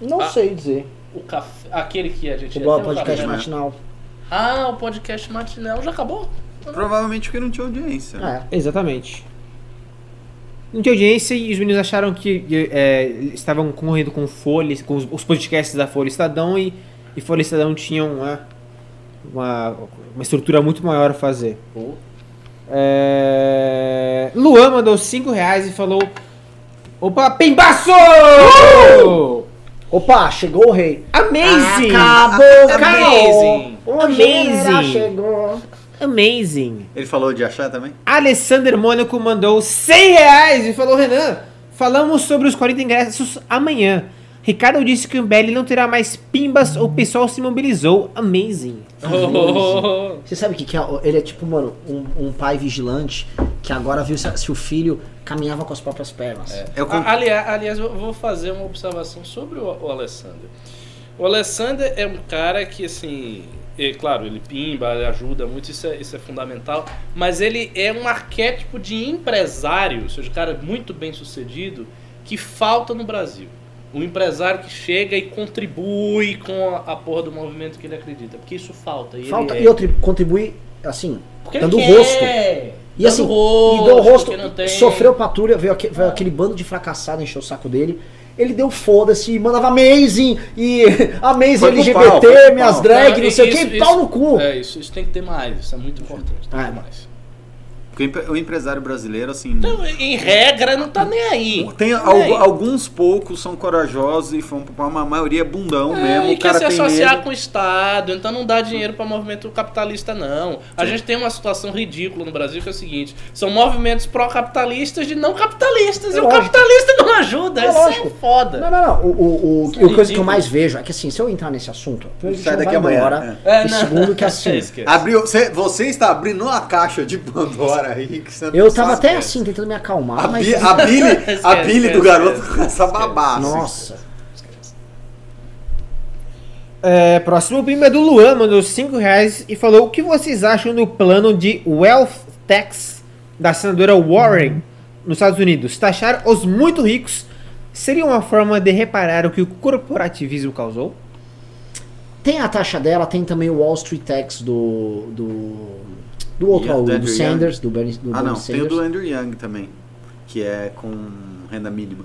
Não Ah. sei dizer. O café, aquele que a gente O podcast café- matinal. Ah, o podcast matinal já acabou? Provavelmente porque não tinha audiência. né? É. Exatamente. Não tinha audiência e os meninos acharam que é, estavam concorrendo com Folha, com os, os podcasts da Folha Estadão e, e Folha Estadão tinham uma, uma, uma estrutura muito maior a fazer. Pô. É... Luan mandou 5 reais e falou: Opa, Pimbaço! Opa, chegou o rei. Amazing! Acabou, Amazing. O Amazing. chegou. Amazing! Ele falou de achar também? Alessander Mônaco mandou 100 reais e falou: Renan, falamos sobre os 40 ingressos amanhã. Ricardo disse que o MBL não terá mais pimbas, o pessoal se mobilizou. Amazing. Você sabe o que, que é? Ele é tipo, mano, um, um pai vigilante que agora viu se, se o filho caminhava com as próprias pernas. Eu A- aliás, aliás, eu vou fazer uma observação sobre o, o Alessander. O Alessander é um cara que, assim, é, claro, ele pimba, ele ajuda muito, isso é, isso é fundamental, mas ele é um arquétipo de empresário, ou seja, um cara muito bem sucedido, que falta no Brasil. Um empresário que chega e contribui com a, a porra do movimento que ele acredita, porque isso falta. E Falta, ele e outro, contribui, assim, porque dando quer, rosto. E assim, rosto, e deu o rosto, tem- sofreu patrulha, veio, aque- veio aquele bando de fracassado encher o saco dele. Ele deu foda-se, mandava amazing e amazing LGBT, pau, minhas pau. drag, Não, não sei o que, pau no cu. É, isso, isso tem que ter mais, isso é muito importante. Tem que Ah, ter mais. Porque o empre- o empresário brasileiro, assim. Então, em regra, não tá nem aí. Tem Tá al- nem aí. alguns poucos são corajosos e vão uma maioria é bundão É, mesmo. e o cara quer se tem associar medo. com o Estado, então não dá dinheiro para movimento capitalista, não. A gente tem uma situação ridícula no Brasil que é o seguinte: são movimentos pró-capitalistas de não capitalistas, É e o lógico. capitalista não ajuda. É isso lógico. é foda. Não, não, não. O, o, o, é a coisa que eu mais vejo é que assim, se eu entrar nesse assunto, primeiro Sai daqui amanhã, embora. É, e não. segundo que assim, Esquece. Abriu, você, você está abrindo uma caixa de Pandora não eu tava até assim, tentando me acalmar, A, mas. Bi- a Billy, a Esquece, Billy do garoto esquece. com essa babá. assim. Nossa. É, próximo pimba é do Luan, mandou 5 reais e falou: O que vocês acham do plano de wealth tax da senadora Warren nos Estados Unidos? Taxar os muito ricos seria uma forma de reparar o que o corporativismo causou? Tem a taxa dela, tem também o Wall Street Tax do. do. Do outro, Yeah, o do do Sanders, do Bernie, do Ah, Bernie não. Tem o Sanders. do Andrew Young também. Que é com renda mínima.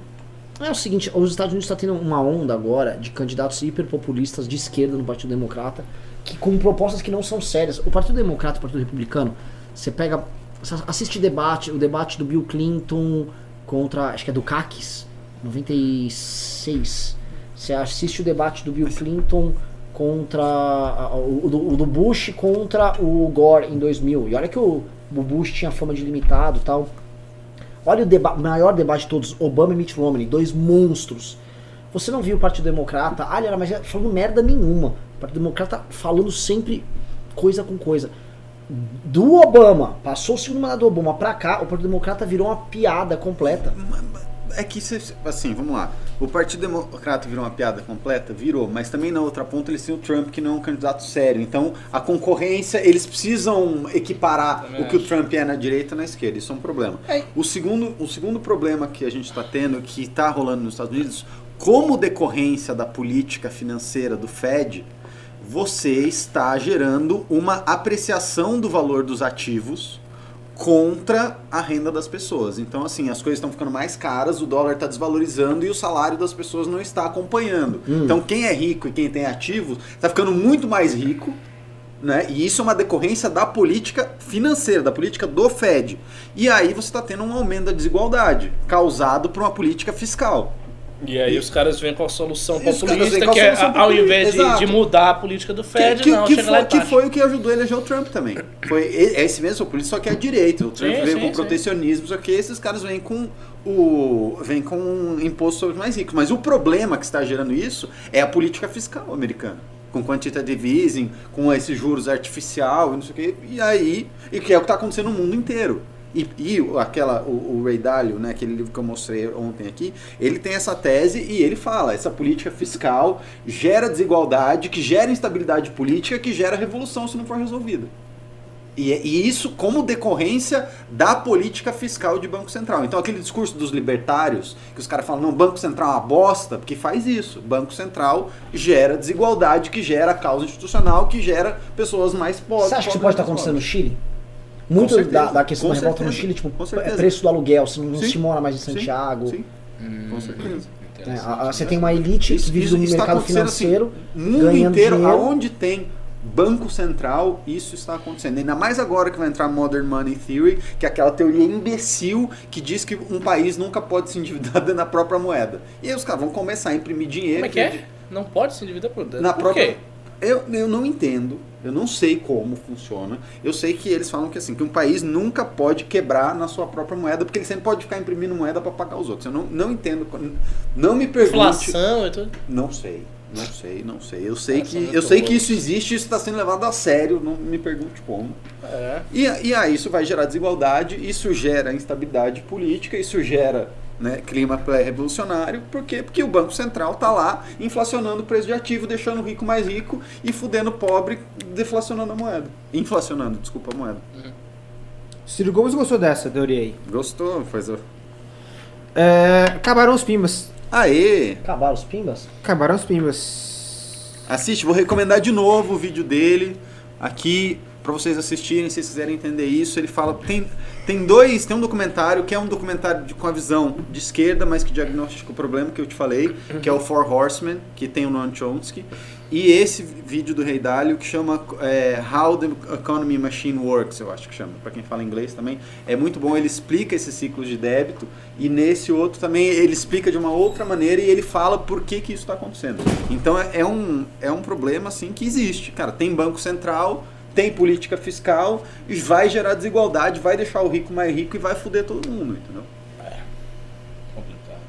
É o seguinte, os Estados Unidos está tendo uma onda agora de candidatos hiperpopulistas de esquerda no Partido Democrata, que com propostas que não são sérias. O Partido Democrata e o Partido Republicano, você pega, você assiste debate, o debate do Bill Clinton contra, acho que é do CACs, 96. Você assiste o debate do Bill Clinton contra o, do, o do Bush contra o Gore em 2000. E olha que o, o Bush tinha fama de limitado, tal. Olha o deba maior debate de todos, Obama e Mitt Romney, dois monstros. Você não viu o Partido Democrata, ah, ele era mais falando merda nenhuma. O Partido Democrata falando sempre coisa com coisa. Do Obama, passou o segundo mandato do Obama pra cá, o Partido Democrata virou uma piada completa. É que, cê- assim, vamos lá. O Partido Democrata virou uma piada completa? Virou. Mas também na outra ponta eles têm o Trump, que não é um candidato sério. Então, a concorrência, eles precisam equiparar Também o que o acho. Trump é na direita e na esquerda. Isso é um problema. É. O, segundo, o segundo problema que a gente está tendo, que está rolando nos Estados Unidos, como decorrência da política financeira do Fed, você está gerando uma apreciação do valor dos ativos contra a renda das pessoas. Então, assim, as coisas estão ficando mais caras, o dólar está desvalorizando e o salário das pessoas não está acompanhando. Então, quem é rico e quem tem ativos está ficando muito mais rico, né? E isso é uma decorrência da política financeira, da política do Fed. E aí você está tendo um aumento da desigualdade causado por uma política fiscal. E aí os caras vêm com a solução E populista, a que é, ao invés de, de mudar a política do Fed, que, não, que, chega lá foi, e que foi o que ajudou a eleger o Trump também. Foi e- é esse mesmo populista, só que é a direita. O Trump Sim, veio sim, com sim. protecionismo, só que esses caras vêm com o vêm com um imposto sobre os mais ricos. Mas o problema que está gerando isso é a política fiscal americana. Com quantitative easing, com esse juros artificial e não sei o quê. E aí, e que é o que está acontecendo no mundo inteiro. E, e o- aquela, o, o Ray Dalio, né, aquele livro que eu mostrei ontem aqui, ele tem essa tese e ele fala, essa política fiscal gera desigualdade, que gera instabilidade política, que gera revolução se não for resolvida. E, e isso como decorrência da política fiscal de Banco Central. Então aquele discurso dos libertários, que os caras falam, não, Banco Central é uma bosta, porque faz isso. Banco Central gera desigualdade, que gera causa institucional, que gera pessoas mais pobres. Você acha que isso pode estar mais acontecendo no. Chile? Muito da, da questão com da revolta no certeza, Chile, tipo, é preço do aluguel, você não, não Sim. se mora mais em Sim, Santiago. Sim, com certeza. né? A- a- Você tem uma elite que vive está mercado assim, financeiro, no mundo ganhando inteiro, dinheiro. aonde tem Banco Central, isso está acontecendo. Ainda mais agora que vai entrar Modern Money Theory, que é aquela teoria imbecil que diz que um país nunca pode se endividar dentro da própria moeda. E aí os caras vão começar a imprimir dinheiro. Como é que é? Não pode se endividar por Na por própria. quê? Eu, eu não entendo, eu não sei como funciona. Eu sei que eles falam que assim, que um país nunca pode quebrar na sua própria moeda, porque ele sempre pode ficar imprimindo moeda para pagar os outros. Eu não, não entendo. Não me pergunte. Inflação e tudo. Não sei, não sei, não sei. Eu sei são que eu sei que isso existe, isso está sendo levado a sério. Não me pergunte como. É. E, e aí isso vai gerar desigualdade, isso gera instabilidade política, isso gera né, clima pré-revolucionário. Por quê? Porque o Banco Central está lá inflacionando o preço de ativo, deixando o rico mais rico e fudendo o pobre, deflacionando a moeda. Inflacionando, desculpa, a moeda. Ciro Gomes gostou dessa teoria aí. Gostou? Faz o... É, acabaram os pimbas. Aê! Acabaram os pimbas? Acabaram os pimbas. Assiste, vou recomendar de novo o vídeo dele aqui para vocês assistirem, se vocês quiserem entender isso. Ele fala tem tem dois, tem um documentário que é um documentário de- com a visão de esquerda, mas que diagnostica o problema que eu te falei, que é o Four Horsemen, que tem o Noam Chomsky, e esse vídeo do Rei Dalio que chama é, How the Economy Machine Works, eu acho que chama, para quem fala inglês também. É muito bom, ele explica esses ciclos de débito e nesse outro também ele explica de uma outra maneira e ele fala por que que isso está acontecendo. Então é, é um é um problema assim que existe, cara. Tem banco central, tem política fiscal e vai gerar desigualdade, vai deixar o rico mais rico e vai foder todo mundo, entendeu? Complicado.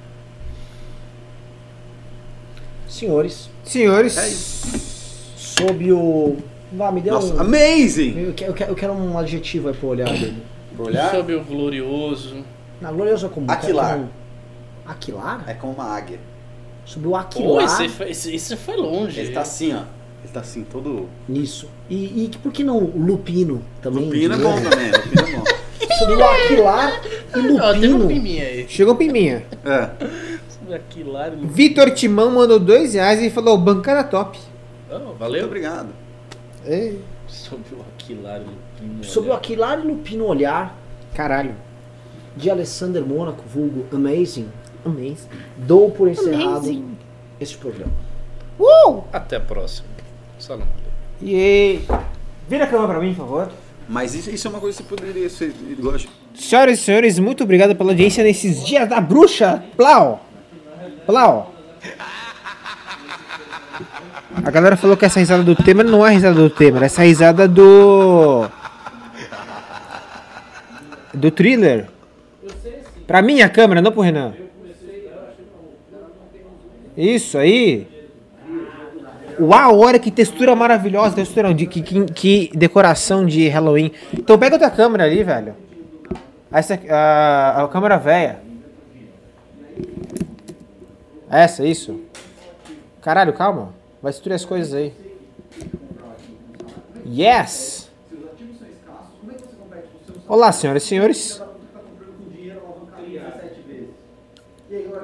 Senhores, Senhores, É isso. sob o. Vá, me dê Nossa, um. amazing! Eu quero, eu quero- um adjetivo aí pro olhar dele. Olhar Sobre o glorioso. Na gloriosa como? Aquilar. Como- Aquilar? é como uma águia. Sobre o Pô, aquilar esse foi, esse, esse foi longe. Ele tá assim, ó. Ele tá assim, todo. nisso. E, e por que não o lupino também? Lupino é bom também, lupino é bom. Sobre o aquilar e Ó, teve um lupino. piminha aí. chegou o pimbinha. É. Aquilo lá. ele- Vitor Timão mandou dois reais e falou, bancada top. Oh, Muito valeu. obrigado. Ei, Sobre o Aquilar Lupino. Sobre o aquilar e lupino olhar caralho. de Alessander Mônaco, vulgo Amazing, Amazing. dou por encerrado Amazing. este programa. Uh! Até a próxima. Salam. E vira a câmera pra mim, por favor. Mas isso, isso é uma coisa que você poderia ser. Lógico. Senhoras e senhores, muito obrigado pela audiência nesses dias da bruxa. Plau! Plau! A galera falou que essa risada do Temer não é a risada do Temer, essa é a risada do. Do thriller. Pra minha câmera, não pro Renan. Isso aí. Uau, olha que textura maravilhosa, textura de que, que, que decoração de Halloween. Então pega outra câmera ali, velho. Essa a, a câmera velha. Essa, isso? Caralho, calma. Vai destruir as coisas aí. Yes! Olá, senhoras e senhores.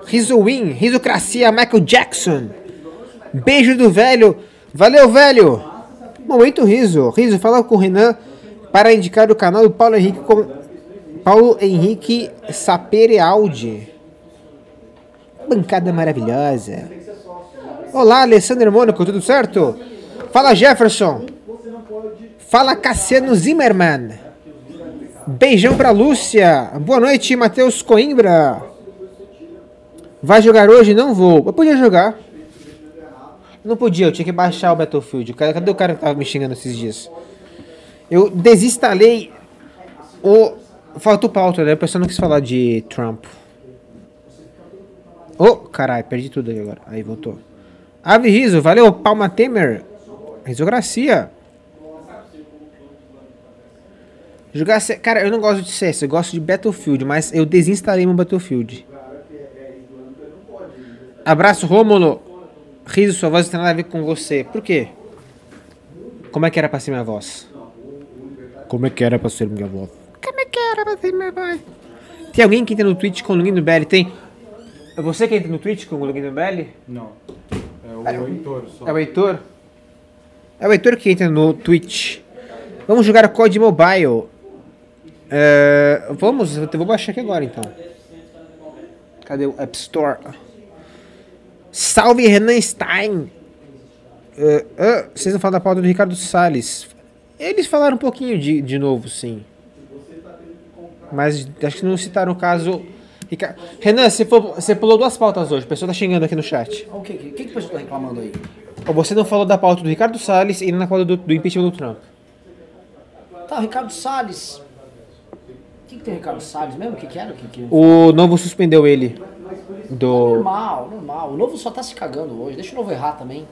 Riso Win, Risocracia, Michael Jackson. Beijo do velho. Valeu, velho. Momento Riso. Riso, fala com o Renan para indicar o canal do Paulo Henrique com Paulo Henrique Sapere Audi. Bancada maravilhosa. Olá, Alessandro Mônaco, tudo certo? Fala, Jefferson. Fala, Cassiano Zimmermann. Beijão pra Lúcia. Boa noite, Matheus Coimbra. Vai jogar hoje? Não vou. Eu podia jogar. Não podia, eu tinha que baixar o Battlefield. Cadê o cara que tava me xingando esses dias? Eu desinstalei o. Faltou pauta, né? A pessoa não quis falar de Trump. Ô, caralho, perdi tudo aí agora. Aí voltou. Ave Riso, valeu, Palma Temer. Risografia. Jogar. Cara, eu não gosto de CS, eu gosto de Battlefield, mas eu desinstalei meu Battlefield. Abraço, Rômulo. Riso, sua voz não tem nada a ver com você. Por quê? Como é que era pra ser minha voz? Como é que era pra ser minha voz? Como é que era pra ser minha voz? Tem alguém que entra no Twitch com o login do BL? Tem. É você que entra no Twitch com o login do BL? Não. É o Heitor só. É o Heitor? É o Heitor que entra no Twitch. Vamos jogar COD Mobile. É, vamos, eu vou baixar aqui agora então. Cadê o App Store? Salve Renan Stein! É, é, vocês não falam da pauta do Ricardo Salles. Eles falaram um pouquinho de, de novo, sim. Mas acho que não citaram o caso. Rica- Renan, você, for- você pulou duas pautas hoje. A pessoa tá xingando aqui no chat. O que, que, que, que o pessoal tá reclamando aí? Você não falou da pauta do Ricardo Salles e na pauta do, do impeachment do Trump. Tá, o Ricardo Salles. O que, que tem o Ricardo Salles mesmo? O que, que era? O que, que... O Novo suspendeu ele. Do. Normal, normal. O Novo só tá se cagando hoje. Deixa o Novo errar também.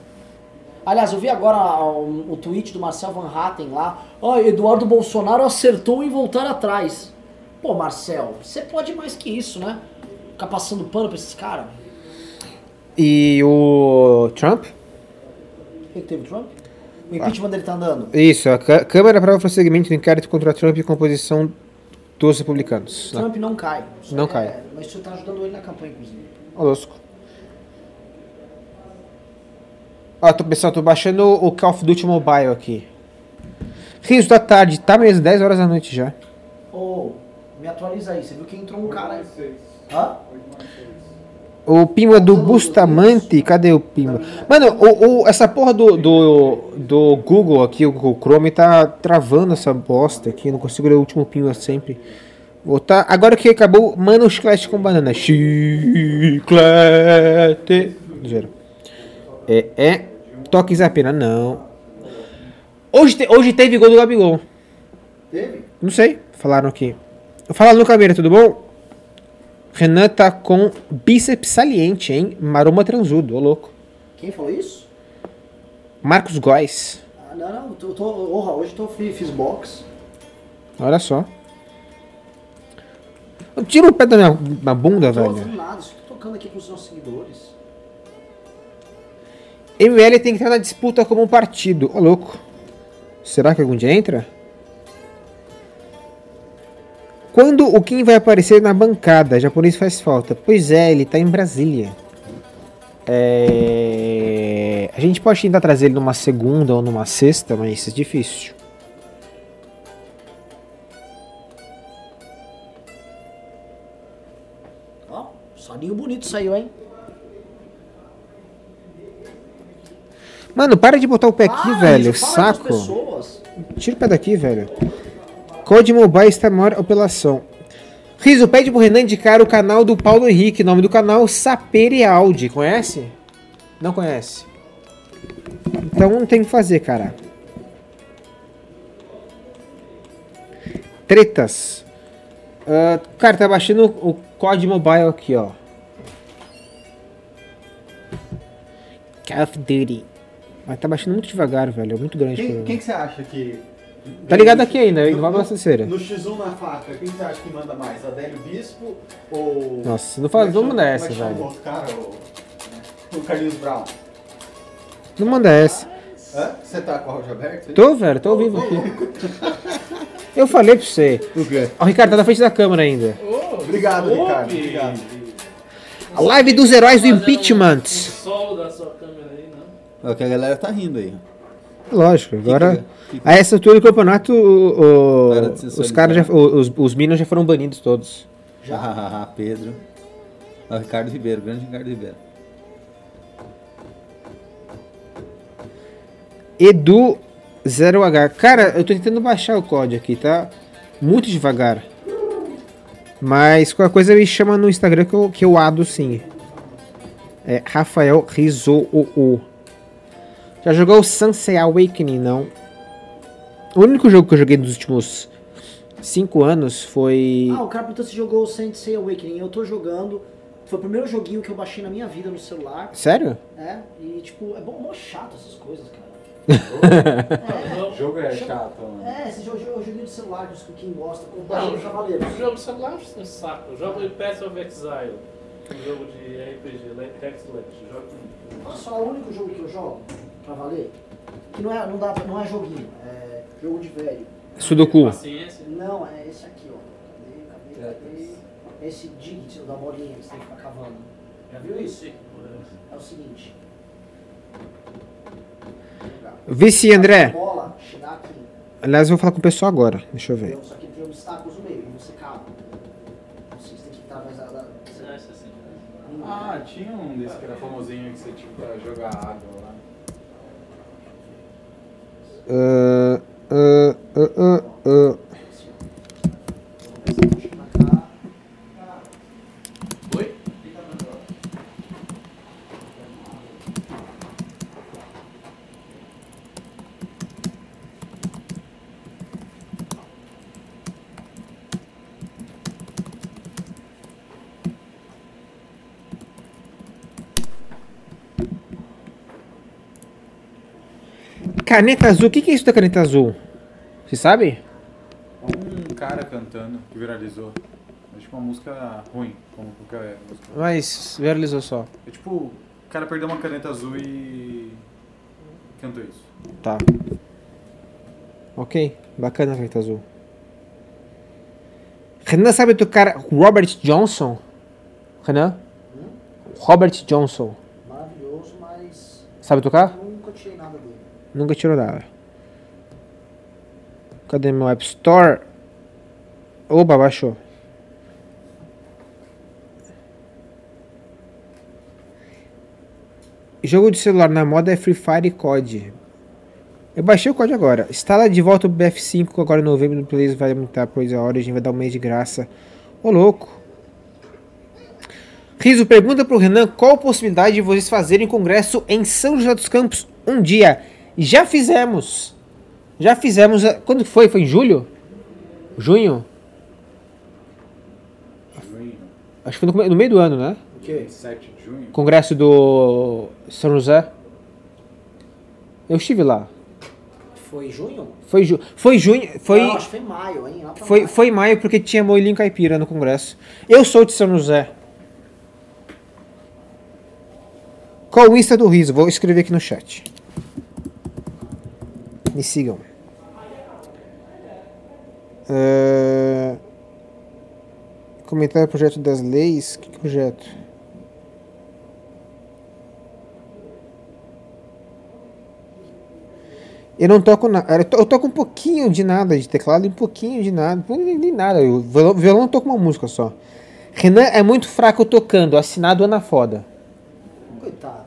Aliás, eu vi agora o, o tweet do Marcel Van Hatten lá. Ó, Eduardo Bolsonaro acertou em voltar atrás. Pô, Marcel, você pode mais que isso, né? Ficar passando pano pra esses caras. E o Trump? O que, teve o Trump? O impeachment dele tá andando. Isso, a Câ- Câmara aprova o prosseguimento do inquérito contra Trump e composição dos republicanos. Não. Trump não cai. Não é- cai. Mas isso tá ajudando ele na campanha, inclusive. Ó, louco. Ó, tô, pessoal, tô baixando o Call of Duty Mobile aqui. Riso da tarde, tá mesmo, 10 horas da noite já. Ô, me atualiza aí. Você viu que entrou um cara aí? Hã? O Pimba do Bustamante, cadê o Pimba? Mano, o, o- essa porra do, do, do Google aqui, o Google Chrome, tá travando essa bosta aqui. Eu não consigo ler o último Pimba sempre. Vou tá, agora que acabou, mano, chiclete com banana. Chiclete. Zero. É, é. Toques apenas, não. Hoje, te- hoje teve gol do Gabigol. Teve? Não sei, falaram aqui. Fala no Cameira, tudo bom? Renan tá com bíceps saliente, hein? Maroma transudo, ô louco. Quem falou isso? Marcos Góes, Ah, não, não. Eu tô, tô, orra, hoje eu tô, fi- fiz box. olha só. Tira o pé da minha, minha bunda, Não tô velho. nada. Só tô tocando aqui com os nossos seguidores. ML tem que entrar na disputa como um partido, ô louco. Será que algum dia entra? Quando o Kim vai aparecer na bancada? Japonês faz falta. Pois é, ele tá em Brasília. É... A gente pode tentar trazer ele numa segunda ou numa sexta, mas é difícil. Ó, soninho bonito saiu, hein? Mano, para de botar o pé aqui, Ah, velho. isso, Saco. Tira o pé daqui, velho. Code Mobile está maior apelação. Riso, pede pro Renan indicar o canal do Paulo Henrique. Nome do canal Sapere Audi. Conhece? Não conhece. Então não tem o que fazer, cara. Tretas. Ah, cara, tá baixando o COD Mobile aqui, ó. Call of Duty. Mas tá baixando muito devagar, velho. É muito grande. Quem, quem que você acha que. Tá ligado aqui ainda? No- Não vai no- abastecer. No X1 na faca, quem você acha que manda mais? Adélio Bispo ou. Nossa, não é que não manda chama- essa, é velho. o outro cara? O- O Carlinhos Brown. Não manda essa. Hã? Você tá com o áudio aberto? aí? Tô, velho, tô ao vivo aqui. Eu falei pra você. O quê? Ó, o Ricardo tá na frente da câmera ainda. Obrigado, Ô, Ricardo. Obrigado. A live dos heróis do Um, impeachment. um sol da sua câmera aí, não? É o que a galera tá rindo aí. Lógico, agora. que- A essa altura do campeonato, o- o- os caras já. Os, os Minions já foram banidos todos. Já, Pedro. É o Ricardo Ribeiro, grande Ricardo Ribeiro. Edu 0H. Cara, eu tô tentando baixar o código aqui, tá? Muito devagar. Mas qualquer coisa me chama no Instagram que eu, que eu ado sim. É Rafael Rizou. Já jogou o Sunset Awakening, não? O único jogo que eu joguei nos últimos 5 anos foi. Ah, o cara perguntou se jogou o Sensei Awakening. Eu tô jogando. Foi o primeiro joguinho que eu baixei na minha vida no celular. Sério? É, e tipo, é bom, mó chato essas coisas, cara. O jogo é chato, né? É, esse jogo é o joguinho de celular, diz que quem gosta, com o Barulho Cavaleiro. o jogo de celular é um saco. Eu jogo Path of Exile, um jogo de RPG, Excellent. Jogo Olha só, é o único jogo que eu jogo, pra valer, que não é, não dá, não é joguinho, é jogo de velho. Sudoku. Não, é esse aqui, ó. Cadê, cadê, cadê? Esse Digit, da bolinha que você tem que ficar cavando. Já viu isso? É o seguinte. Jogar. Vice André. Bola. Aliás, eu vou falar com o pessoal agora. Deixa eu ver. Entendeu? Só que tem obstáculos no meio e você cava. Vocês têm que estar mais. isso assim. Ah, tinha um desse que era famosinho que você tinha pra jogar água lá. Ah, ah, ah, ah, ah. Pra cá. Oi? Caneta azul, o que, que é isso da caneta azul? Você sabe? Um cara cantando que viralizou. Acho que uma música ruim, como qualquer música. Mas viralizou só. É tipo, o cara perdeu uma caneta azul e cantou isso. Tá. Ok, bacana a caneta azul. Renan sabe tocar Robert Johnson? Renan? Robert Johnson. Maravilhoso, mas. Sabe tocar? Nunca tirei nada dele. Nunca tirou nada. Cadê meu App Store? Opa, baixou. Jogo de celular na moda é Free Fire e COD. Eu baixei o COD agora. Instala de volta o BF5 agora em novembro no Plays vai aumentar, pois a Origin vai dar um mês de graça. Ô louco. Riso pergunta pro Renan qual a possibilidade de vocês fazerem congresso em São José dos Campos um dia. Já fizemos. Já fizemos. a- Quando foi? Foi em julho? Junho? Junho, Acho que foi no, no meio do ano, né? O quê? 7 de junho. Congresso do São José. Eu estive lá. Foi em junho? Foi, ju foi junho. Foi, Não, acho que foi em maio, hein? Foi, maio. foi em maio porque tinha moilinho caipira no congresso. Eu sou de São José. Qual o Insta do Riso? Vou escrever aqui no chat. Me sigam. Ah, Comentário projeto das leis. Que projeto? Eu não toco nada. Eu, to- eu toco um pouquinho de nada de teclado um pouquinho de nada. Nem, nada. Eu, violão, violão eu toco uma música só. Renan é muito fraco tocando. Assinado Ana Foda. Coitado.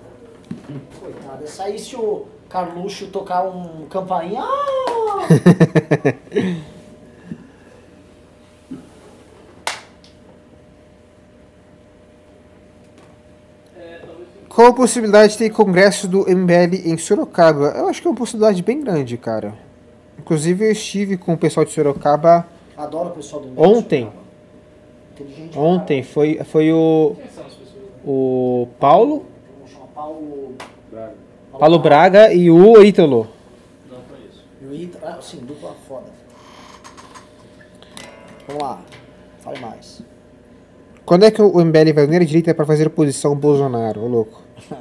Coitado. É sair se o Carluxo tocar um campainha. Ah! Qual a possibilidade de ter congresso do MBL em Sorocaba? Eu acho que é uma possibilidade bem grande, cara. Inclusive eu estive com o pessoal de Sorocaba Adoro o pessoal do Ontem. Inteligente. ontem. Foi, foi o, o Paulo, Vamos chamar Paulo. Braga. Paulo Braga e o Ítalo. Não conheço. E o. Ah, sim, dupla foda. Vamos lá. Fale mais. Quando é que o MBL vai unir a direita para fazer oposição ao Bolsonaro? Ô louco.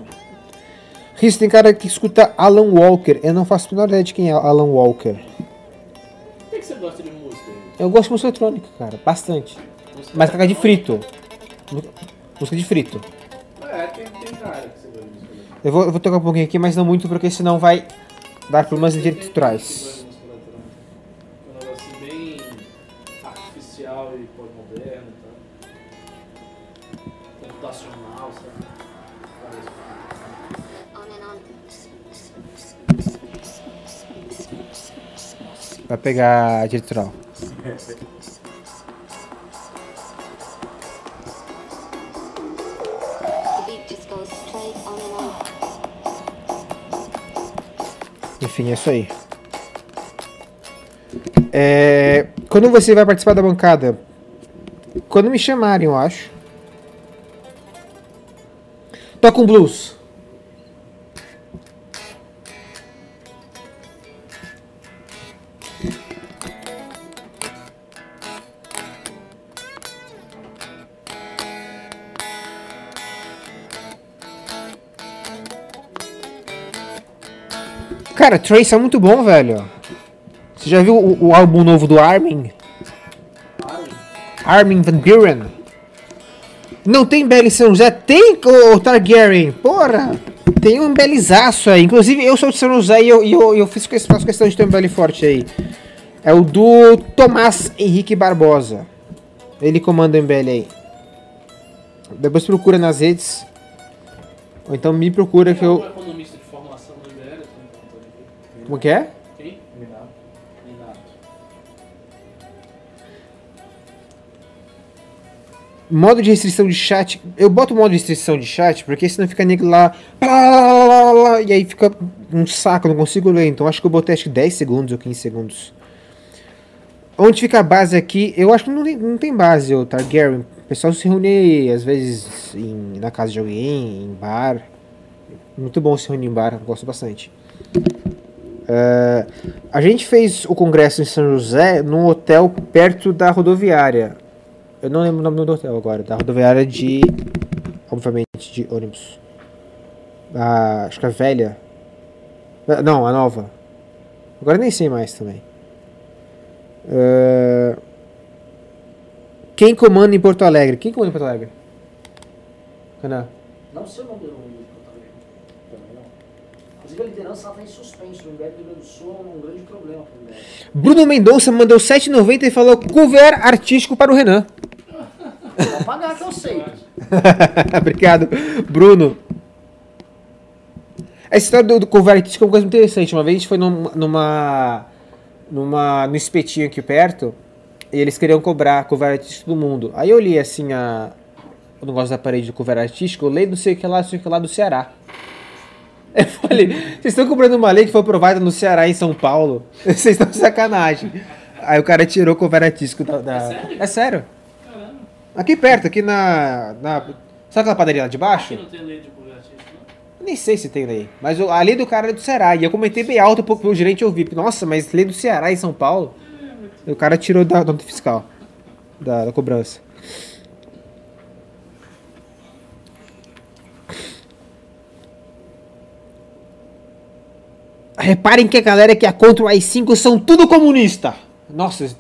Riz, tem cara que escuta Alan Walker. Eu não faço a menor ideia de quem é Alan Walker. O que, que você gosta de música? Eu gosto de música eletrônica, cara. Bastante. Mas caga de frito. Música de frito. É, tem, tem cara Eu vou, eu vou tocar um pouquinho aqui, mas não muito, porque senão vai dar problemas intelectuais. Um negócio assim bem artificial e pós-moderno e tal. Computacional, sabe? Parece. Vai pegar diretoral. The Enfim, é isso aí. É, quando você vai participar da bancada? Quando me chamarem, eu acho. Toca um blues. Cara, Trace é muito bom, velho. Você já viu o, o álbum novo do Armin? Armin Van Buren. Não tem Bela em São José? Tem, o Targaryen. Porra. Tem um belizaço aí. Inclusive, eu sou de São José e eu, eu, eu fiz, faço questão de ter um belo forte aí. É o do Tomás Henrique Barbosa. Ele comanda o MBL aí. Depois procura nas redes. Ou então me procura que eu... Como que é? Quem? Minato. Modo de restrição de chat. Eu boto modo de restrição de chat porque senão fica nego lá. E aí fica um saco, não consigo ler. Então acho que eu botei acho que 10 segundos ou 15 segundos. Onde fica a base aqui? Eu acho que não tem, não tem base, o Targaryen. O pessoal se reúne às vezes em- na casa de alguém, em bar. Muito bom se reunir em bar, gosto bastante. É, a gente fez o congresso em São José num hotel perto da rodoviária. Eu não lembro o nome do hotel agora, da rodoviária de. Obviamente, de ônibus. Acho que a velha. Ah, Não, a nova. Agora nem sei mais também. É, Quem comanda em Porto Alegre? Quem comanda em Porto Alegre? Não sei o nome do nome do Porto Também não. Inclusive a liderança ela tá em suspenso. O do Rio Grande do Sul é um grande problema para o. Bruno Mendonça mandou 7,90 e falou cover artístico para o Renan. Vou pagar que eu sei. Obrigado, Bruno. Essa história do, do cover artístico é uma coisa muito interessante. Uma vez a gente foi num- numa. numa. no espetinho aqui perto. E eles queriam cobrar cover artístico do mundo. Aí eu li assim a. O negócio da parede do cover artístico, eu leio não sei o que lá, não sei o que lá do Ceará. Eu falei, vocês estão cobrando uma lei que foi aprovada no Ceará e em São Paulo? Vocês estão de sacanagem. Aí o cara tirou o cover artístico da. da- É sério? É sério. Caramba. Aqui perto, aqui na. na sabe aquela padaria lá de baixo? Aqui não tem lei de convertista, não? Nem sei se tem lei. Mas a lei do cara é do Ceará. E eu comentei bem alto pro, pro gerente ouvir. Nossa, mas lei do Ceará em São Paulo? E o cara tirou da nota fiscal. Da, da cobrança. Reparem que a galera que é contra o AI-5 são tudo comunista. Nossa,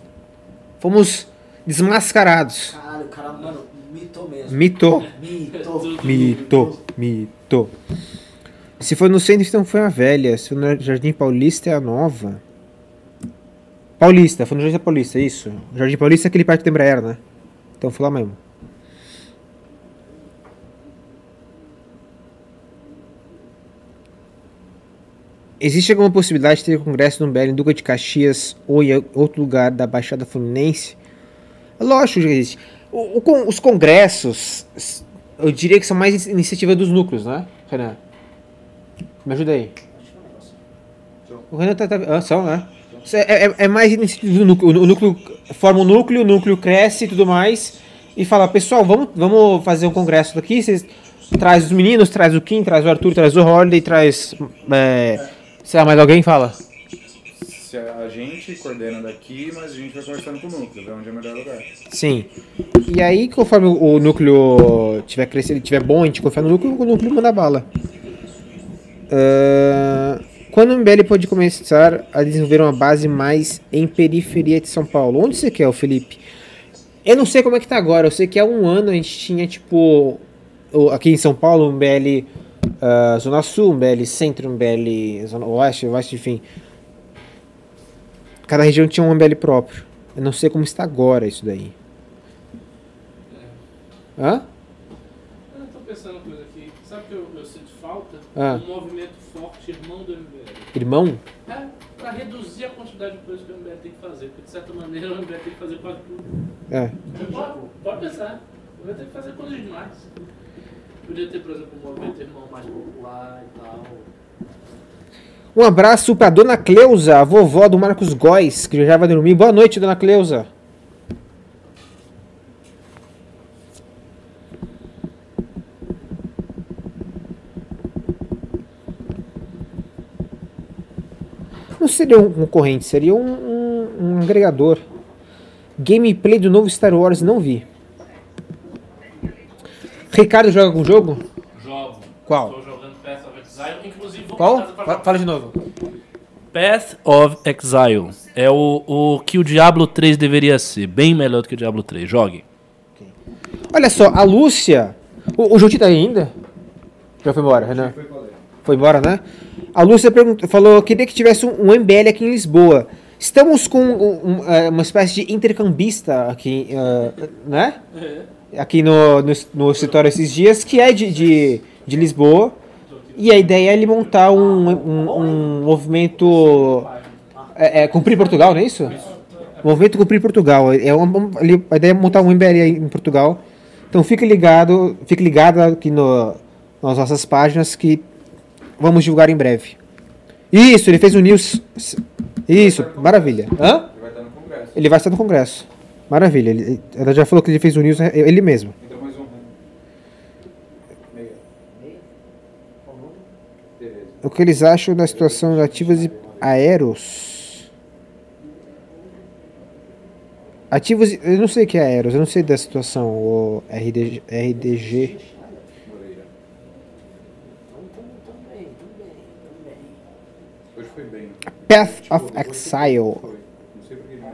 fomos desmascarados. Caralho, o cara, mano, mitou mesmo. Mitou. Mitou. Mito, mito. Se for no centro, então foi a velha. Se for no Jardim Paulista, é a nova. Paulista, foi no Jardim Paulista, isso. Jardim Paulista é aquele perto do Embraer, né? Então foi lá mesmo. Existe alguma possibilidade de ter congresso no BL em Duca de Caxias ou em outro lugar da Baixada Fluminense? Lógico que existe. O- o os congressos, eu diria que são mais in- iniciativa dos núcleos, né, Renan? Me ajuda aí. O Renan tá. tá ah, são, né? Isso É, é- é mais iniciativa do núcleo. O núcleo forma um núcleo, o núcleo cresce e tudo mais. E fala, pessoal, vamos, vamos fazer um congresso daqui. Vocês traz os meninos, traz o Kim, traz o Arthur, traz o Holiday, traz. É, sei lá, mais alguém fala. Se a gente coordena daqui, mas a gente vai conversando com o núcleo, ver onde é o melhor lugar. Sim. E aí, conforme o núcleo tiver crescendo, tiver bom, a gente confia no núcleo, o núcleo manda bala. Ah, quando o MBL pode começar a desenvolver uma base mais em periferia de São Paulo? Onde você quer, o Felipe? Eu não sei como é que tá agora. Eu sei que há um ano a gente tinha, tipo, o- aqui em São Paulo, um BL ah, Zona Sul, um BL Centro, um BL Zona Oeste, Oeste, enfim. Cada região tinha um MBL próprio. Eu não sei como está agora isso daí. Hã? Eu tô pensando uma coisa aqui. Sabe o que eu, eu sinto falta? Ah. Um movimento forte, irmão do MBL. Irmão? É, pra reduzir a quantidade de coisas que o MBL tem que fazer. Porque de certa maneira o MBL tem que fazer quase tudo. É. Pode, pode pensar. O MBL tem que fazer coisas demais. Podia ter, por exemplo, um movimento irmão mais popular e tal. Um abraço pra dona Cleusa, a vovó do Marcos Góes, que já vai dormir. Boa noite, dona Cleusa. Não seria um concorrente, seria um, um- um agregador. Gameplay do novo Star Wars, não vi. Ricardo joga algum jogo? Jogo. Qual? Estou jogando Path of Exile, inclusive vou Qual? pra. Fala de novo. Path of Exile. É o, o que o Diablo 3 deveria ser. Bem melhor do que o Diablo 3. Jogue. Olha só, a Lúcia. O, o Junti tá aí ainda? Já foi embora, Renan? Foi embora, né? A Lúcia perguntou, falou que queria que tivesse um, um MBL aqui em Lisboa. Estamos com um- um, eh, uma espécie de intercambista aqui, eh, né? Aqui no, no, no escritório esses dias, que é de, de, de Lisboa. E a ideia é ele montar um, um, um movimento. É, é, cumprir Portugal, não é isso? Movimento Cumprir Portugal. É uma, a ideia é montar um MBL em Portugal. Então fique ligado, fique ligado aqui no, nas nossas páginas que vamos divulgar em breve. Isso, ele fez um news. Isso, maravilha. Hã? Ele vai estar no congresso. Maravilha. Ele, ela já falou que ele fez o news é, ele mesmo. Então mais um. O que eles acham da situação de ativos e aeros? Ativos, e- eu não sei o que é aeros, eu não sei da situação, o RDG, RDG. Moreira. Hoje foi bem. Path of Exile. Foi. Não sei porque não.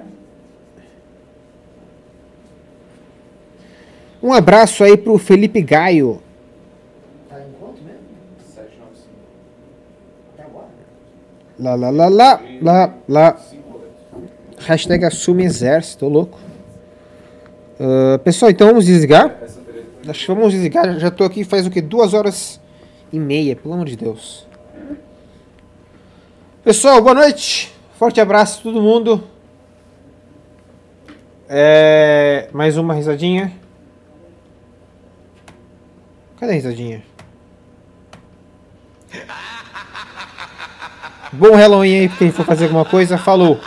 Um abraço aí pro Felipe Gaio. Tá em quanto mesmo? 795. Até agora? Lá, lá, lá, lá, lá, lá. Hashtag assume exército, louco. Ah, pessoal, então vamos desligar? Acho que vamos desligar. Já tô aqui faz o que? Duas horas e meia, pelo amor de Deus. Pessoal, boa noite. Forte abraço a todo mundo. É, mais uma risadinha. Cadê a risadinha? Bom Halloween aí, pra quem for fazer alguma coisa. Falou.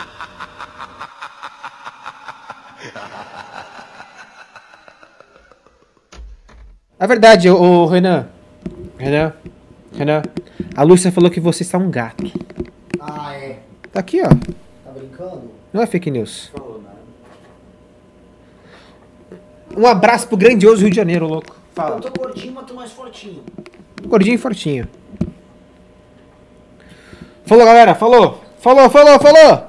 É verdade, o, o Renan. Renan. Renan. A Lúcia falou que você está um gato. Ah, é. Tá aqui, ó. Tá brincando? Não é fake news. Falou nada. Um abraço pro grandioso Rio de Janeiro, louco. Fala. Eu tô gordinho, mas tô mais fortinho. Gordinho e fortinho. Falou, galera. Falou. Falou, falou, falou.